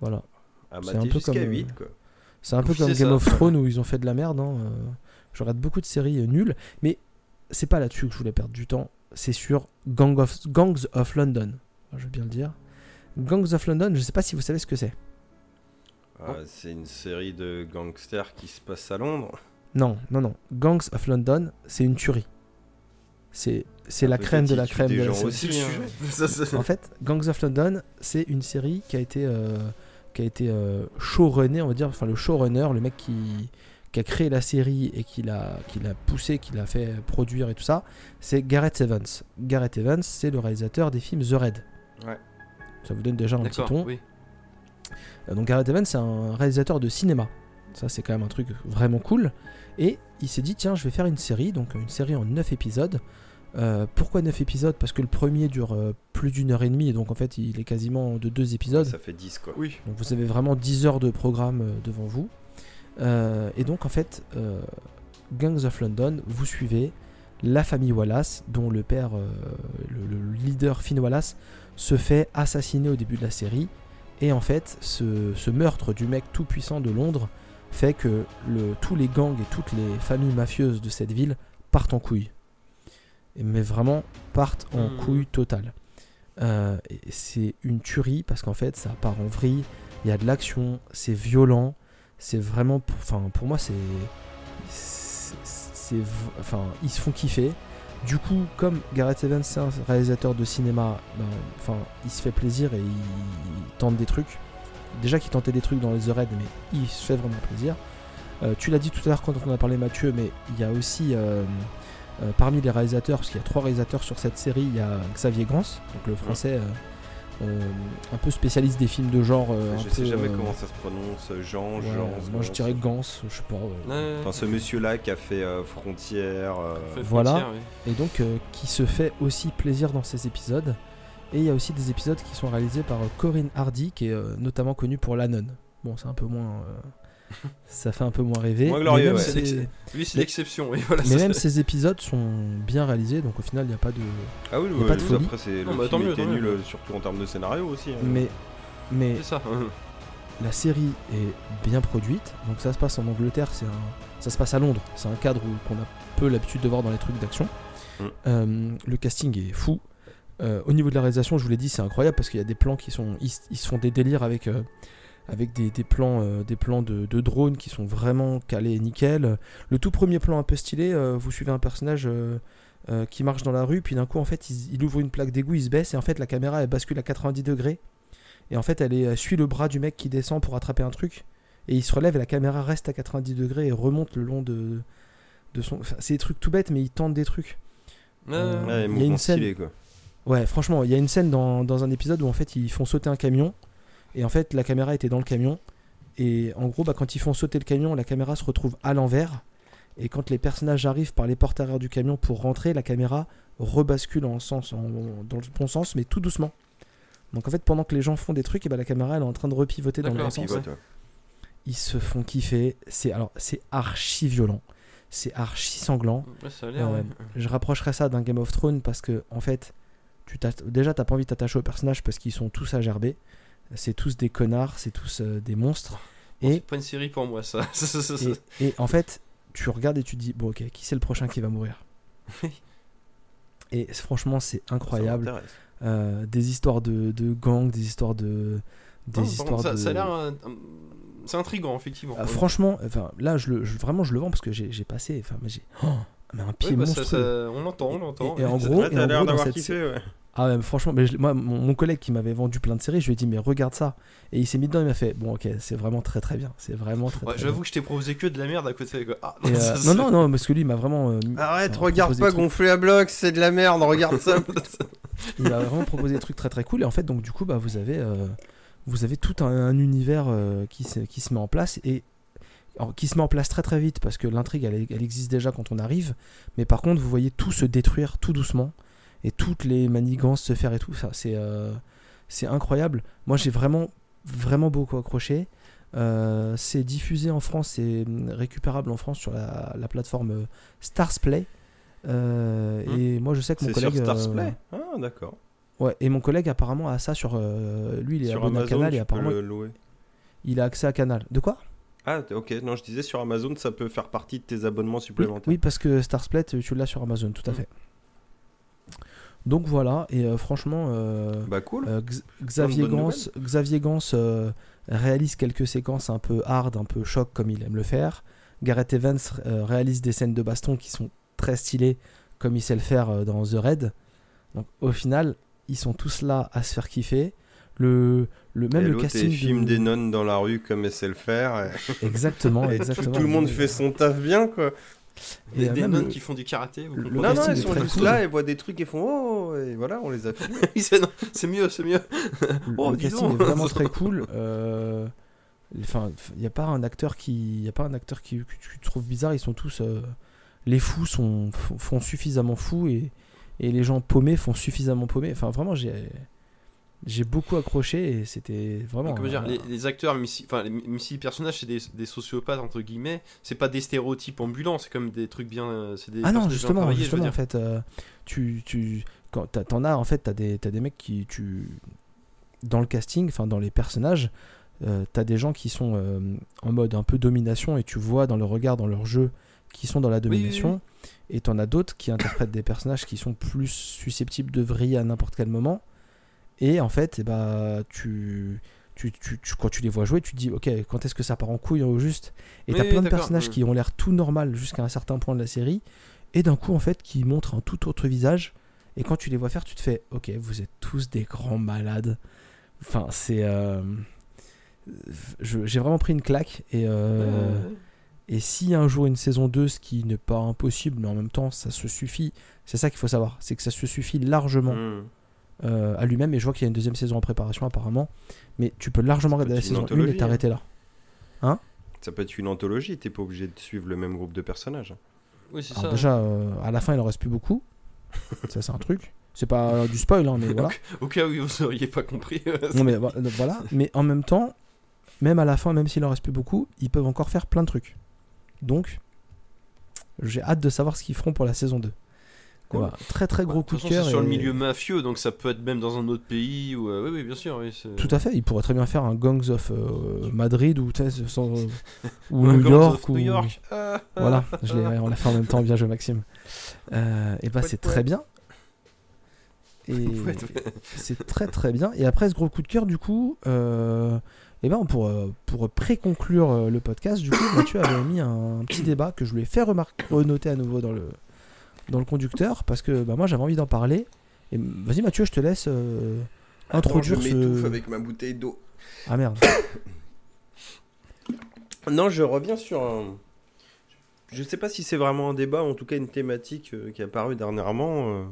Voilà. À C'est mater un peu comme, euh, 8, quoi. C'est un peu comme Game ça. of Thrones où ils ont fait de la merde. Hein. Je regarde beaucoup de séries euh, nulles, mais c'est pas là-dessus que je voulais perdre du temps. C'est sur Gang of, Gangs of London. Je veux bien le dire. Gangs of London, je sais pas si vous savez ce que c'est. Ah, c'est une série de gangsters qui se passe à Londres. Non, non, non. Gangs of London, c'est une tuerie. C'est c'est la crème de la crème des de la gens série. aussi. C'est le hein. En fait, Gangs of London, c'est une série qui a été, euh, qui a été euh, showrunné, on va dire, enfin le showrunner, le mec qui, qui a créé la série et qui l'a, qui l'a poussé, qui l'a fait produire et tout ça, c'est Gareth Evans. Gareth Evans, c'est le réalisateur des films The. Ouais. Ça vous donne déjà un petit ton. oui. Euh, Donc Gareth Evans, c'est un réalisateur de cinéma. Ça, c'est quand même un truc vraiment cool. Et il s'est dit, tiens, je vais faire une série, donc une série en 9 épisodes. Euh, pourquoi 9 épisodes? Parce que le premier dure euh, plus d'une heure et demie, et donc en fait, il est quasiment de deux épisodes. Ça fait 10, quoi. Oui. Donc vous avez vraiment 10 heures de programme euh, devant vous. Euh, et donc en fait, euh, Gangs of London, vous suivez la famille Wallace, dont le père, euh, le, le leader Finn Wallace, se fait assassiner au début de la série. Et en fait, ce, ce meurtre du mec tout puissant de Londres fait que le, tous les gangs et toutes les familles mafieuses de cette ville partent en couille. Mais vraiment partent en Mhm. couille totale. Euh, c'est une tuerie parce qu'en fait ça part en vrille, il y a de l'action, c'est violent, c'est vraiment, pour- enfin pour moi c'est, c'est, enfin ils se font kiffer. Du coup, comme Gareth Evans c'est un réalisateur de cinéma, ben, il se fait plaisir et il, il tente des trucs. Déjà qu'il tentait des trucs dans les The Raid, mais il se fait vraiment plaisir. Euh, tu l'as dit tout à l'heure quand on a parlé Mathieu, mais il y a aussi euh, euh, parmi les réalisateurs, parce qu'il y a trois réalisateurs sur cette série, il y a Xavier Grans, donc le français euh, euh, un peu spécialiste des films de genre. euh, un je peu, sais jamais euh, comment ça se prononce. Jean, ouais, Jean. moi je dirais Gans, je sais pas. euh, Ouais, Enfin, ce monsieur-là qui a fait euh, Frontière. euh, fait Voilà. frontière, oui. Et donc euh, qui se fait aussi plaisir dans ces épisodes. Et il y a aussi des épisodes qui sont réalisés par euh, Corinne Hardy, qui est euh, notamment connue pour La Nonne. Bon, c'est un peu moins. ça fait un peu moins rêver. Moins mais glorieux, même ouais. l'excès. Lui, c'est l'exception. oui, voilà, mais ça, même ces épisodes sont bien réalisés, donc au final, il n'y a pas de. Ah oui, ouais, pas de oui, folie. après c'est le bah, film mieux, était nul, mieux. surtout en termes de scénario aussi. hein. Mais, mais C'est ça. la série est bien produite. Donc ça se passe en Angleterre, c'est un, ça se passe à Londres. C'est un cadre où- qu'on a peu l'habitude de voir dans les trucs d'action. Mm. Euh, le casting est fou. Euh, au niveau de la réalisation, je vous l'ai dit, c'est incroyable parce qu'il y a des plans qui sont, ils, ils se font des délires avec, euh, avec des, des plans, euh, des plans de, de drones qui sont vraiment calés nickel. Le tout premier plan un peu stylé, euh, vous suivez un personnage. euh, euh, qui marche dans la rue, puis d'un coup en fait il, il ouvre une plaque d'égout, il se baisse et en fait la caméra elle bascule à 90 degrés et en fait elle, est, elle suit le bras du mec qui descend pour attraper un truc et il se relève et la caméra reste à 90 degrés et remonte le long de, de son... Enfin, c'est des trucs tout bêtes mais il tente des trucs. Ouais, Euh, il y a une scène- stylé, quoi. Ouais franchement il y a une scène dans, dans un épisode où en fait ils font sauter un camion et en fait la caméra était dans le camion et en gros bah, quand ils font sauter le camion la caméra se retrouve à l'envers et quand les personnages arrivent par les portes arrière du camion pour rentrer la caméra rebascule en sens en- dans le bon sens mais tout doucement. Donc en fait pendant que les gens font des trucs et bah, la caméra elle est en train de repivoter dans le bon sens. Pivote, ouais. Ils se font kiffer, c'est alors c'est archi violent, c'est archi sanglant. Ça a. Euh, ouais. je rapprocherais ça d'un Game of Thrones parce que en fait, tu déjà t'as pas envie de t'attacher aux personnages parce qu'ils sont tous à gerber. C'est tous des connards, c'est tous euh, des monstres. Bon, Et, C'est pas une série pour moi, ça. Et, et en fait, tu regardes et tu te dis bon ok, qui c'est le prochain qui va mourir Et franchement, c'est incroyable. Euh, des histoires de, de gangs, des histoires de, des Non, histoires ça, de. ça a l'air. euh, C'est intriguant, effectivement. Ah, franchement, enfin là, je le, je- vraiment, je le vends parce que j'ai passé, enfin, mais j'ai, oh, mais un pied bah, monstrueux. ça- on l'entend, on l'entend. Et- et en ouais. gros- et t'as en l'air d'avoir kiffé, ouais. Ah ouais, franchement, mais je- moi, mon, mon collègue qui m'avait vendu plein de séries, je lui ai dit mais regarde ça. Et il s'est mis dedans, il m'a fait bon ok, c'est vraiment très très bien, c'est vraiment très. Ouais, très J'avoue que je t'ai proposé que de la merde à côté. quoi. Ah, euh, non non non, parce que lui il m'a vraiment. euh, Arrête, alors, regarde pas gonfler à bloc, c'est de la merde, regarde ça. il m'a vraiment proposé des trucs très très cool. Et en fait donc du coup bah vous avez euh, vous avez tout un, un univers euh, qui se, qui se met en place et alors, qui se met en place très très vite parce que l'intrigue elle, elle existe déjà quand on arrive. Mais par contre vous voyez tout se détruire tout doucement et toutes les manigances se faire et tout ça c'est euh, c'est incroyable. Moi j'ai vraiment vraiment beaucoup accroché. Euh, c'est diffusé en France, c'est récupérable en France sur la, la plateforme euh, Stars Play. Euh, Hmm. Et moi je sais que mon C'est sur collègue. Stars Play Ah, d'accord. Ouais, et mon collègue apparemment a ça sur. lui, il est Sur abonné Amazon, à Canal et apparemment louer. il a accès à Canal. De quoi? Ah, ok, non, je disais sur Amazon, ça peut faire partie de tes abonnements oui, supplémentaires. oui, parce que Starsplat, tu l'as sur Amazon, tout à Mm. fait. Donc voilà, et euh, franchement, euh, Bah, cool. euh, Xavier Gans, Xavier Gans réalise quelques séquences un peu hard, un peu choc comme il aime le faire. Gareth Evans réalise des scènes de baston qui sont très stylées comme il sait le faire dans The Raid. Donc au final, ils sont tous là à se faire kiffer. Le, le même et le casting il filme de- des nonnes dans la rue comme elle sait le faire. Exactement, tout- exactement. Tout, le monde fait son taf bien, quoi. Et, Des, des nonnes le- qui font du karaté. vous le- Non, non, est sont juste cool. là et voient des trucs et font oh, et voilà, on les a. Oui, c'est mieux, c'est mieux. Le, Oh, le casting donc. est vraiment très cool. euh, Enfin, il n'y a pas un acteur qui, y a pas un acteur qui, que tu trouves bizarre. Ils sont tous, euh, les fous sont font, font suffisamment fous et, et les gens paumés font suffisamment paumés. Enfin, vraiment, j'ai, j'ai beaucoup accroché et c'était vraiment. Comment dire, un- les, les acteurs, même si, enfin, les- même si les personnages c'est des, des sociopathes entre guillemets, c'est pas des stéréotypes ambulants, c'est comme des trucs bien, euh, des Ah non, justement, justement, en fait, euh, tu, tu, quand t'en as, en fait, t'as des, t'as des mecs qui, tu, dans le casting, enfin, dans les personnages, euh, t'as des gens qui sont euh, en mode un peu domination et tu vois dans le regard, dans leur jeu, qui sont dans la oui, oui. domination, et t'en as d'autres qui interprètent des personnages qui sont plus susceptibles de vriller à n'importe quel moment, et en fait, eh bah, tu, tu, tu, tu- quand tu les vois jouer, tu te dis, ok, quand est-ce que ça part en couille au juste? Et t'as plein de personnages qui ont l'air tout normal jusqu'à un certain point de la série, et d'un coup, en fait, qui montrent un tout autre visage. Et quand tu les vois faire, tu te fais, ok, vous êtes tous des grands malades. Enfin, c'est. euh, J'ai vraiment pris une claque. Et, euh, et si un jour une saison 2, ce qui n'est pas impossible, mais en même temps, ça se suffit. C'est ça qu'il faut savoir. C'est que ça se suffit largement Hmm. Euh, à lui-même. Et je vois qu'il y a une deuxième saison en préparation, apparemment. Mais tu peux largement regarder la saison 1 anthologie, et t'arrêter là. Ça peut être une anthologie, t'es pas obligé de suivre le même groupe de personnages. Oui, c'est ça. déjà, euh, à la fin, il en reste plus beaucoup. ça, c'est un truc. C'est pas euh, du spoil, hein, mais voilà. Au cas où vous auriez pas compris. Non, mais vo- voilà. Mais en même temps, même à la fin, même s'il en reste plus beaucoup, ils peuvent encore faire plein de trucs. Donc, j'ai hâte de savoir ce qu'ils feront pour la saison 2. Cool. Voilà. Très très gros coup de cœur. c'est sur le et- milieu mafieux, donc ça peut être même dans un autre pays. Ou, euh, oui, oui, bien sûr. Oui, Tout à fait, ils pourraient très bien faire un Gangs of euh, Madrid ou, sans- New Gangs York. of Ou... New York. Voilà, je on l'a fait en même temps, bien joué Maxime. Euh, et bah c'est très bien. Et c'est très très bien. Et après ce gros coup de cœur, du coup, euh, eh ben pour, pour pré-conclure le podcast, du coup, Mathieu avait mis un petit débat que je lui ai fait remarquer, renoter à nouveau dans le, dans le conducteur, parce que bah, moi j'avais envie d'en parler. Et vas-y Mathieu, je te laisse euh, introduire Attends, je ce... avec ma bouteille d'eau. Ah merde. Non, je reviens sur un. Je sais pas si c'est vraiment un débat, en tout cas une thématique euh, qui est apparue dernièrement, euh,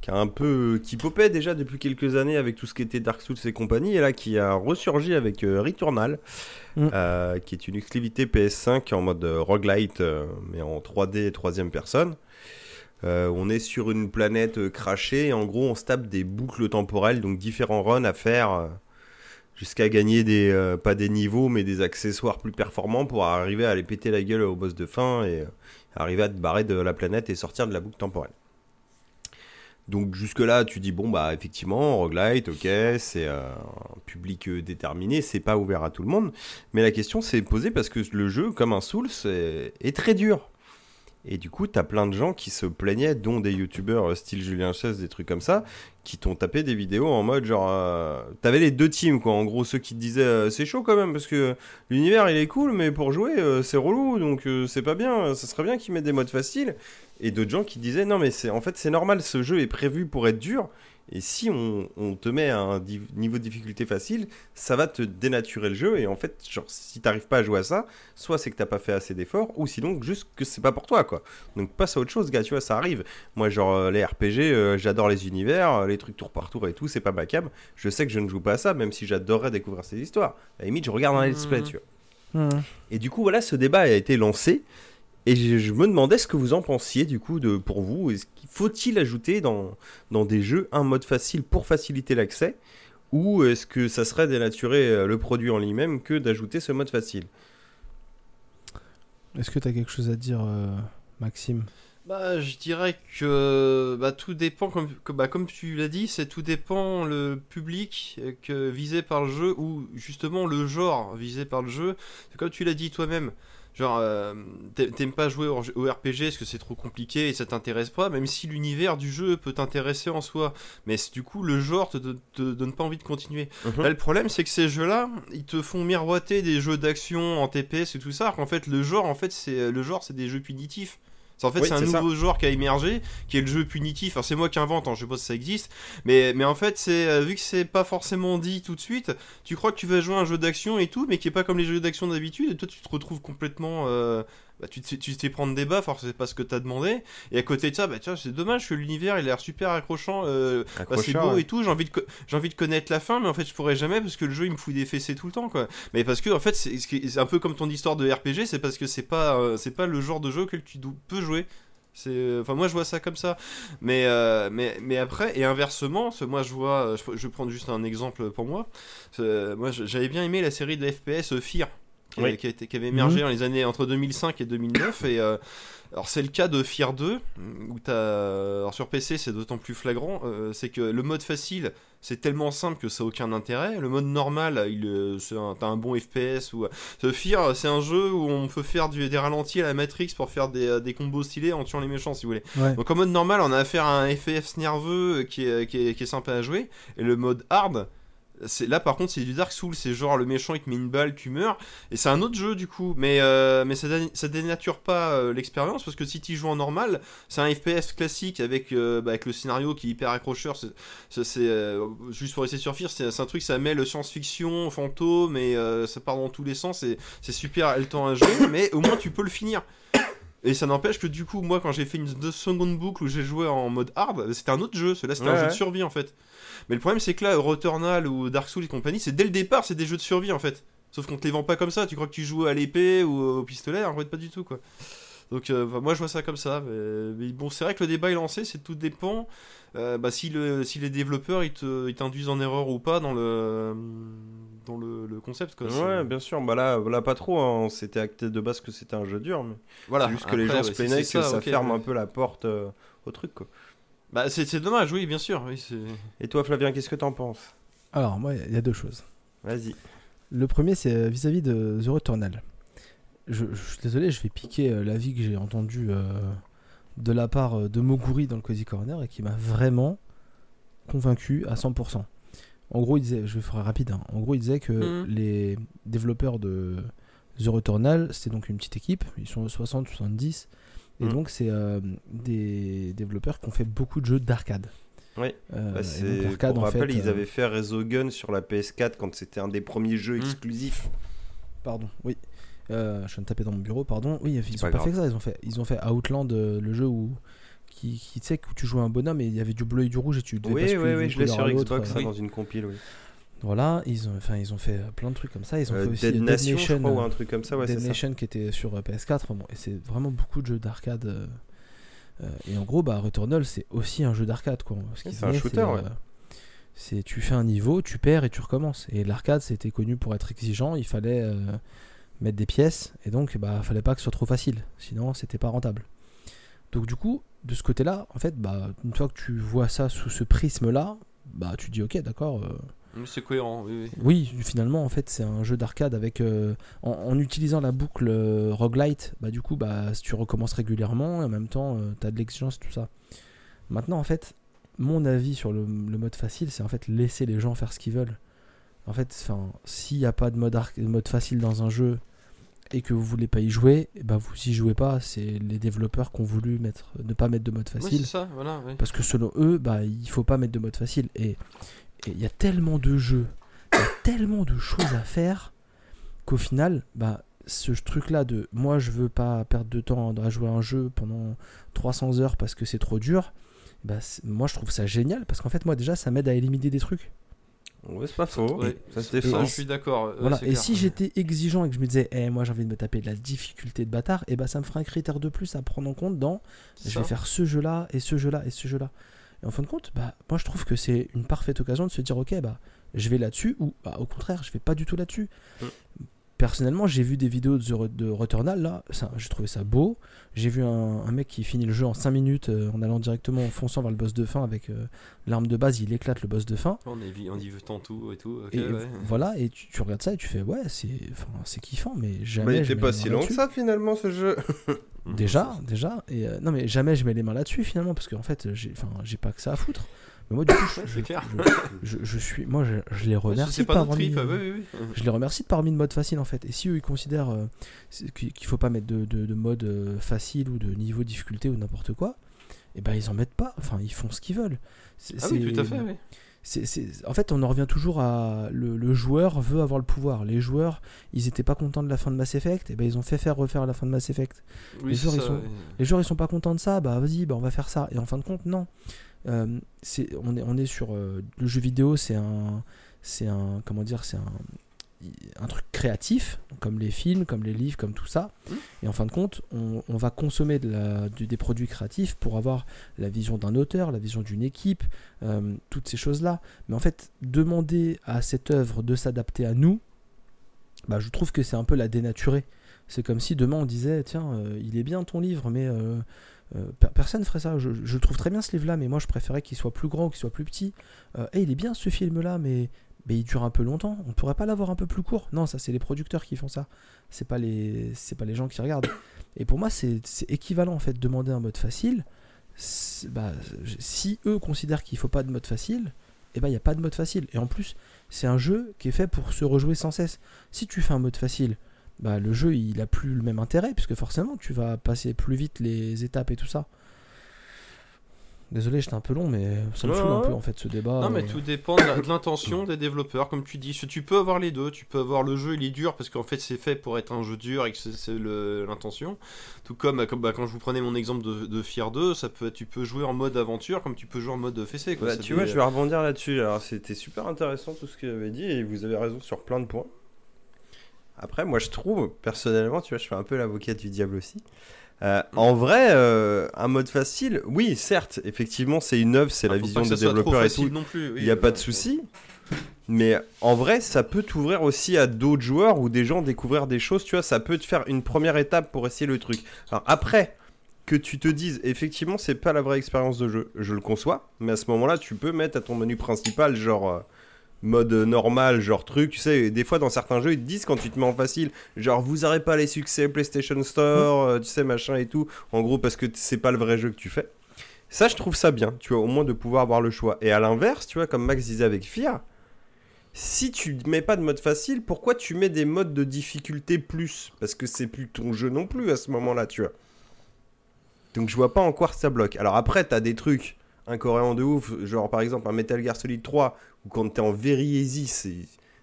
qui a un peu. qui popait déjà depuis quelques années avec tout ce qui était Dark Souls et compagnie, et là qui a ressurgi avec euh, Returnal, Mm. euh, qui est une exclusivité PS5 en mode euh, roguelite, euh, mais en 3D et troisième personne. Euh, on est sur une planète euh, crachée et en gros on se tape des boucles temporelles, donc différents runs à faire euh, jusqu'à gagner des pas des niveaux mais des accessoires plus performants pour arriver à aller péter la gueule au boss de fin et arriver à te barrer de la planète et sortir de la boucle temporelle. Donc jusque là tu dis bon bah effectivement roguelite ok c'est un public déterminé c'est pas ouvert à tout le monde mais la question s'est posée parce que le jeu comme un Souls est très dur et du coup, t'as plein de gens qui se plaignaient, dont des youtubeurs euh, style Julien Chaise, des trucs comme ça, qui t'ont tapé des vidéos en mode genre. euh, T'avais les deux teams, quoi. En gros, ceux qui te disaient euh, c'est chaud quand même, parce que l'univers il est cool, mais pour jouer, c'est relou, donc c'est pas bien, ça serait bien qu'ils mettent des modes faciles. Et d'autres gens qui disaient non, mais c'est en fait, c'est normal, ce jeu est prévu pour être dur. Et si on, on te met à un niveau de difficulté facile, ça va te dénaturer le jeu. Et en fait, genre, si t'arrives pas à jouer à ça, soit c'est que t'as pas fait assez d'efforts, ou sinon juste que c'est pas pour toi, quoi. Donc passe à autre chose, gars, tu vois, ça arrive. Moi, genre, euh, les RPG, euh, j'adore les univers, euh, les trucs tour par tour et tout, c'est pas ma cam. Je sais que je ne joue pas à ça, même si j'adorerais découvrir ces histoires. À la limite, je regarde un let's play, Mhm. tu vois. Et du coup, voilà, ce débat a été lancé. Et je, je me demandais ce que vous en pensiez, du coup, de, pour vous. Est-ce qu'il faut-il ajouter dans, dans des jeux un mode facile pour faciliter l'accès? Ou est-ce que ça serait dénaturer euh, le produit en lui-même que d'ajouter ce mode facile? Est-ce que tu as quelque chose à dire, euh, Maxime? Bah, je dirais que bah, tout dépend, comme, que- bah, comme tu l'as dit, c'est tout dépend le public euh, que, visé par le jeu ou justement le genre visé par le jeu. C'est comme tu l'as dit toi-même. Genre, euh, t'a- t'aimes pas jouer au RPG parce que c'est trop compliqué et ça t'intéresse pas, même si l'univers du jeu peut t'intéresser en soi. Mais du coup, le genre te, te- te donne pas envie de continuer. Là, le problème, c'est que ces jeux-là, ils te font miroiter des jeux d'action en TPS et tout ça. alors qu'en fait, le genre, en fait, c'est le genre, c'est des jeux punitifs. C'est en fait, Oui, c'est un c'est ça. nouveau genre qui a émergé, qui est le jeu punitif. Alors c'est moi qui invente, hein, je sais pas si ça existe, mais mais en fait, c'est euh, vu que c'est pas forcément dit tout de suite, tu crois que tu vas jouer à un jeu d'action et tout, mais qui est pas comme les jeux d'action d'habitude. Et toi, tu te retrouves complètement euh, bah, tu te fais- prendre des baffes, alors c'est pas ce que t'as demandé. Et à côté de ça, bah tiens, c'est dommage que l'univers il a l'air super accrochant. euh, bah, c'est beau ouais. et tout, j'ai envie, de j'ai envie de connaître la fin, mais en fait je pourrais jamais parce que le jeu il me fout des fessées tout le temps quoi. Mais parce que en fait c'est un peu comme ton histoire de RPG, c'est parce que c'est pas, euh, c'est pas le genre de jeu auquel tu peux jouer. C'est, euh, enfin moi je vois ça comme ça. Mais, euh, mais, mais après, et inversement, ce- moi je vois, je, je vais prendre juste un exemple pour moi. Moi j'avais bien aimé la série de FPS Fear. Qui, Oui. qui a été- qui avait émergé dans les années entre 2005 et 2009 et euh, alors c'est le cas de Fear 2 où t'as alors sur PC c'est d'autant plus flagrant euh, c'est que le mode facile c'est tellement simple que ça n'a aucun intérêt le mode normal il euh, t'as un bon FPS ou ce Fear c'est un jeu où on peut faire du- des ralentis à la Matrix pour faire des, des combos stylés en tuant les méchants si vous voulez Ouais. donc en mode normal, on a affaire à un FF nerveux qui est, qui, est, qui est sympa à jouer. Et le mode hard, là par contre c'est du Dark Souls, c'est genre le méchant il te met une balle, tu meurs. Et c'est un autre jeu du coup, mais, euh, mais ça, dé- ça dénature pas euh, l'expérience parce que si tu joues en normal, c'est un FPS classique avec, euh, bah, avec le scénario qui est hyper accrocheur. C'est, juste pour essayer de survivre, c'est, un truc, ça mêle science-fiction, fantôme et ça part dans tous les sens. C'est super haletant à jouer, mais au moins tu peux le finir. Et ça n'empêche que du coup, moi, quand j'ai fait une seconde boucle où j'ai joué en mode hard, c'était un autre jeu. Celui-là, c'était un Ouais, jeu de survie en fait. Mais le problème, c'est que là, Returnal ou Dark Souls et compagnie, c'est dès le départ, c'est des jeux de survie en fait. Sauf qu'on te les vend pas comme ça. Tu crois que tu joues à l'épée ou au pistolet, en fait, pas du tout quoi. Donc, euh, moi, je vois ça comme ça. Mais, mais bon, c'est vrai que le débat est lancé, c'est tout dépend. euh, bah, si, le, si les développeurs ils t'induisent en erreur ou pas dans le, dans le, le concept. Quoi. Ouais, bien sûr. Bah là, là pas trop. hein. C'était acté de base que c'était un jeu dur, mais Voilà, juste que les gens ouais, plaignaient que ça, ferme ouais. un peu la porte euh, au truc, quoi. Bah, c'est c'est dommage, oui, bien sûr. Oui, c'est- Et toi, Flavien, qu'est-ce que t'en penses? Alors, moi, il y a deux choses. Vas-y. Le premier, c'est euh, vis-à-vis de The Returnal. Je, je suis désolé, je vais piquer euh, l'avis que j'ai entendu euh, de la part de Moguri dans le Cozy Corner et qui m'a vraiment convaincu à 100%. En gros, il disait, je vais faire rapide, hein. en gros, il disait que Mhm. les développeurs de The Returnal, c'était donc une petite équipe, ils sont 60-70, et Mhm. donc c'est euh, des développeurs qui ont fait beaucoup de jeux d'arcade. Oui. Euh, Bah, donc, arcade, pour en rappel, fait, ils euh, avaient fait Resogun sur la PS4 quand c'était un des premiers jeux Mm. exclusifs. Pardon, oui. Euh, je viens de taper dans mon bureau, pardon. Oui, ils C'est ont pas fait que ça. Ils ont fait, ils ont fait Outland, euh, le jeu où. Qui, qui tu sais, où tu jouais un bonhomme et il y avait du bleu et du rouge et tu devais Oui, oui, oui, je l'ai sur Xbox, euh, ça, oui. dans une compile, oui. Voilà, ils ont, enfin, ils ont fait plein de trucs comme ça. Ils ont Euh, fait aussi Dead Nation, je crois, ou un truc comme ça, ouais, Dead ça. Nation qui était sur euh, PS4. Bon, et c'est vraiment beaucoup de jeux d'arcade. euh, et en gros, bah, Returnal, c'est aussi un jeu d'arcade. quoi. Ce c'est un shooter, ouais. c'est tu fais un niveau, tu perds et tu recommences. Et l'arcade, c'était connu pour être exigeant. Il fallait mettre des pièces. Et donc, bah, fallait pas que ce soit trop facile. Sinon, c'était pas rentable. Donc, du coup, de ce côté-là, en fait, bah, une fois que tu vois ça sous ce prisme-là, bah, tu dis, ok, d'accord. euh, C'est cohérent, oui, oui. oui, finalement, en fait, c'est un jeu d'arcade avec. euh, en, en utilisant la boucle euh, roguelite, bah, du coup, bah, tu recommences régulièrement et en même temps, tu as de l'exigence, tout ça. Maintenant, en fait, mon avis sur le, le mode facile, c'est en fait laisser les gens faire ce qu'ils veulent. En fait, s'il n'y a pas de mode, mode facile dans un jeu, et que vous voulez pas y jouer, et ben vous y jouez pas. C'est les développeurs qui ont voulu mettre, ne pas mettre de mode facile. ça, voilà. Parce que selon eux, bah, il faut pas mettre de mode facile. Et il y a tellement de jeux, il y a tellement de choses à faire qu'au final, bah, ce truc-là de moi je veux pas perdre de temps à jouer à un jeu pendant 300 heures parce que c'est trop dur, bah, moi je trouve ça génial parce qu'en fait, moi déjà ça m'aide à éliminer des trucs. Ouais, c'est pas faux. Ouais. Ça se Et- Ça, défend. je suis d'accord. ouais, voilà. Et clair. si j'étais exigeant et que je me disais, eh, moi j'ai envie de me taper de la difficulté de bâtard, et bah ça me ferait un critère de plus à prendre en compte dans je vais faire ce jeu-là et ce jeu-là et ce jeu-là. Et en fin de compte, bah, moi je trouve que c'est une parfaite occasion de se dire ok, bah, je vais là-dessus ou bah, au contraire, je vais pas du tout là-dessus. Mm. Personnellement, j'ai vu des vidéos de, Returnal là, ça, j'ai trouvé ça beau. J'ai vu un, un mec qui finit le jeu en 5 minutes euh, en allant directement en fonçant vers le boss de fin avec euh, l'arme de base, il éclate le boss de fin. On, est, vi- on y veut tant tout et tout. Et ouais. voilà, et tu, tu regardes ça et tu fais ouais, c'est kiffant, mais jamais. il je était pas si long que ça finalement ce jeu. Mhm. Déjà, déjà. Et euh, non, mais jamais je mets les mains là-dessus finalement, parce qu'en fait, j'ai enfin, j'ai pas que ça à foutre. Mais moi, du coup, je, Ouais, je- c'est clair. je, je- je suis. Moi, je, les remercie de pas mis, trip. Je les remercie de mis de mode facile en fait. Et si eux ils considèrent euh, qu'il faut pas mettre de, de- de mode euh, facile ou de niveau difficulté ou n'importe quoi, et ben ils en mettent pas. Enfin, ils font ce qu'ils veulent. C'est- Ah oui, tout à fait, oui. En fait, on en revient toujours à le, le joueur veut avoir le pouvoir. Les joueurs, ils étaient pas contents de la fin de Mass Effect, et ben ils ont fait faire refaire la fin de Mass Effect. Oui, Les joueurs, ils sont- ouais. Les joueurs ils sont pas contents de ça, bah vas-y, bah on va faire ça. Et en fin de compte, non. Euh, on, est, on est sur euh, le jeu vidéo, c'est un, c'est un, comment dire, c'est un, un truc créatif, comme les films, comme les livres, comme tout ça. Mhm. Et en fin de compte, on, on va consommer de la, du- des produits créatifs pour avoir la vision d'un auteur, la vision d'une équipe, euh, toutes ces choses-là. Mais en fait, demander à cette œuvre de s'adapter à nous, bah, je trouve que c'est un peu la dénaturer. C'est comme si demain on disait tiens, euh, il est bien ton livre, mais euh, euh, per- personne ferait ça. Je, je trouve très bien ce livre-là, mais moi je préférais qu'il soit plus grand ou qu'il soit plus petit. Euh, Eh, il est bien ce film-là, mais, mais il dure un peu longtemps. On pourrait pas l'avoir un peu plus court Non, ça c'est les producteurs qui font ça. C'est pas les, c'est pas les gens qui regardent. Et pour moi c'est équivalent en fait. Demander un mode facile. Bah, si eux considèrent qu'il faut pas de mode facile, et ben il y a pas de mode facile. Et en plus, c'est un jeu qui est fait pour se rejouer sans cesse. Si tu fais un mode facile, bah, le jeu il a plus le même intérêt puisque forcément tu vas passer plus vite les étapes et tout ça. Désolé, j'étais un peu long, mais ça me Ouais, saoule un peu en fait ce débat. Non, mais euh. tout dépend de l'intention des développeurs, comme tu dis. Si Tu peux avoir les deux. Tu peux avoir le jeu, il est dur parce qu'en fait c'est fait pour être un jeu dur et que c'est- l'intention. Tout comme, comme, bah, quand je vous prenais mon exemple de, de Fear 2, ça peut, tu peux jouer en mode aventure comme tu peux jouer en mode fessé. Quoi. Bah, tu fait- vois, je vais rebondir là-dessus. Alors, c'était super intéressant tout ce qu'il avait dit et vous avez raison sur plein de points. Après, moi, je trouve, personnellement, tu vois, je fais un peu l'avocat du diable aussi. Euh, en vrai, euh, un mode facile, oui, certes, effectivement, c'est une œuvre, c'est Ah, la vision des développeurs et tout. Il n'y a pas de souci. Mais en vrai, ça peut t'ouvrir aussi à d'autres joueurs ou des gens découvrir des choses, tu vois, ça peut te faire une première étape pour essayer le truc. Alors après, que tu te dises, effectivement, c'est pas la vraie expérience de jeu, je le conçois, mais à ce moment-là, tu peux mettre à ton menu principal, genre euh, mode normal, genre truc, tu sais, des fois dans certains jeux, ils te disent quand tu te mets en facile, genre vous aurez pas les succès PlayStation Store, euh, tu sais, machin et tout, en gros, parce que c'est pas le vrai jeu que tu fais. Ça, je trouve ça bien, tu vois, au moins de pouvoir avoir le choix. Et à l'inverse, tu vois, comme Max disait avec Fear, si tu mets pas de mode facile, pourquoi tu mets des modes de difficulté plus? Parce que c'est plus ton jeu non plus à ce moment-là, tu vois. Donc je vois pas en quoi ça bloque. Alors après, t'as des trucs incohérents de ouf, genre par exemple un Metal Gear Solid 3, où quand t'es en very easy, c'est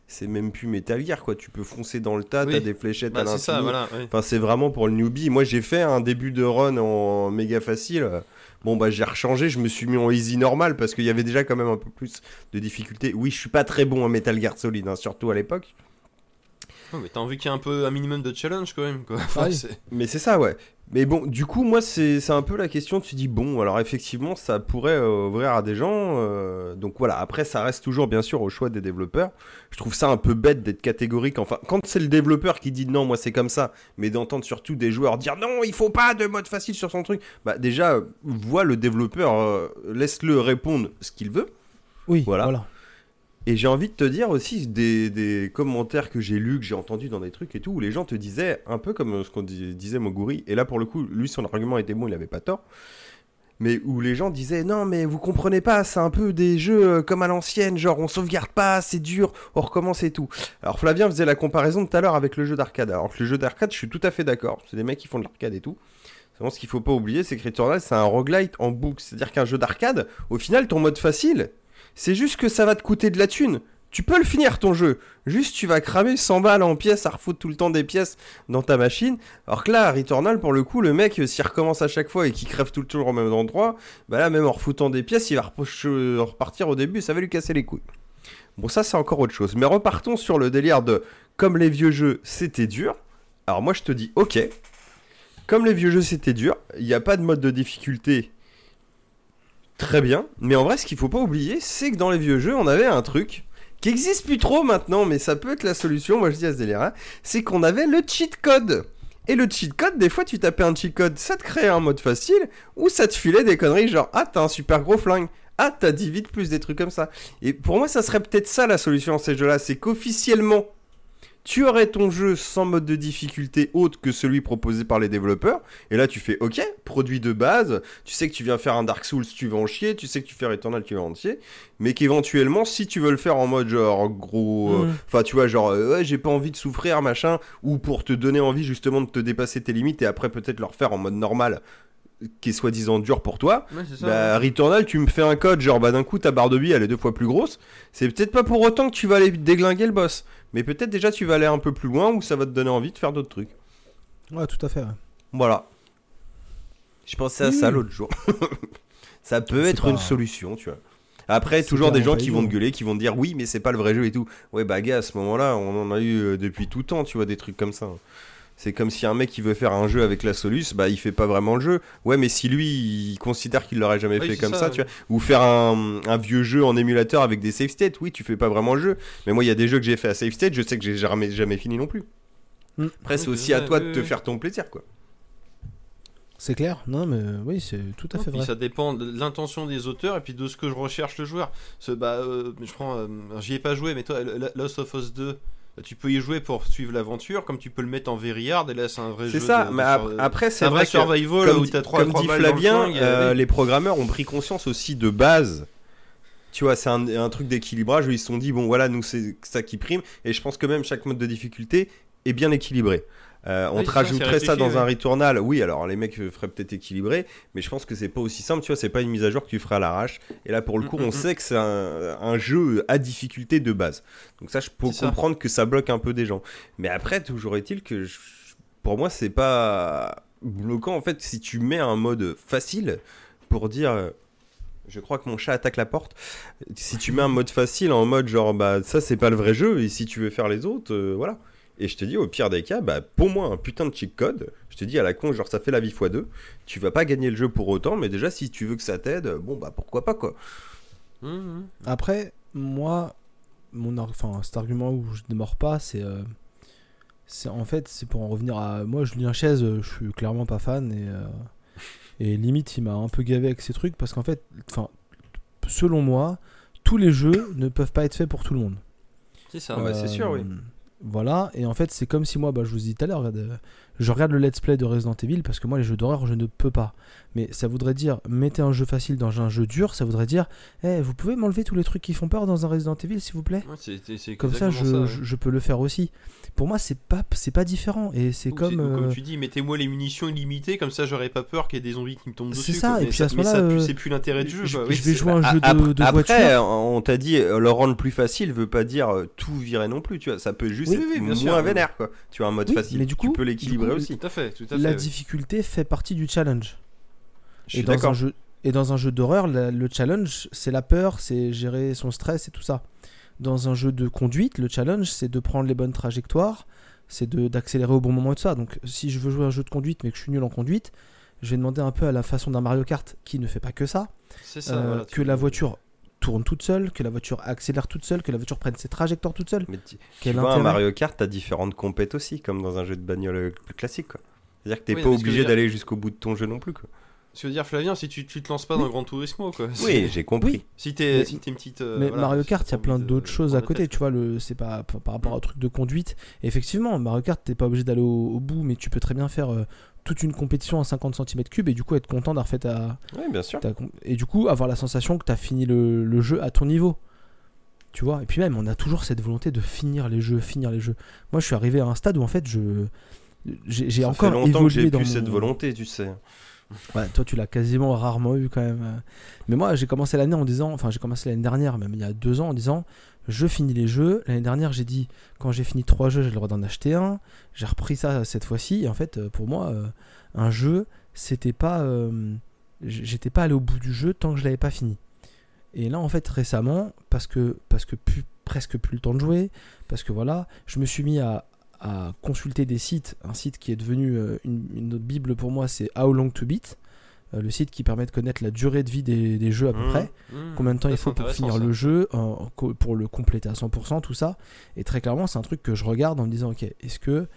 c'est même plus Metal Gear quoi. Tu peux foncer dans le tas, Oui. t'as des fléchettes à Bah, l'infini. voilà. Enfin, c'est vraiment pour le newbie. Moi, j'ai fait un début de run en méga facile. Bon, bah, j'ai rechangé. Je me suis mis en easy normal parce qu'il y avait déjà quand même un peu plus de difficulté. Oui, je suis pas très bon en Metal Gear Solid, hein, surtout à l'époque. Mais t'as envie qu'il y ait un peu un minimum de challenge quand même. Quoi. Enfin, Ah oui. c'est- Mais c'est ça, ouais. Mais bon, du coup, moi, c'est c'est un peu la question. Tu dis, bon, alors effectivement, ça pourrait euh, ouvrir à des gens. euh, donc voilà, après, ça reste toujours, bien sûr, au choix des développeurs. Je trouve ça un peu bête d'être catégorique. Enfin, quand c'est le développeur qui dit non, moi, c'est comme ça, mais d'entendre surtout des joueurs dire non, il faut pas de mode facile sur son truc. Bah, déjà, euh, vois le développeur, euh, laisse-le répondre ce qu'il veut. Oui, Voilà. voilà. Et j'ai envie de te dire aussi des, commentaires que j'ai lus, que j'ai entendus dans des trucs et tout, où les gens te disaient, un peu comme ce qu'on dis- disait Moguri, et là pour le coup, lui son argument était bon, il avait pas tort. mais où les gens disaient non mais vous comprenez pas, c'est un peu des jeux euh, comme à l'ancienne, genre on sauvegarde pas, c'est dur, on recommence et tout. Alors Flavien faisait la comparaison tout à l'heure avec le jeu d'arcade. Alors que le jeu d'arcade, je suis tout à fait d'accord, c'est des mecs qui font de l'arcade et tout. Ce qu'il faut pas oublier, c'est que Returnal c'est un roguelite en boucle, c'est-à-dire qu'un jeu d'arcade, au final ton mode facile, c'est juste que ça va te coûter de la thune. Tu peux le finir ton jeu. Juste, tu vas cramer 100 balles en pièces à refoutre tout le temps des pièces dans ta machine. Alors que là, Returnal, pour le coup, le mec, euh, s'il recommence à chaque fois et qu'il crève tout le tour au même endroit, bah là, même en refoutant des pièces, il va euh, repartir au début, ça va lui casser les couilles. Bon, ça, c'est encore autre chose. Mais repartons sur le délire de comme les vieux jeux, c'était dur. Alors moi, je te dis, ok. Comme les vieux jeux, c'était dur, il n'y a pas de mode de difficulté. Très bien. Mais en vrai, ce qu'il faut pas oublier, c'est que dans les vieux jeux, on avait un truc qui existe plus trop maintenant, mais ça peut être la solution, moi je dis à ce délire c'est qu'on avait le cheat code. Et le cheat code, des fois tu tapais un cheat code, ça te créait un mode facile, ou ça te filait des conneries genre Ah, t'as un super gros flingue, ah, t'as 10 vite plus, des trucs comme ça. Et pour moi, ça serait peut-être ça la solution à ces jeux-là, c'est qu'officiellement, tu aurais ton jeu sans mode de difficulté autre que celui proposé par les développeurs. Et là, tu fais OK, produit de base. Tu sais que tu viens faire un Dark Souls, tu vas en chier. Tu sais que tu fais Returnal, tu vas en chier. Mais qu'éventuellement, si tu veux le faire en mode genre gros. euh, Mm. Enfin, tu vois, genre, euh, ouais, j'ai pas envie de souffrir, machin. Ou pour te donner envie justement de te dépasser tes limites et après peut-être le refaire en mode normal, qui est soi-disant dur pour toi. Ouais, c'est ça. Bah, Returnal, tu me fais un code, genre, bah, d'un coup, ta barre de vie, elle est deux fois plus grosse. C'est peut-être pas pour autant que tu vas aller déglinguer le boss. Mais peut-être déjà, tu vas aller un peu plus loin ou ça va te donner envie de faire d'autres trucs. Ouais, tout à fait. ouais. Voilà. Je pensais à ça oui. l'autre jour. ça peut C'est être pas- une solution, tu vois. Après, C'est toujours des clairement gens pas qui vont te évident. gueuler, qui vont te dire oui, mais c'est pas le vrai jeu et tout. Ouais, bah, gars, à ce moment-là, on en a eu euh, depuis tout temps, tu vois, des trucs comme ça. C'est comme si un mec qui veut faire un jeu avec la Solus, bah il fait pas vraiment le jeu. Ouais, mais si lui il considère qu'il l'aurait jamais Oui, fait comme ça, ça, ouais. tu vois, ou faire un, un vieux jeu en émulateur avec des save states, oui, tu fais pas vraiment le jeu. Mais moi, il y a des jeux que j'ai fait à save state, je sais que j'ai jamais, jamais fini non plus. Mm. Après, c'est aussi à toi de te faire ton plaisir, quoi. C'est clair Non, mais oui, c'est tout à Non, fait vrai. ça dépend de l'intention des auteurs et puis de ce que je recherche le joueur. Ce, bah, euh, je prends, euh, j'y ai pas joué, mais toi, Lost of Us 2, tu peux y jouer pour suivre l'aventure, comme tu peux le mettre en very hard, et là c'est un vrai jeu. C'est ça, de- mais après, c'est un vrai vrai survival où t'as trois, comme trois dit balles dans le Flavien, flingue, euh, les programmeurs ont pris conscience aussi de base. Tu vois, c'est un, un truc d'équilibrage où ils se sont dit, bon voilà, nous c'est ça qui prime, et je pense que même chaque mode de difficulté est bien équilibré. Euh, on Oui, te rajouterait ça dans un ouais. Returnal, oui, alors les mecs euh, feraient peut-être équilibré, mais je pense que c'est pas aussi simple, tu vois, c'est pas une mise à jour que tu feras à l'arrache. Et là, pour le Mm, coup, mm, on mm. sait que c'est un, un jeu à difficulté de base. Donc ça, je peux ça. comprendre que ça bloque un peu des gens. Mais après, toujours est-il que je- pour moi, c'est pas bloquant en fait si tu mets un mode facile pour dire. euh, Je crois que mon chat attaque la porte. Si tu mets un mode facile en mode genre bah ça c'est pas le vrai jeu et si tu veux faire les autres, euh, voilà. Et je te dis au pire des cas, bah pour moi un putain de cheat code, je te dis à la con genre ça fait la vie x2, tu vas pas gagner le jeu pour autant, mais déjà si tu veux que ça t'aide, bon bah pourquoi pas quoi. Hum. Après, moi, mon enfin, cet argument où je ne mords pas, c'est. euh, c'est en fait, c'est pour en revenir à. Moi, Julien Chaise, euh, je suis clairement pas fan et. euh, et limite, il m'a un peu gavé avec ces trucs parce qu'en fait, enfin, selon moi, tous les jeux ne peuvent pas être faits pour tout le monde. C'est ça. Ah bah, c'est sûr, oui. Voilà, et en fait, c'est comme si moi, bah, je vous dis tout à l'heure, euh, je regarde le let's play de Resident Evil parce que moi, les jeux d'horreur, je ne peux pas. Mais ça voudrait dire, mettez un jeu facile dans un jeu dur, ça voudrait dire, Eh, vous pouvez m'enlever tous les trucs qui font peur dans un Resident Evil, s'il vous plaît? Ouais, c'est- c'est- c'est Comme ça, je, ouais. peux le faire aussi. Pour moi, c'est pas, c'est pas différent, et c'est comme. euh, comme tu dis, mettez-moi les munitions illimitées, comme ça j'aurais pas peur qu'il y ait des zombies qui me tombent C'est dessus. ça, quoi. et puis à ce moment-là, ça, euh, c'est plus l'intérêt du jeu. je, vais c'est- jouer un A- jeu de, ap- de après, voiture. on t'a dit euh, le rendre plus facile veut pas dire euh, tout virer non plus, tu vois. Ça peut juste Oui, être oui, moins sûr. vénère quoi. Tu as un mode facile, mais du tu peux l'équilibrer du coup, aussi. Tout à fait, tout à La oui. difficulté fait partie du challenge. Je Et suis dans un d'accord. jeu et dans un jeu d'horreur, le challenge, c'est la peur, c'est gérer son stress et tout ça. Dans un jeu de conduite, le challenge, c'est de prendre les bonnes trajectoires, c'est de- d'accélérer au bon moment et tout ça. Donc, si je veux jouer à un jeu de conduite mais que je suis nul en conduite, je vais demander un peu à la façon d'un Mario Kart qui ne fait pas que ça, euh, voilà, que la voiture tourne toute seule, que la voiture accélère toute seule, que la voiture prenne ses trajectoires toute seule. Mais tu, tu vois, un Mario Kart, t'as différentes compètes aussi, comme dans un jeu de bagnole euh, plus classique. C'est-à-dire que t'es Oui, pas obligé dire- d'aller jusqu'au bout de ton jeu non plus. Quoi. Ce que je veux dire, Flavien, si tu, tu te lances pas dans le Grand Turismo, quoi. Oui, j'ai compris. Si t'es Mais- si t'es une petite. euh, mais voilà, Mario Kart, il y a plein d'autres choses à côté, tu vois, le, c'est pas par rapport Mm. à un truc de conduite. Effectivement, Mario Kart, t'es pas obligé d'aller au, au bout, mais tu peux très bien faire euh, toute une compétition en 50 cm3 et du coup être content d'avoir fait ta, Oui, bien sûr. ta Et du coup avoir la sensation que tu as fini le, le jeu à ton niveau. Tu vois Et puis même, on a toujours cette volonté de finir les jeux, finir les jeux. Moi, je suis arrivé à un stade où en fait, je. J'ai j'ai encore fait longtemps que évolué j'ai dans plus mon- cette volonté, tu sais. Ouais, toi, tu l'as quasiment rarement eu quand même. Mais moi, j'ai commencé l'année en disant, enfin, j'ai commencé l'année dernière, même il y a deux ans, en disant, je finis les jeux. L'année dernière, j'ai dit, quand j'ai fini trois jeux, j'ai le droit d'en acheter un. J'ai repris ça cette fois-ci. Et en fait, euh, pour moi, euh, un jeu, c'était pas, euh, j'étais pas allé au bout du jeu tant que je l'avais pas fini. Et là, en fait, récemment, parce que, parce que plus, presque plus le temps de jouer, parce que voilà, je me suis mis à, consulter des sites. Un site qui est devenu une autre bible pour moi, c'est How Long to Beat. Euh, le site qui permet de connaître la durée de vie des, des jeux à peu Mhm. près. Mmh. Combien de temps il faut pour finir ça. le jeu, pour le compléter à 100%, tout ça. Et très clairement, c'est un truc que je regarde en me disant, ok, est-ce que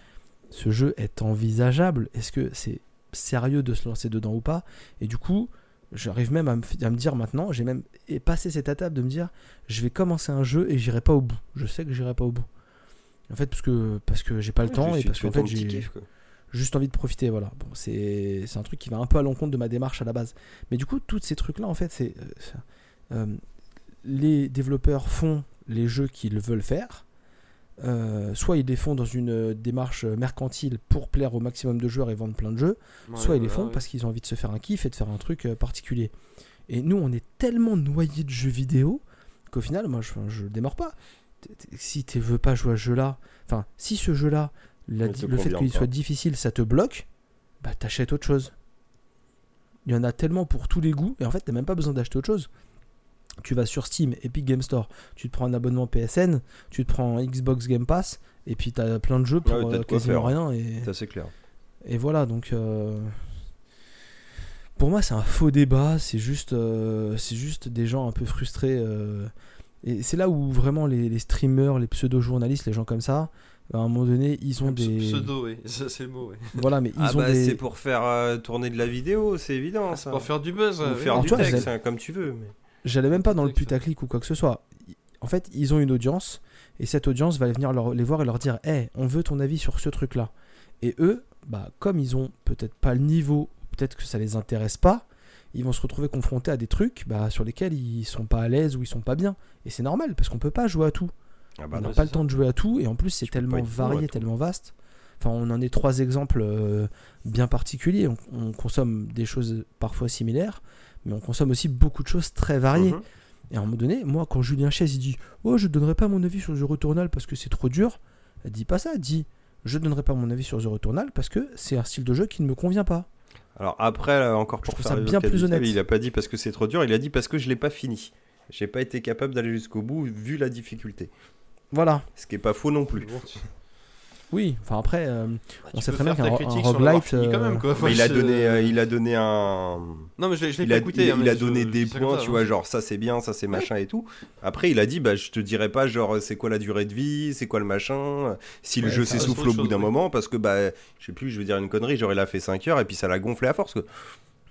ce jeu est envisageable? Est-ce que c'est sérieux de se lancer dedans ou pas? Et du coup, j'arrive même à me, f- à me dire maintenant, j'ai même passé cette étape de me dire, je vais commencer un jeu et j'irai pas au bout. Je sais que j'irai pas au bout. En fait, parce que, parce que j'ai pas le temps et parce qu'en fait, j'ai. Juste envie de profiter voilà. Bon c'est un truc qui va un peu à l'encontre de ma démarche à la base. Mais du coup tous ces trucs là en fait c'est euh, euh, les développeurs font les jeux qu'ils veulent faire. Euh, soit ils les font dans une démarche mercantile pour plaire au maximum de joueurs et vendre plein de jeux Ouais, soit ils les voilà, font ouais. parce qu'ils ont envie de se faire un kiff et de faire un truc particulier. Et nous on est tellement noyés de jeux vidéo qu'au final moi je, je démarre pas. Si tu veux pas jouer à ce jeu là enfin si ce jeu là la le fait qu'il soit difficile ça te bloque bah t'achètes autre chose il y en a tellement pour tous les goûts et en fait t'as même pas besoin d'acheter autre chose tu vas sur Steam, Epic Game Store, tu te prends un abonnement PSN, tu te prends Xbox Game Pass, et puis t'as plein de jeux pour Ouais, euh, quasiment faire. rien. Et... C'est assez clair. Et voilà, donc euh, pour moi c'est un faux débat, c'est juste, euh, c'est juste des gens un peu frustrés. et c'est là où vraiment les, les streamers, les pseudo-journalistes, les gens comme ça, à un moment donné, ils ont des... Pseudo, oui, ça c'est le mot, oui. Voilà, mais ils Ah ont bah des... c'est pour faire euh, tourner de la vidéo, c'est évident. Ah, c'est pour faire du buzz. Ouais, faire du texte, hein, comme tu veux. Mais... J'allais même pas dans le putaclic ou quoi que ce soit. En fait, ils ont une audience, et cette audience va venir leur- les voir et leur dire Hé, on veut ton avis sur ce truc-là. Et eux, bah, comme ils ont peut-être pas le niveau, peut-être que ça les intéresse pas, ils vont se retrouver confrontés à des trucs bah, sur lesquels ils sont pas à l'aise ou ils sont pas bien. Et c'est normal, parce qu'on peut pas jouer à tout. Ah on bah n'a non, pas le temps de jouer à tout, et en plus, c'est tellement varié, tellement vaste. Enfin, on en est trois exemples euh, bien particuliers. On, on consomme des choses parfois similaires, mais on consomme aussi beaucoup de choses très variées. Mhm. Et à un moment donné, moi, quand Julien Chaise il dit Oh, je donnerai pas mon avis sur The Returnal parce que c'est trop dur, elle dit pas ça, elle dit Je donnerai pas mon avis sur The Returnal parce que c'est un style de jeu qui ne me convient pas. Alors après, là, encore Je pour faire ça bien plus honnête. Il a pas dit parce que c'est trop dur, il a dit parce que je l'ai pas fini. J'ai pas été capable d'aller jusqu'au bout vu la difficulté. Voilà. Ce qui est pas faux non plus. Oui, enfin après, euh, on tu sait très bien faire qu'un roguelite. euh, il a donné, euh, il a donné un. Non, mais je l'ai je l'ai Il pas écouté. il- hein, il a je- donné des je points, ça, tu hein. vois, genre ça c'est bien, ça c'est machin et tout. Après, il a dit, bah je te dirais pas, genre c'est quoi la durée de vie, c'est quoi le machin, si le Ouais, jeu s'essouffle au bout d'un moment, parce que bah je sais plus, je vais dire une connerie, genre il a fait 5 heures et puis ça l'a gonflé à force. Quoi.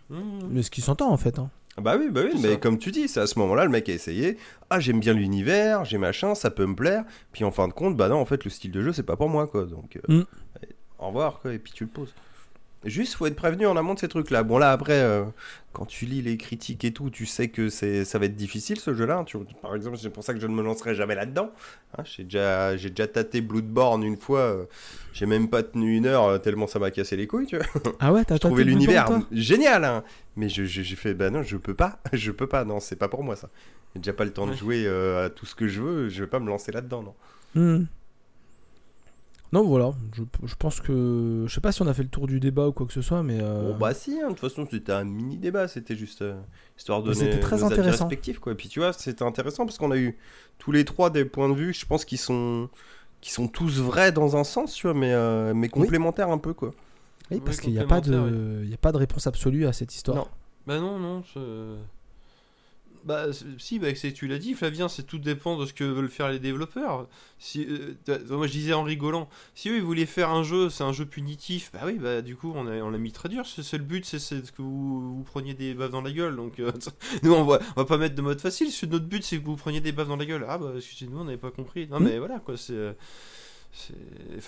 Mmh. Mais ce qui s'entend en fait. hein. Bah oui, bah oui, mais ça. comme tu dis, c'est à ce moment-là, le mec a essayé. Ah, j'aime bien l'univers, j'ai machin, ça peut me plaire. Puis en fin de compte, bah non, en fait, le style de jeu, c'est pas pour moi, quoi. Donc, euh, Mm. allez, au revoir, quoi, et puis tu le poses. Juste, faut être prévenu en amont de ces trucs-là. Bon, là, après, euh, quand tu lis les critiques et tout, tu sais que c'est, ça va être difficile ce jeu-là. Tu- par exemple, c'est pour ça que je ne me lancerai jamais là-dedans. Hein, j'ai, déjà, j'ai déjà tâté Bloodborne une fois. euh, j'ai même pas tenu une heure euh, tellement ça m'a cassé les couilles, tu vois. Ah ouais, t'as trouvé l'univers génial, hein. mais je- je- j'ai fait, bah non, je peux pas, je peux pas, non, c'est pas pour moi ça. J'ai déjà pas le temps de jouer euh, à tout ce que je veux, je vais pas me lancer là-dedans, non. Hmm. Non, voilà. Je, je pense que. Je sais pas si on a fait le tour du débat ou quoi que ce soit, mais. euh, Bon, bah si, hein, de toute façon, c'était un mini débat, c'était juste euh, histoire de c'était très nos avis intéressant. respectifs, quoi. Et puis tu vois, c'était intéressant parce qu'on a eu tous les trois des points de vue, je pense qu'ils sont, qui sont tous vrais dans un sens, tu vois, mais, euh, mais complémentaires un peu, quoi. Oui, Oui, parce qu'il n'y a, pas de... y a pas de réponse absolue à cette histoire. Non. Bah non, non. je- Bah si, bah, tu l'as dit, Flavien, c'est tout dépend de ce que veulent faire les développeurs. Si, euh, moi je disais en rigolant, si eux ils voulaient faire un jeu, c'est un jeu punitif, bah oui, bah du coup on a- on l'a mis très dur. C'est le but, c'est que vous, vous preniez des baffes dans la gueule. Donc euh, nous on va, on va pas mettre de mode facile. Si notre but c'est que vous preniez des baffes dans la gueule, ah bah excusez-nous, on n'avait pas compris. Non Mm. mais voilà quoi, c'est. euh,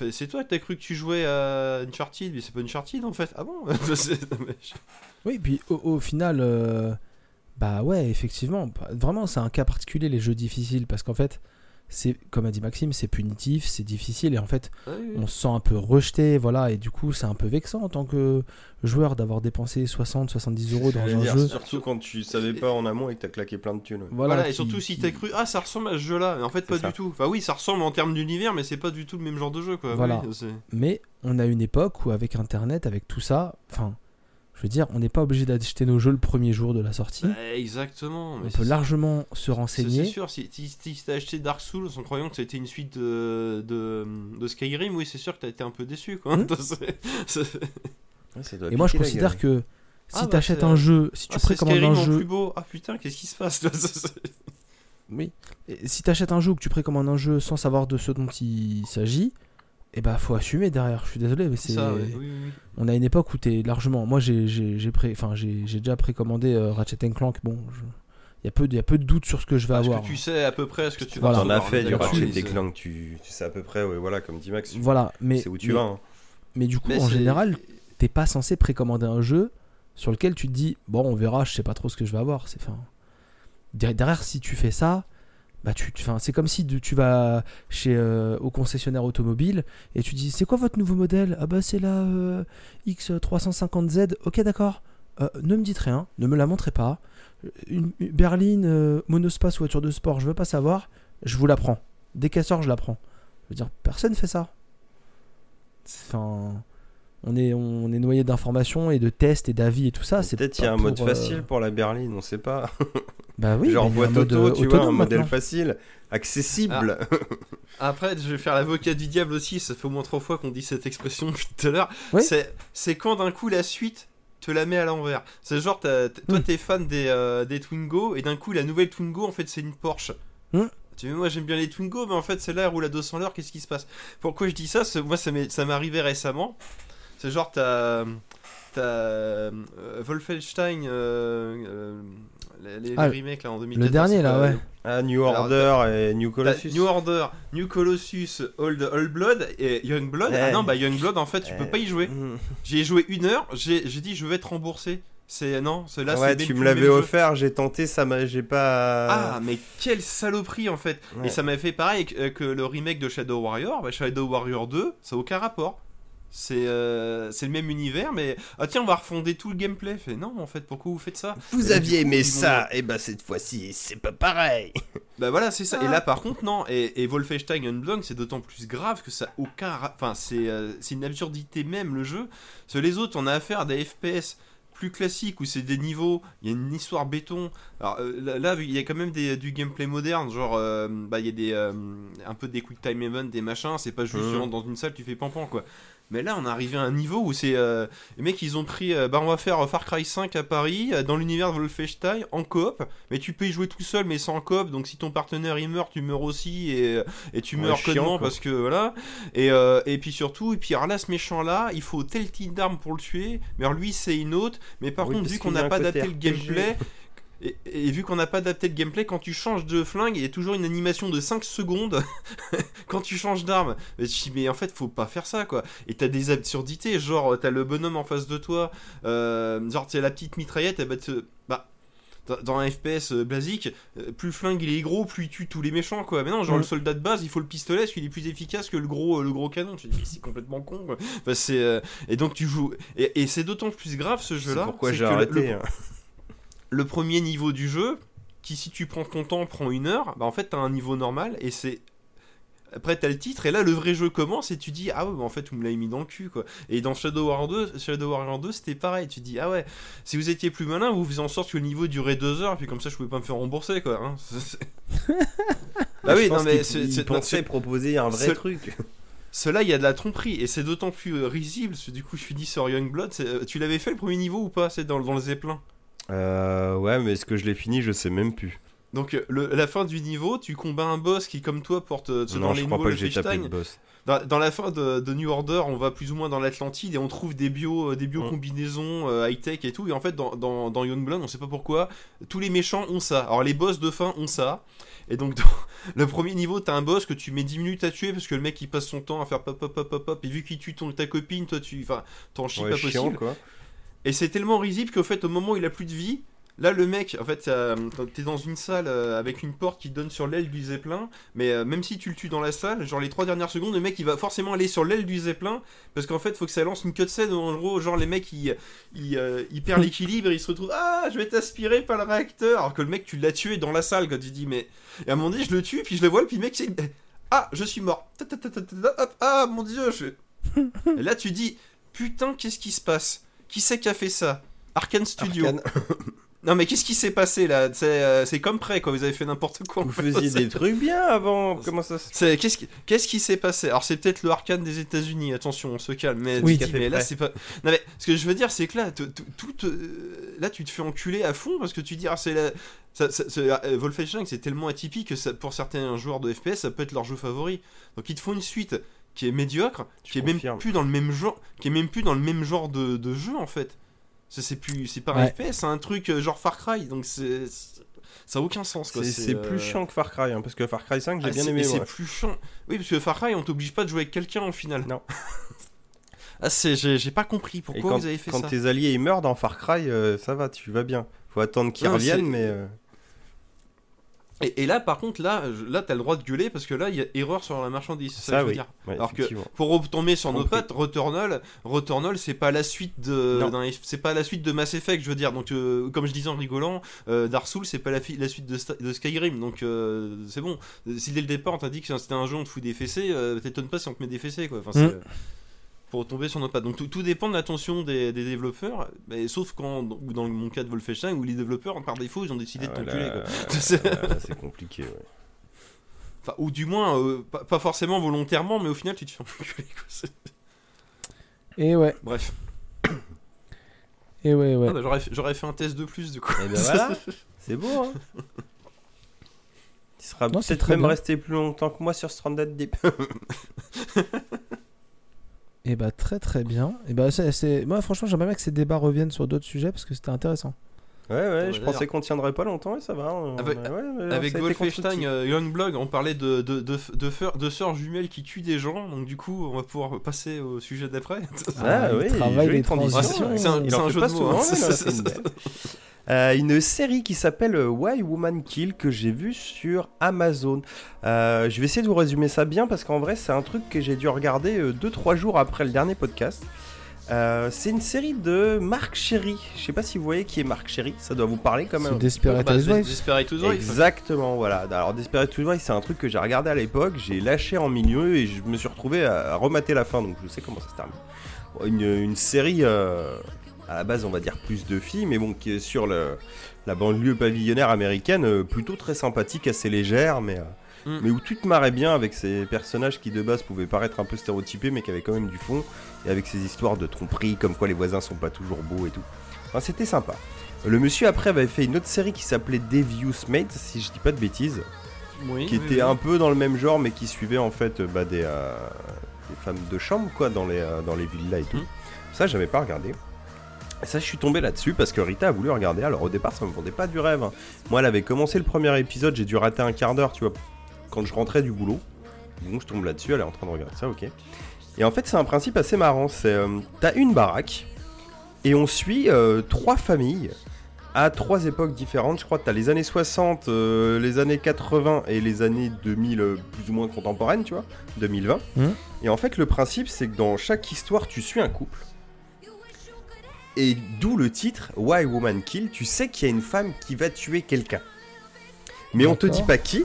C'est toi, t'as cru que tu jouais à Uncharted, mais c'est pas Uncharted en fait. Ah bon? Oui, puis au, au final, euh, bah ouais, effectivement, bah, vraiment, c'est un cas particulier les jeux difficiles parce qu'en fait, c'est comme a dit Maxime, c'est punitif, c'est difficile et en fait, oui, oui. on se sent un peu rejeté, voilà, et du coup, c'est un peu vexant en tant que joueur d'avoir dépensé 60, 70 euros dans un dire, jeu. Surtout quand tu savais pas en amont et que t'as claqué plein de thunes. Voilà, et qui- surtout si qui- t'as cru, ah ça ressemble à ce jeu-là, mais en fait pas ça. du tout. Enfin oui, ça ressemble en termes d'univers, mais c'est pas du tout le même genre de jeu quoi. Voilà. Oui, Mais on a une époque où avec Internet, avec tout ça, enfin, je veux dire, on n'est pas obligé d'acheter nos jeux le premier jour de la sortie. Bah, exactement. mais on peut ça. largement se C'est- C'est renseigner. sûr, si, si, si t'as acheté Dark Souls en croyant que c'était une suite de, de, de Skyrim, oui, c'est sûr que t'as été un peu déçu quoi. Hmm. Ça doit Et moi, je considère gueule. que si Ah, bah, t'achètes un jeu, si tu Ah, précommandes Skyrim un jeu, plus beau. Ah putain, qu'est-ce qui se passe oui, Et si t'achètes un jeu ou que tu précommandes un jeu sans savoir de ce dont il s'agit, et bah faut assumer derrière. Je suis désolé, mais C'est c'est. ça, ouais. oui, oui, oui. On a une époque où t'es largement. Moi, j'ai j'ai j'ai pré... enfin, j'ai j'ai déjà précommandé euh, Ratchet Clank. Bon, je- il y a peu de- il y a peu de doute sur ce que je vais avoir. que tu sais à peu près ce que tu Voilà. vas T'en as fait du Ratchet c'est- Clank, tu, tu sais à peu près, ouais, voilà, comme dit Max, tu Voilà, mais sais où tu mais, vas. hein. mais du coup, Mais en c'est- général, t'es pas censé précommander un jeu sur lequel tu te dis bon, on verra. Je sais pas trop ce que je vais avoir. C'est der- derrière, si tu fais ça. Bah tu, tu- c'est comme si tu vas chez euh, au concessionnaire automobile et tu dis c'est quoi votre nouveau modèle? Ah bah c'est la euh, X350Z ok d'accord. Euh, ne me dites rien ne me la montrez pas. Une, berline monospace voiture de sport je veux pas savoir. Je vous la prends. Dès qu'elle sort je la prends. Je veux dire personne fait ça. Enfin on est on est noyé d'informations et de tests et d'avis et tout ça c'est Peut-être il y a un mode pour, euh, facile pour la berline, on sait pas. bah oui Genre boîte mode, auto, euh, tu vois, un modèle facile, accessible. Après, je vais faire l'avocat du diable aussi, ça fait au moins trois fois qu'on dit cette expression depuis tout à l'heure. Oui. C'est, c'est quand d'un coup la suite te la met à l'envers. C'est genre, t- toi Hmm. t'es fan des, euh, des Twingo, et d'un coup la nouvelle Twingo en fait c'est une Porsche. Hmm. Tu vois, moi j'aime bien les Twingo, mais en fait celle-là elle roule à 200 l'heure, qu'est-ce qui se passe? Pourquoi je dis ça? C'est- Moi ça m'est, ça m'est arrivé récemment. C'est genre, t'as. T'as. euh, Wolfenstein. euh, euh, les, les Ah, remakes là en 2014. le dernier, là, ouais. Ah, New Alors, Order et New Colossus. New Order, New Colossus, Old, Old Blood et Young Blood. Ah non, bah Young Blood en fait tu peux pas y jouer. Mmh. J'y ai joué une heure, j'ai j'ai dit je vais être remboursé. C'est non, c'est là c'est ouais, tu me l'avais offert, j'ai tenté, ça m'a, j'ai pas. Ah mais quelle saloperie en fait. Ouais. Et ça m'a fait pareil que, que le remake de Shadow Warrior. Bah, Shadow Warrior 2, ça n'a aucun rapport. C'est euh, c'est le même univers, mais ah tiens on va refonder tout le gameplay. Fait non en fait pourquoi vous faites ça? Vous Et aviez coup, aimé ça, et bah cette fois-ci, c'est pas pareil. Bah voilà, c'est ça. Et là, par contre, non. Et, et Wolfenstein Unblocked, c'est d'autant plus grave que ça aucun. Enfin, c'est euh, une absurdité même le jeu. Parce que les autres, on a affaire à des FPS plus classiques où c'est des niveaux, il y a une histoire béton. Alors euh, là, il y a quand même des, du gameplay moderne, genre euh, bah il y a des euh, un peu des quick time events, des machins. C'est pas juste rentres dans une salle, tu fais pampan quoi. Mais là, on est arrivé à un niveau où c'est. euh, les mecs, ils ont pris. euh, bah, on va faire Far Cry 5 à Paris, euh, dans l'univers de Wolfenstein, en coop. Mais tu peux y jouer tout seul, mais sans coop. Donc, si ton partenaire il meurt, tu meurs aussi. Et, et tu Ouais, meurs quoi. parce que voilà. Et, euh, et puis surtout, et puis alors là, ce méchant-là, il faut tel type d'arme pour le tuer. Mais alors lui, c'est une autre. Mais par Oui, contre, vu qu'on n'a pas adapté le gameplay. Et, et vu qu'on n'a pas adapté le gameplay, quand tu changes de flingue, il y a toujours une animation de 5 secondes quand tu changes d'arme. Mais mais en fait, faut pas faire ça, quoi. Et t'as des absurdités, genre, t'as le bonhomme en face de toi, euh, genre, t'as la petite mitraillette, elle va te. Bah. dans- un FPS euh, basique, euh, plus le flingue il est gros, plus il tue tous les méchants quoi. Mais non, genre Mm. le soldat de base, il faut le pistolet parce qu'il est plus efficace que le gros, euh, le gros canon. Tu te dis, mais c'est complètement con quoi. Enfin, c'est, euh, Et donc tu joues. Et, et c'est d'autant plus grave ce jeu C'est là. pourquoi j'ai arrêté. le- hein. Le premier niveau du jeu, qui si tu prends ton temps prend une heure, bah en fait t'as un niveau normal et c'est après t'as le titre et là le vrai jeu commence et tu dis ah ouais bah en fait vous me l'avez mis dans le cul quoi. Et dans Shadow Warrior 2, Shadow Warrior 2 c'était pareil, tu dis ah ouais si vous étiez plus malin vous faisiez en sorte que le niveau durait deux heures et puis comme ça je pouvais pas me faire rembourser quoi. hein. Bah oui non mais c'est- pensait proposer un vrai ce- truc. cela il y a de la tromperie et c'est d'autant plus euh, risible parce que du coup je suis dit sur Youngblood, euh, tu l'avais fait le premier niveau ou pas C'est dans, dans le Zeppelin? Euh, ouais, mais est-ce que je l'ai fini? Je sais même plus. Donc euh, le- la fin du niveau, tu combats un boss qui comme toi porte euh, Non, dans je les crois pas que j'ai tapé le boss. Dans, dans la fin de, de New Order, on va plus ou moins dans l'Atlantide et on trouve des bio, euh, des bio Mm. combinaisons high tech et tout. Et en fait, dans, dans, dans Youngblood, on sait pas pourquoi, tous les méchants ont ça. Alors les boss de fin ont ça. Et donc dans le premier niveau, t'as un boss que tu mets 10 minutes à tuer parce que le mec il passe son temps à faire pop pop pop pop pop. Et vu qu'il tue ton, ta copine, toi tu, enfin, t'en chies Ouais, pas chiant, possible. quoi. Et c'est tellement risible qu'au fait, au moment où il a plus de vie, là, le mec, en fait, euh, t'es dans une salle euh, avec une porte qui donne sur l'aile du Zeppelin, mais euh, même si tu le tues dans la salle, genre les trois dernières secondes, le mec il va forcément aller sur l'aile du Zeppelin, parce qu'en fait, faut que ça lance une cutscene où en gros, genre les mecs ils, ils, ils perdent l'équilibre et ils se retrouvent Ah, je vais t'aspirer par le réacteur, alors que le mec tu l'as tué dans la salle quand tu dis, mais. Et à un moment donné, je le tue, puis je le vois, puis le mec c'est. Ah, je suis mort. Ah, mon dieu, je. Et là, tu dis Putain, qu'est-ce qui se passe? Qui c'est qui a fait ça Arkane Studio. Non mais qu'est-ce qui s'est passé là C'est euh, c'est comme près quoi, vous avez fait n'importe quoi. Vous faisiez des trucs bien avant. Comment ça se C'est qu'est-ce qui qu'est-ce qui s'est passé Alors c'est peut-être le Arkane des États-Unis. Attention, on se calme. Mais, Oui. mais là prêt. c'est pas. Non mais ce que je veux dire c'est que là tout euh, là tu te fais enculer à fond parce que tu dis ah c'est la ça, ça- c'est- euh, Wolfenstein c'est tellement atypique que ça, pour certains joueurs de FPS ça peut être leur jeu favori. Donc ils te font une suite qui est médiocre, Je qui est même plus dans le même genre, qui est même plus dans le même genre de, de jeu en fait. Ça, C'est plus c'est pas un Ouais. FPS, c'est un truc euh, genre Far Cry. Donc c'est c'est- ça a aucun sens quoi. C'est c'est euh, plus chiant que Far Cry, hein, parce que Far Cry 5, j'ai ah, bien c'est- aimé. mais C'est plus chiant. Oui, parce que Far Cry, on t'oblige pas de jouer avec quelqu'un au final. Non. ah, c'est, j'ai, j'ai pas compris pourquoi quand, vous avez fait quand ça. tes alliés ils meurent dans Far Cry, euh, ça va, tu vas bien. Faut attendre qu'ils Non, reviennent, c'est- mais. euh, Et, et là, par contre, là, là, t'as le droit de gueuler parce que là, il y a erreur sur la marchandise. C'est ça, que Ça, je veux oui. dire. ouais, Alors que pour retomber sur nos pattes, Returnal, Returnal, c'est pas la suite de, c'est pas la suite de Mass Effect, je veux dire. Donc, euh, comme je disais en rigolant, euh, Dark Souls, c'est pas la, suite de, Skyrim. Donc, euh, c'est bon. Si dès le départ on t'a dit que c'était un jeu on te fout des fessées, euh, t'étonnes pas si on te met des fessées, quoi. Enfin, c'est, Mm. Pour retomber sur nos pattes. Donc, tout, tout dépend de l'attention des, des développeurs, mais sauf quand, ou dans mon cas de Wolfenstein, où les développeurs, par défaut, ils ont décidé Ah, de t'enculer, C'est- compliqué, ouais. Enfin, ou du moins, euh, pas, pas forcément volontairement, mais au final, tu te fais enculer, quoi. Et ouais, Bref. et ouais, ouais. Ah bah, j'aurais, fait- j'aurais fait un test de plus, du coup. Et ben voilà, c'est beau, hein. Il sera Non, c'est peut-être très même bien. resté plus longtemps que moi sur Stranded Deep. Et bah très très bien. Et bah c'est, c'est- moi franchement j'aimerais bien que ces débats reviennent sur d'autres sujets parce que c'était intéressant. Ouais, ouais, je pensais qu'on tiendrait pas longtemps et ça va. on- Avec- ouais, ouais, Avec Wolfenstein euh, Youngblood, on parlait de, de, de, de, feur- de sœurs jumelles qui tuent des gens, donc du coup, on va pouvoir passer au sujet d'après. Ah, il oui, travaille jolie des transition. transitions. c'est un, Il c'est en un fait jeu pas de mots. souvent, hein. Euh, une série qui s'appelle euh, Why Woman Kill que j'ai vue sur Amazon. Euh, je vais essayer de vous résumer ça bien parce qu'en vrai c'est un truc que j'ai dû regarder 2-3 jours après le dernier podcast. Euh, c'est une série de Marc Chéry. Je sais pas si vous voyez qui est Marc Chéry, ça doit vous parler quand C'est même. Desperate Bah, Housewives. Desperate Housewives. Exactement, voilà. Alors Desperate Housewives, c'est un truc que j'ai regardé à l'époque, j'ai lâché en milieu et je me suis retrouvé à, à remater la fin, donc je sais comment ça se termine. Bon, Une, une série, euh, à la base on va dire plus de filles, mais bon, qui est sur le, la banlieue pavillonnaire américaine, euh, plutôt très sympathique, assez légère, mais, euh, Mm. mais où tout te marrait bien avec ces personnages qui de base pouvaient paraître un peu stéréotypés, mais qui avaient quand même du fond, et avec ces histoires de tromperie, comme quoi les voisins sont pas toujours beaux et tout. Enfin, c'était sympa. Le monsieur après avait fait une autre série qui s'appelait Devious Mates, si je dis pas de bêtises, Oui, qui oui, était oui. un peu dans le même genre, mais qui suivait en fait euh, bah, des, euh, des femmes de chambre quoi dans les, euh, dans les villas et tout. Mhm. Ça, j'avais pas regardé. Et ça, je suis tombé là-dessus parce que Rita a voulu regarder. Alors au départ, ça me vendait pas du rêve. hein. Moi, elle avait commencé le premier épisode, j'ai dû rater un quart d'heure, tu vois, quand je rentrais du boulot. Donc je tombe là-dessus, elle est en train de regarder ça, ok. Et en fait, c'est un principe assez marrant. C'est euh, t'as une baraque et on suit euh, trois familles à trois époques différentes. Je crois que tu as les années 60, euh, les années 80 et les années 2000 euh, plus ou moins contemporaines, tu vois, 2020. Mhm. Et en fait, le principe, c'est que dans chaque histoire, tu suis un couple. Et d'où le titre Why Woman Kill. Tu sais qu'il y a une femme qui va tuer quelqu'un. Mais on te dit pas qui.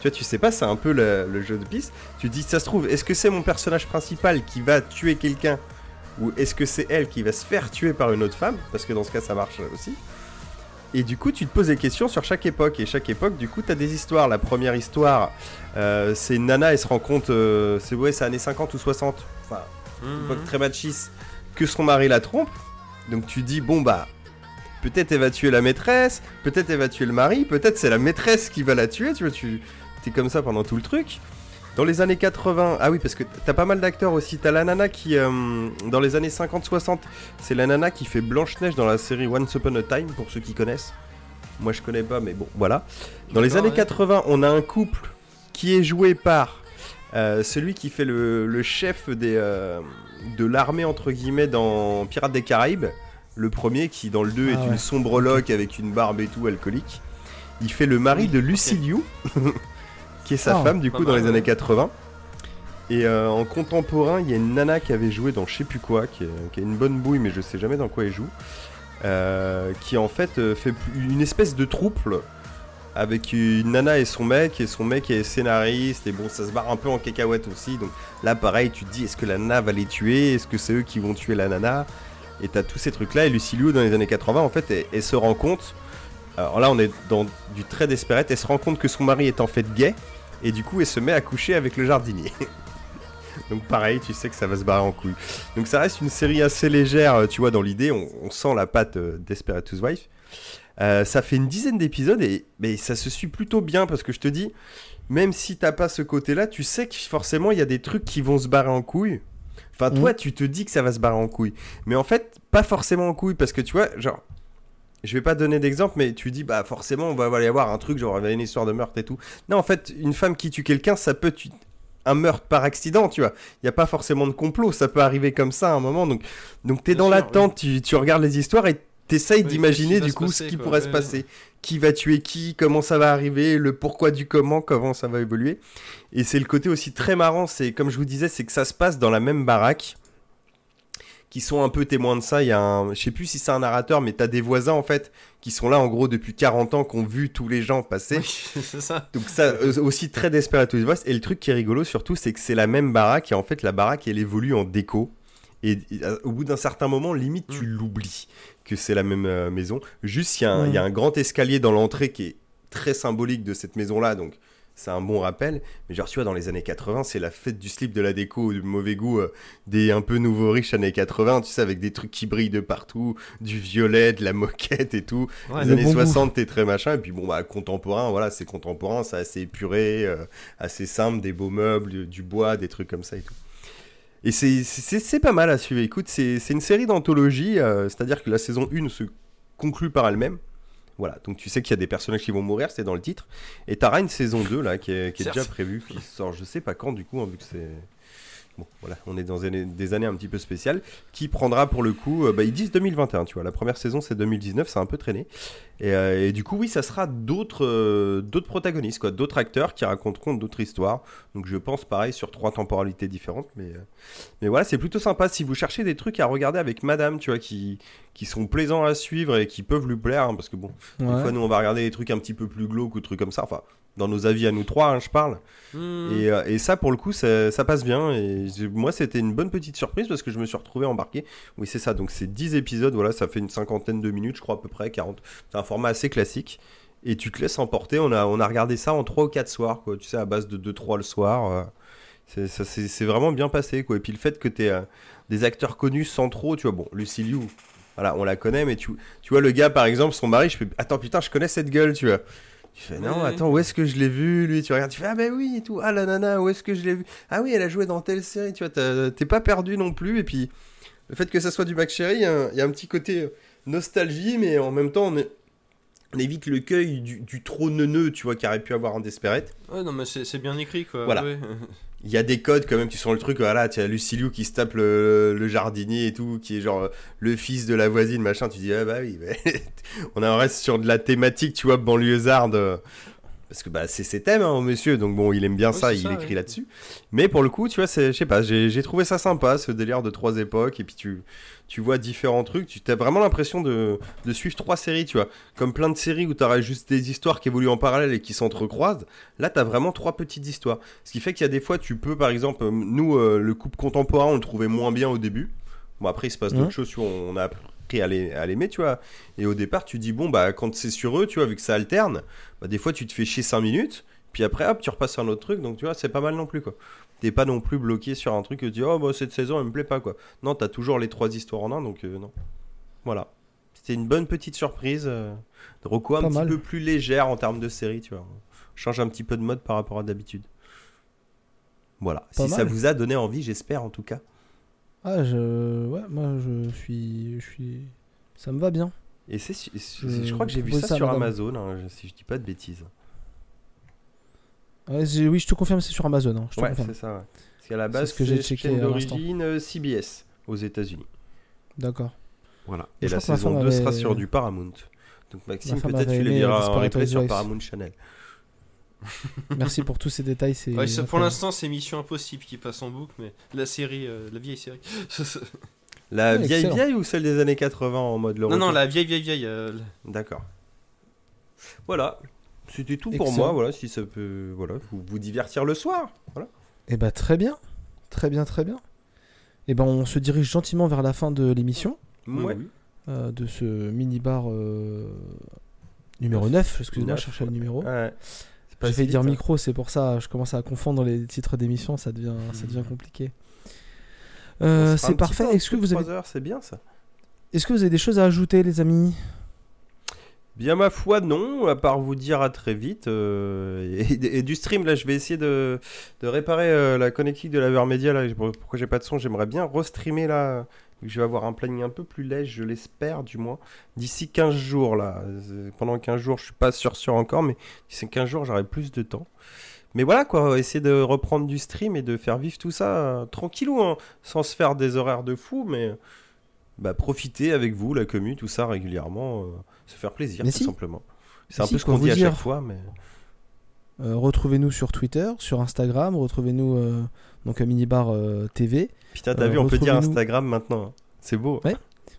Tu vois, tu sais pas, c'est un peu le, le jeu de piste. Tu te dis, ça se trouve, est-ce que c'est mon personnage principal qui va tuer quelqu'un ou est-ce que c'est elle qui va se faire tuer par une autre femme? Parce que dans ce cas, ça marche aussi. Et du coup, tu te poses des questions sur chaque époque. Et chaque époque, du coup, tu as des histoires. La première histoire, euh, c'est une nana, elle se rend compte, euh, c'est ouais, c'est années 50 ou 60. Enfin, Mhm. époque très machiste, que son mari la trompe. Donc tu dis, bon bah, peut-être elle va tuer la maîtresse, peut-être elle va tuer le mari, peut-être c'est la maîtresse qui va la tuer, tu vois, tu es comme ça pendant tout le truc. Dans les années 80, ah oui, parce que t'as pas mal d'acteurs aussi. T'as la nana qui, euh, dans les années 50-60, c'est la nana qui fait Blanche-Neige dans la série Once Upon a Time, pour ceux qui connaissent. Moi je connais pas, mais bon, voilà. Dans les années 80, on a un couple qui est joué par euh, celui qui fait le, chef des, euh, de l'armée, entre guillemets, dans Pirates des Caraïbes. Le premier, qui dans le 2 est ah une sombre loque avec une barbe et tout alcoolique. Il fait le mari de Lucy Liu. qui est sa ah. femme du coup dans les années 80. Et euh, en contemporain, il y a une nana qui avait joué dans je sais plus quoi, qui, a une bonne bouille, mais je sais jamais dans quoi elle joue. Euh, qui en fait euh, fait une espèce de trouble avec une nana et son mec, et son mec est scénariste, et bon, ça se barre un peu en cacahuète aussi. Donc là, pareil, tu te dis, est-ce que la nana va les tuer? Est-ce que c'est eux qui vont tuer la nana? Et t'as tous ces trucs-là, et Lucy Liu, dans les années 80, en fait, elle, se rend compte. Alors là, on est dans du très désespéré, elle se rend compte que son mari est en fait gay et du coup elle se met à coucher avec le jardinier. Donc pareil, tu sais que ça va se barrer en couille. Donc ça reste une série assez légère, euh, tu vois, dans l'idée, on, sent la patte euh, Desperatus Wife. Euh, ça fait une dizaine d'épisodes et mais ça se suit plutôt bien parce que je te dis, même si t'as pas ce côté-là, tu sais que forcément il y a des trucs qui vont se barrer en couille. Enfin, toi, mmh. tu te dis que ça va se barrer en couille. Mais en fait, pas forcément en couille parce que tu vois, genre, je vais pas donner d'exemple, mais tu dis, bah forcément, on va y avoir un truc, genre une histoire de meurtre et tout. Non, en fait, une femme qui tue quelqu'un, ça peut tuer un meurtre par accident, tu vois. Il n'y a pas forcément de complot, ça peut arriver comme ça à un moment. Donc, donc tu es dans l'attente, tu, tu, regardes les histoires et tu essayes d'imaginer du coup ce qui pourrait se passer. Qui va tuer qui, comment ça va arriver, le pourquoi du comment, comment ça va évoluer. Et c'est le côté aussi très marrant, c'est comme je vous disais, c'est que ça se passe dans la même baraque qui sont un peu témoins de ça. Il y a un, je sais plus si c'est un narrateur, mais tu as des voisins en fait qui sont là en gros depuis 40 ans, qui ont vu tous les gens passer. c'est ça. Donc ça euh, aussi très Desperate Voice. Et le truc qui est rigolo surtout, c'est que c'est la même baraque et en fait la baraque elle évolue en déco. Et, euh, au bout d'un certain moment, limite tu mm. l'oublies que c'est la même euh, maison. Juste il y, y, a un grand escalier dans l'entrée qui est très symbolique de cette maison là, donc c'est un bon rappel. Mais genre, tu vois, dans les années 80, c'est la fête du slip, de la déco, du mauvais goût, euh, des un peu nouveaux riches années 80, tu sais, avec des trucs qui brillent de partout, du violet, de la moquette et tout. les années 60, t'es très machin. Et puis bon, bah, contemporain, voilà, c'est contemporain, c'est assez épuré, euh, assez simple, des beaux meubles, du bois, des trucs comme ça et tout. Et c'est pas mal à suivre. Écoute, c'est une série d'anthologie, euh, c'est-à-dire que la saison 1 se conclut par elle-même. Voilà, donc tu sais qu'il y a des personnages qui vont mourir, c'est dans le titre. Et t'auras une saison 2 là qui est, déjà prévue, qui sort je sais pas quand du coup, hein, vu que c'est voilà, on est dans des années un petit peu spéciales, qui prendra pour le coup, euh, bah, ils disent 2021, tu vois, la première saison c'est 2019, c'est un peu traîné. Euh, et, du coup, oui, ça sera d'autres euh, d'autres protagonistes, quoi, d'autres acteurs qui raconteront d'autres histoires. Donc je pense pareil sur trois temporalités différentes, mais, mais voilà, c'est plutôt sympa. Si vous cherchez des trucs à regarder avec madame, tu vois, qui, qui sont plaisants à suivre et qui peuvent lui plaire, hein, parce que bon, des fois nous on va regarder des trucs un petit peu plus glauques ou trucs comme ça, enfin, dans nos avis à nous trois, hein, je parle. Hmm. Et, et, ça, pour le coup, ça, ça passe bien. Et moi, c'était une bonne petite surprise parce que je me suis retrouvé embarqué. Oui, c'est ça. Donc, c'est 10 épisodes. Voilà, ça fait une cinquantaine de minutes, je crois, à peu près, 40. C'est un format assez classique. Et tu te laisses emporter. On a, on a regardé ça en 3 ou 4 soirs, quoi. Tu sais, à base de 2-3 le soir. Euh, c'est vraiment bien passé, quoi. Et puis, le fait que tu aies euh, des acteurs connus sans trop, tu vois, bon, Lucy Liu, voilà, on la connaît, mais tu, tu vois, le gars, par exemple, son mari, je fais, attends, putain, je connais cette gueule, tu vois. Tu fais non, attends, où est-ce que je l'ai vu lui? Tu regardes, tu fais ah ben oui et tout. Ah la nana, où est-ce que je l'ai vu? Ah oui, elle a joué dans telle série, tu vois, t'es pas perdu non plus. Et puis le fait que ça soit du Mac Cherry, il y, a un petit côté nostalgie, mais en même temps, on, évite le cueil du, trop neuneux, tu vois, qui aurait pu avoir en Desperate. Ouais, non, mais c'est bien écrit quoi. Voilà. il y a des codes quand même, tu sens le truc, voilà, tu as Luciliu qui se tape le, jardinier et tout, qui est genre le fils de la voisine, machin, tu dis, ah bah oui, on en reste sur de la thématique, tu vois, banlieusarde, parce que bah, c'est ses thèmes, hein, monsieur, donc bon, il aime bien ça, il écrit là-dessus. Mais pour le coup, tu vois, je sais pas, j'ai trouvé ça sympa, ce délire de trois époques, et puis tu, tu vois différents trucs, tu as vraiment l'impression de, de, suivre trois séries, tu vois. Comme plein de séries où tu aurais juste des histoires qui évoluent en parallèle et qui s'entrecroisent, là, tu as vraiment trois petites histoires. Ce qui fait qu'il y a des fois, tu peux, par exemple, nous, euh, le couple contemporain, on le trouvait moins bien au début. Bon, après, il se passe d'autres choses, on a à l'aimer, tu vois. Et au départ, tu dis, bon, bah, quand c'est sur eux, tu vois, vu que ça alterne, bah, des fois, tu te fais chier 5 minutes, puis après, hop, tu repasses sur un autre truc, donc tu vois, c'est pas mal non plus, quoi. T'es pas non plus bloqué sur un truc que tu dis, oh, bah, cette saison, elle me plaît pas, quoi. Non, t'as toujours les trois histoires en un, donc euh, non. Voilà. C'était une bonne petite surprise. euh, de Rocco un Pas petit mal. peu plus légère en termes de série, tu vois. Change un petit peu de mode par rapport à d'habitude. Voilà. Pas si ça vous a donné envie, j'espère en tout cas. Ah, je. Ouais, moi, je suis. Je suis. Ça me va bien. Et c'est, Je crois que j'ai vu ça sur. Amazon, hein, si je dis pas de bêtises. Ouais, oui, je te confirme, c'est sur Amazon. hein, je te Ouais, confirme. c'est ça. Ouais. Parce qu'à la base, ce que j'ai c'est checké d'origine euh, CBS aux États-unis. D'accord. Voilà. Je Et crois la saison femme 2 sera sur du Paramount. Donc Maxime, peut-être tu les verras en replay sur. Paramount Channel. Merci pour tous ces détails. C'est Ouais, ça- pour l'instant, c'est Mission Impossible qui passe en boucle, mais la série, euh, la vieille série. La Ouais, vieille excellent. vieille ou celle des années 80 en mode le non, non, la vieille, vieille, vieille. euh, D'accord. Voilà. C'était tout pour moi. Voilà, si ça peut voilà, vous, vous divertir le soir. Voilà. Eh bah, très bien. Très bien, très bien. Et ben, on se dirige gentiment vers la fin de l'émission. Ouais. oui. euh, de ce mini-bar euh, numéro 9. Excusez-moi, je cherchais le numéro. Ouais. J'ai failli si dire vite, hein. micro, c'est pour ça, je commence à confondre les titres d'émission, ça devient, ça devient compliqué. On Euh, c'est parfait. Est-ce que, vous avez, c'est bien ça. est-ce que vous avez des choses à ajouter, les amis? Bien ma foi non, à part vous dire à très vite. euh, et, du stream là, je vais essayer de, de réparer euh, la connectique de la Vermedia là. Pourquoi j'ai pas de son J'aimerais bien restreamer là. Je vais avoir un planning un peu plus léger, je l'espère du moins. D'ici 15 jours là. Euh, Pendant 15 jours, je suis pas sûr sûr encore, mais d'ici 15 jours, j'aurai plus de temps. Mais voilà quoi, essayer de reprendre du stream et de faire vivre tout ça tranquillou, hein, sans se faire des horaires de fou, mais bah, profiter avec vous, la commu, tout ça régulièrement, se faire plaisir Mais tout si. simplement. C'est un si, peu ce qu'on dit à dire. chaque fois, mais Euh, Retrouvez-nous sur Twitter, sur Instagram, retrouvez-nous euh, donc à Minibar euh, TV. putain, t'as vu, on peut dire Instagram maintenant. hein. C'est beau. Ouais.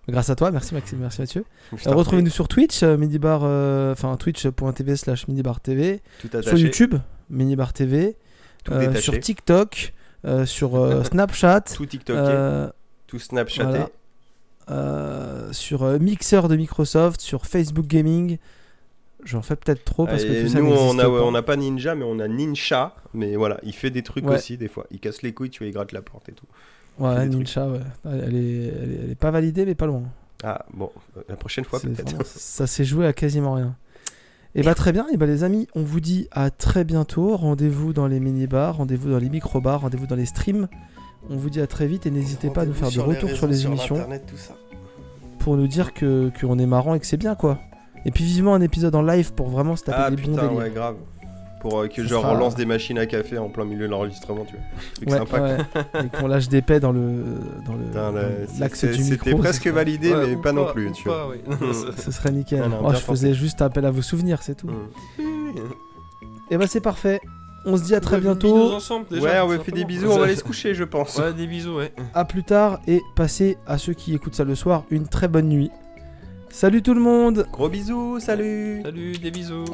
Grâce à toi, merci Maxime, merci Mathieu. Retrouvez-nous sur Twitch, Minibar, enfin twitch.tv slash Minibar TV. tout attaché, Sur YouTube, Minibar TV. tout sur TikTok, sur Snapchat. tout TikTok, tout Snapchaté. voilà. Euh, sur euh, Mixer de Microsoft, sur Facebook Gaming. J'en fais peut-être trop parce que et tout ça nous, on a, pas. on n'a pas Ninja, mais on a Ninja. Mais voilà, il fait des trucs Ouais. aussi des fois. Il casse les couilles, tu vois, il gratte la porte et tout. Ouais, Ninja, ouais. Elle est, elle, est, elle est pas validée, mais pas loin. Ah bon, euh, la prochaine fois peut-être. ça s'est joué à quasiment rien. Et bah très bien, et bah les amis, on vous dit à très bientôt. Rendez-vous dans les mini-bars, rendez-vous dans les micro-bars, rendez-vous dans les streams. On vous dit à très vite et n'hésitez pas à nous faire des retours sur les émissions tout ça. pour nous dire que qu'on est marrant et que c'est bien quoi. Et puis vivement un épisode en live pour vraiment se taper Ah des bons putain, délires. ouais, grave. Pour euh, que Ça genre sera- on lance des machines à café en plein milieu de l'enregistrement, tu vois. Truc Ouais, sympa. quoi. ouais. et qu'on lâche des paix dans le dans le dans l'axe c'est- du micro. C'était presque serait- validé, Ouais, mais pas non plus, ou tu vois. oui. Ce serait nickel. Ah non, bien je faisais juste appel à vos souvenirs, c'est tout. Mm. Et bah c'est parfait. On se dit à très bientôt. ensemble, déjà, Ouais, on va tout faire des bisous, on va aller se coucher, je pense. Ouais, des bisous, ouais. À plus tard et passez à ceux qui écoutent ça le soir une très bonne nuit. Salut tout le monde Gros bisous, salut Salut, des bisous.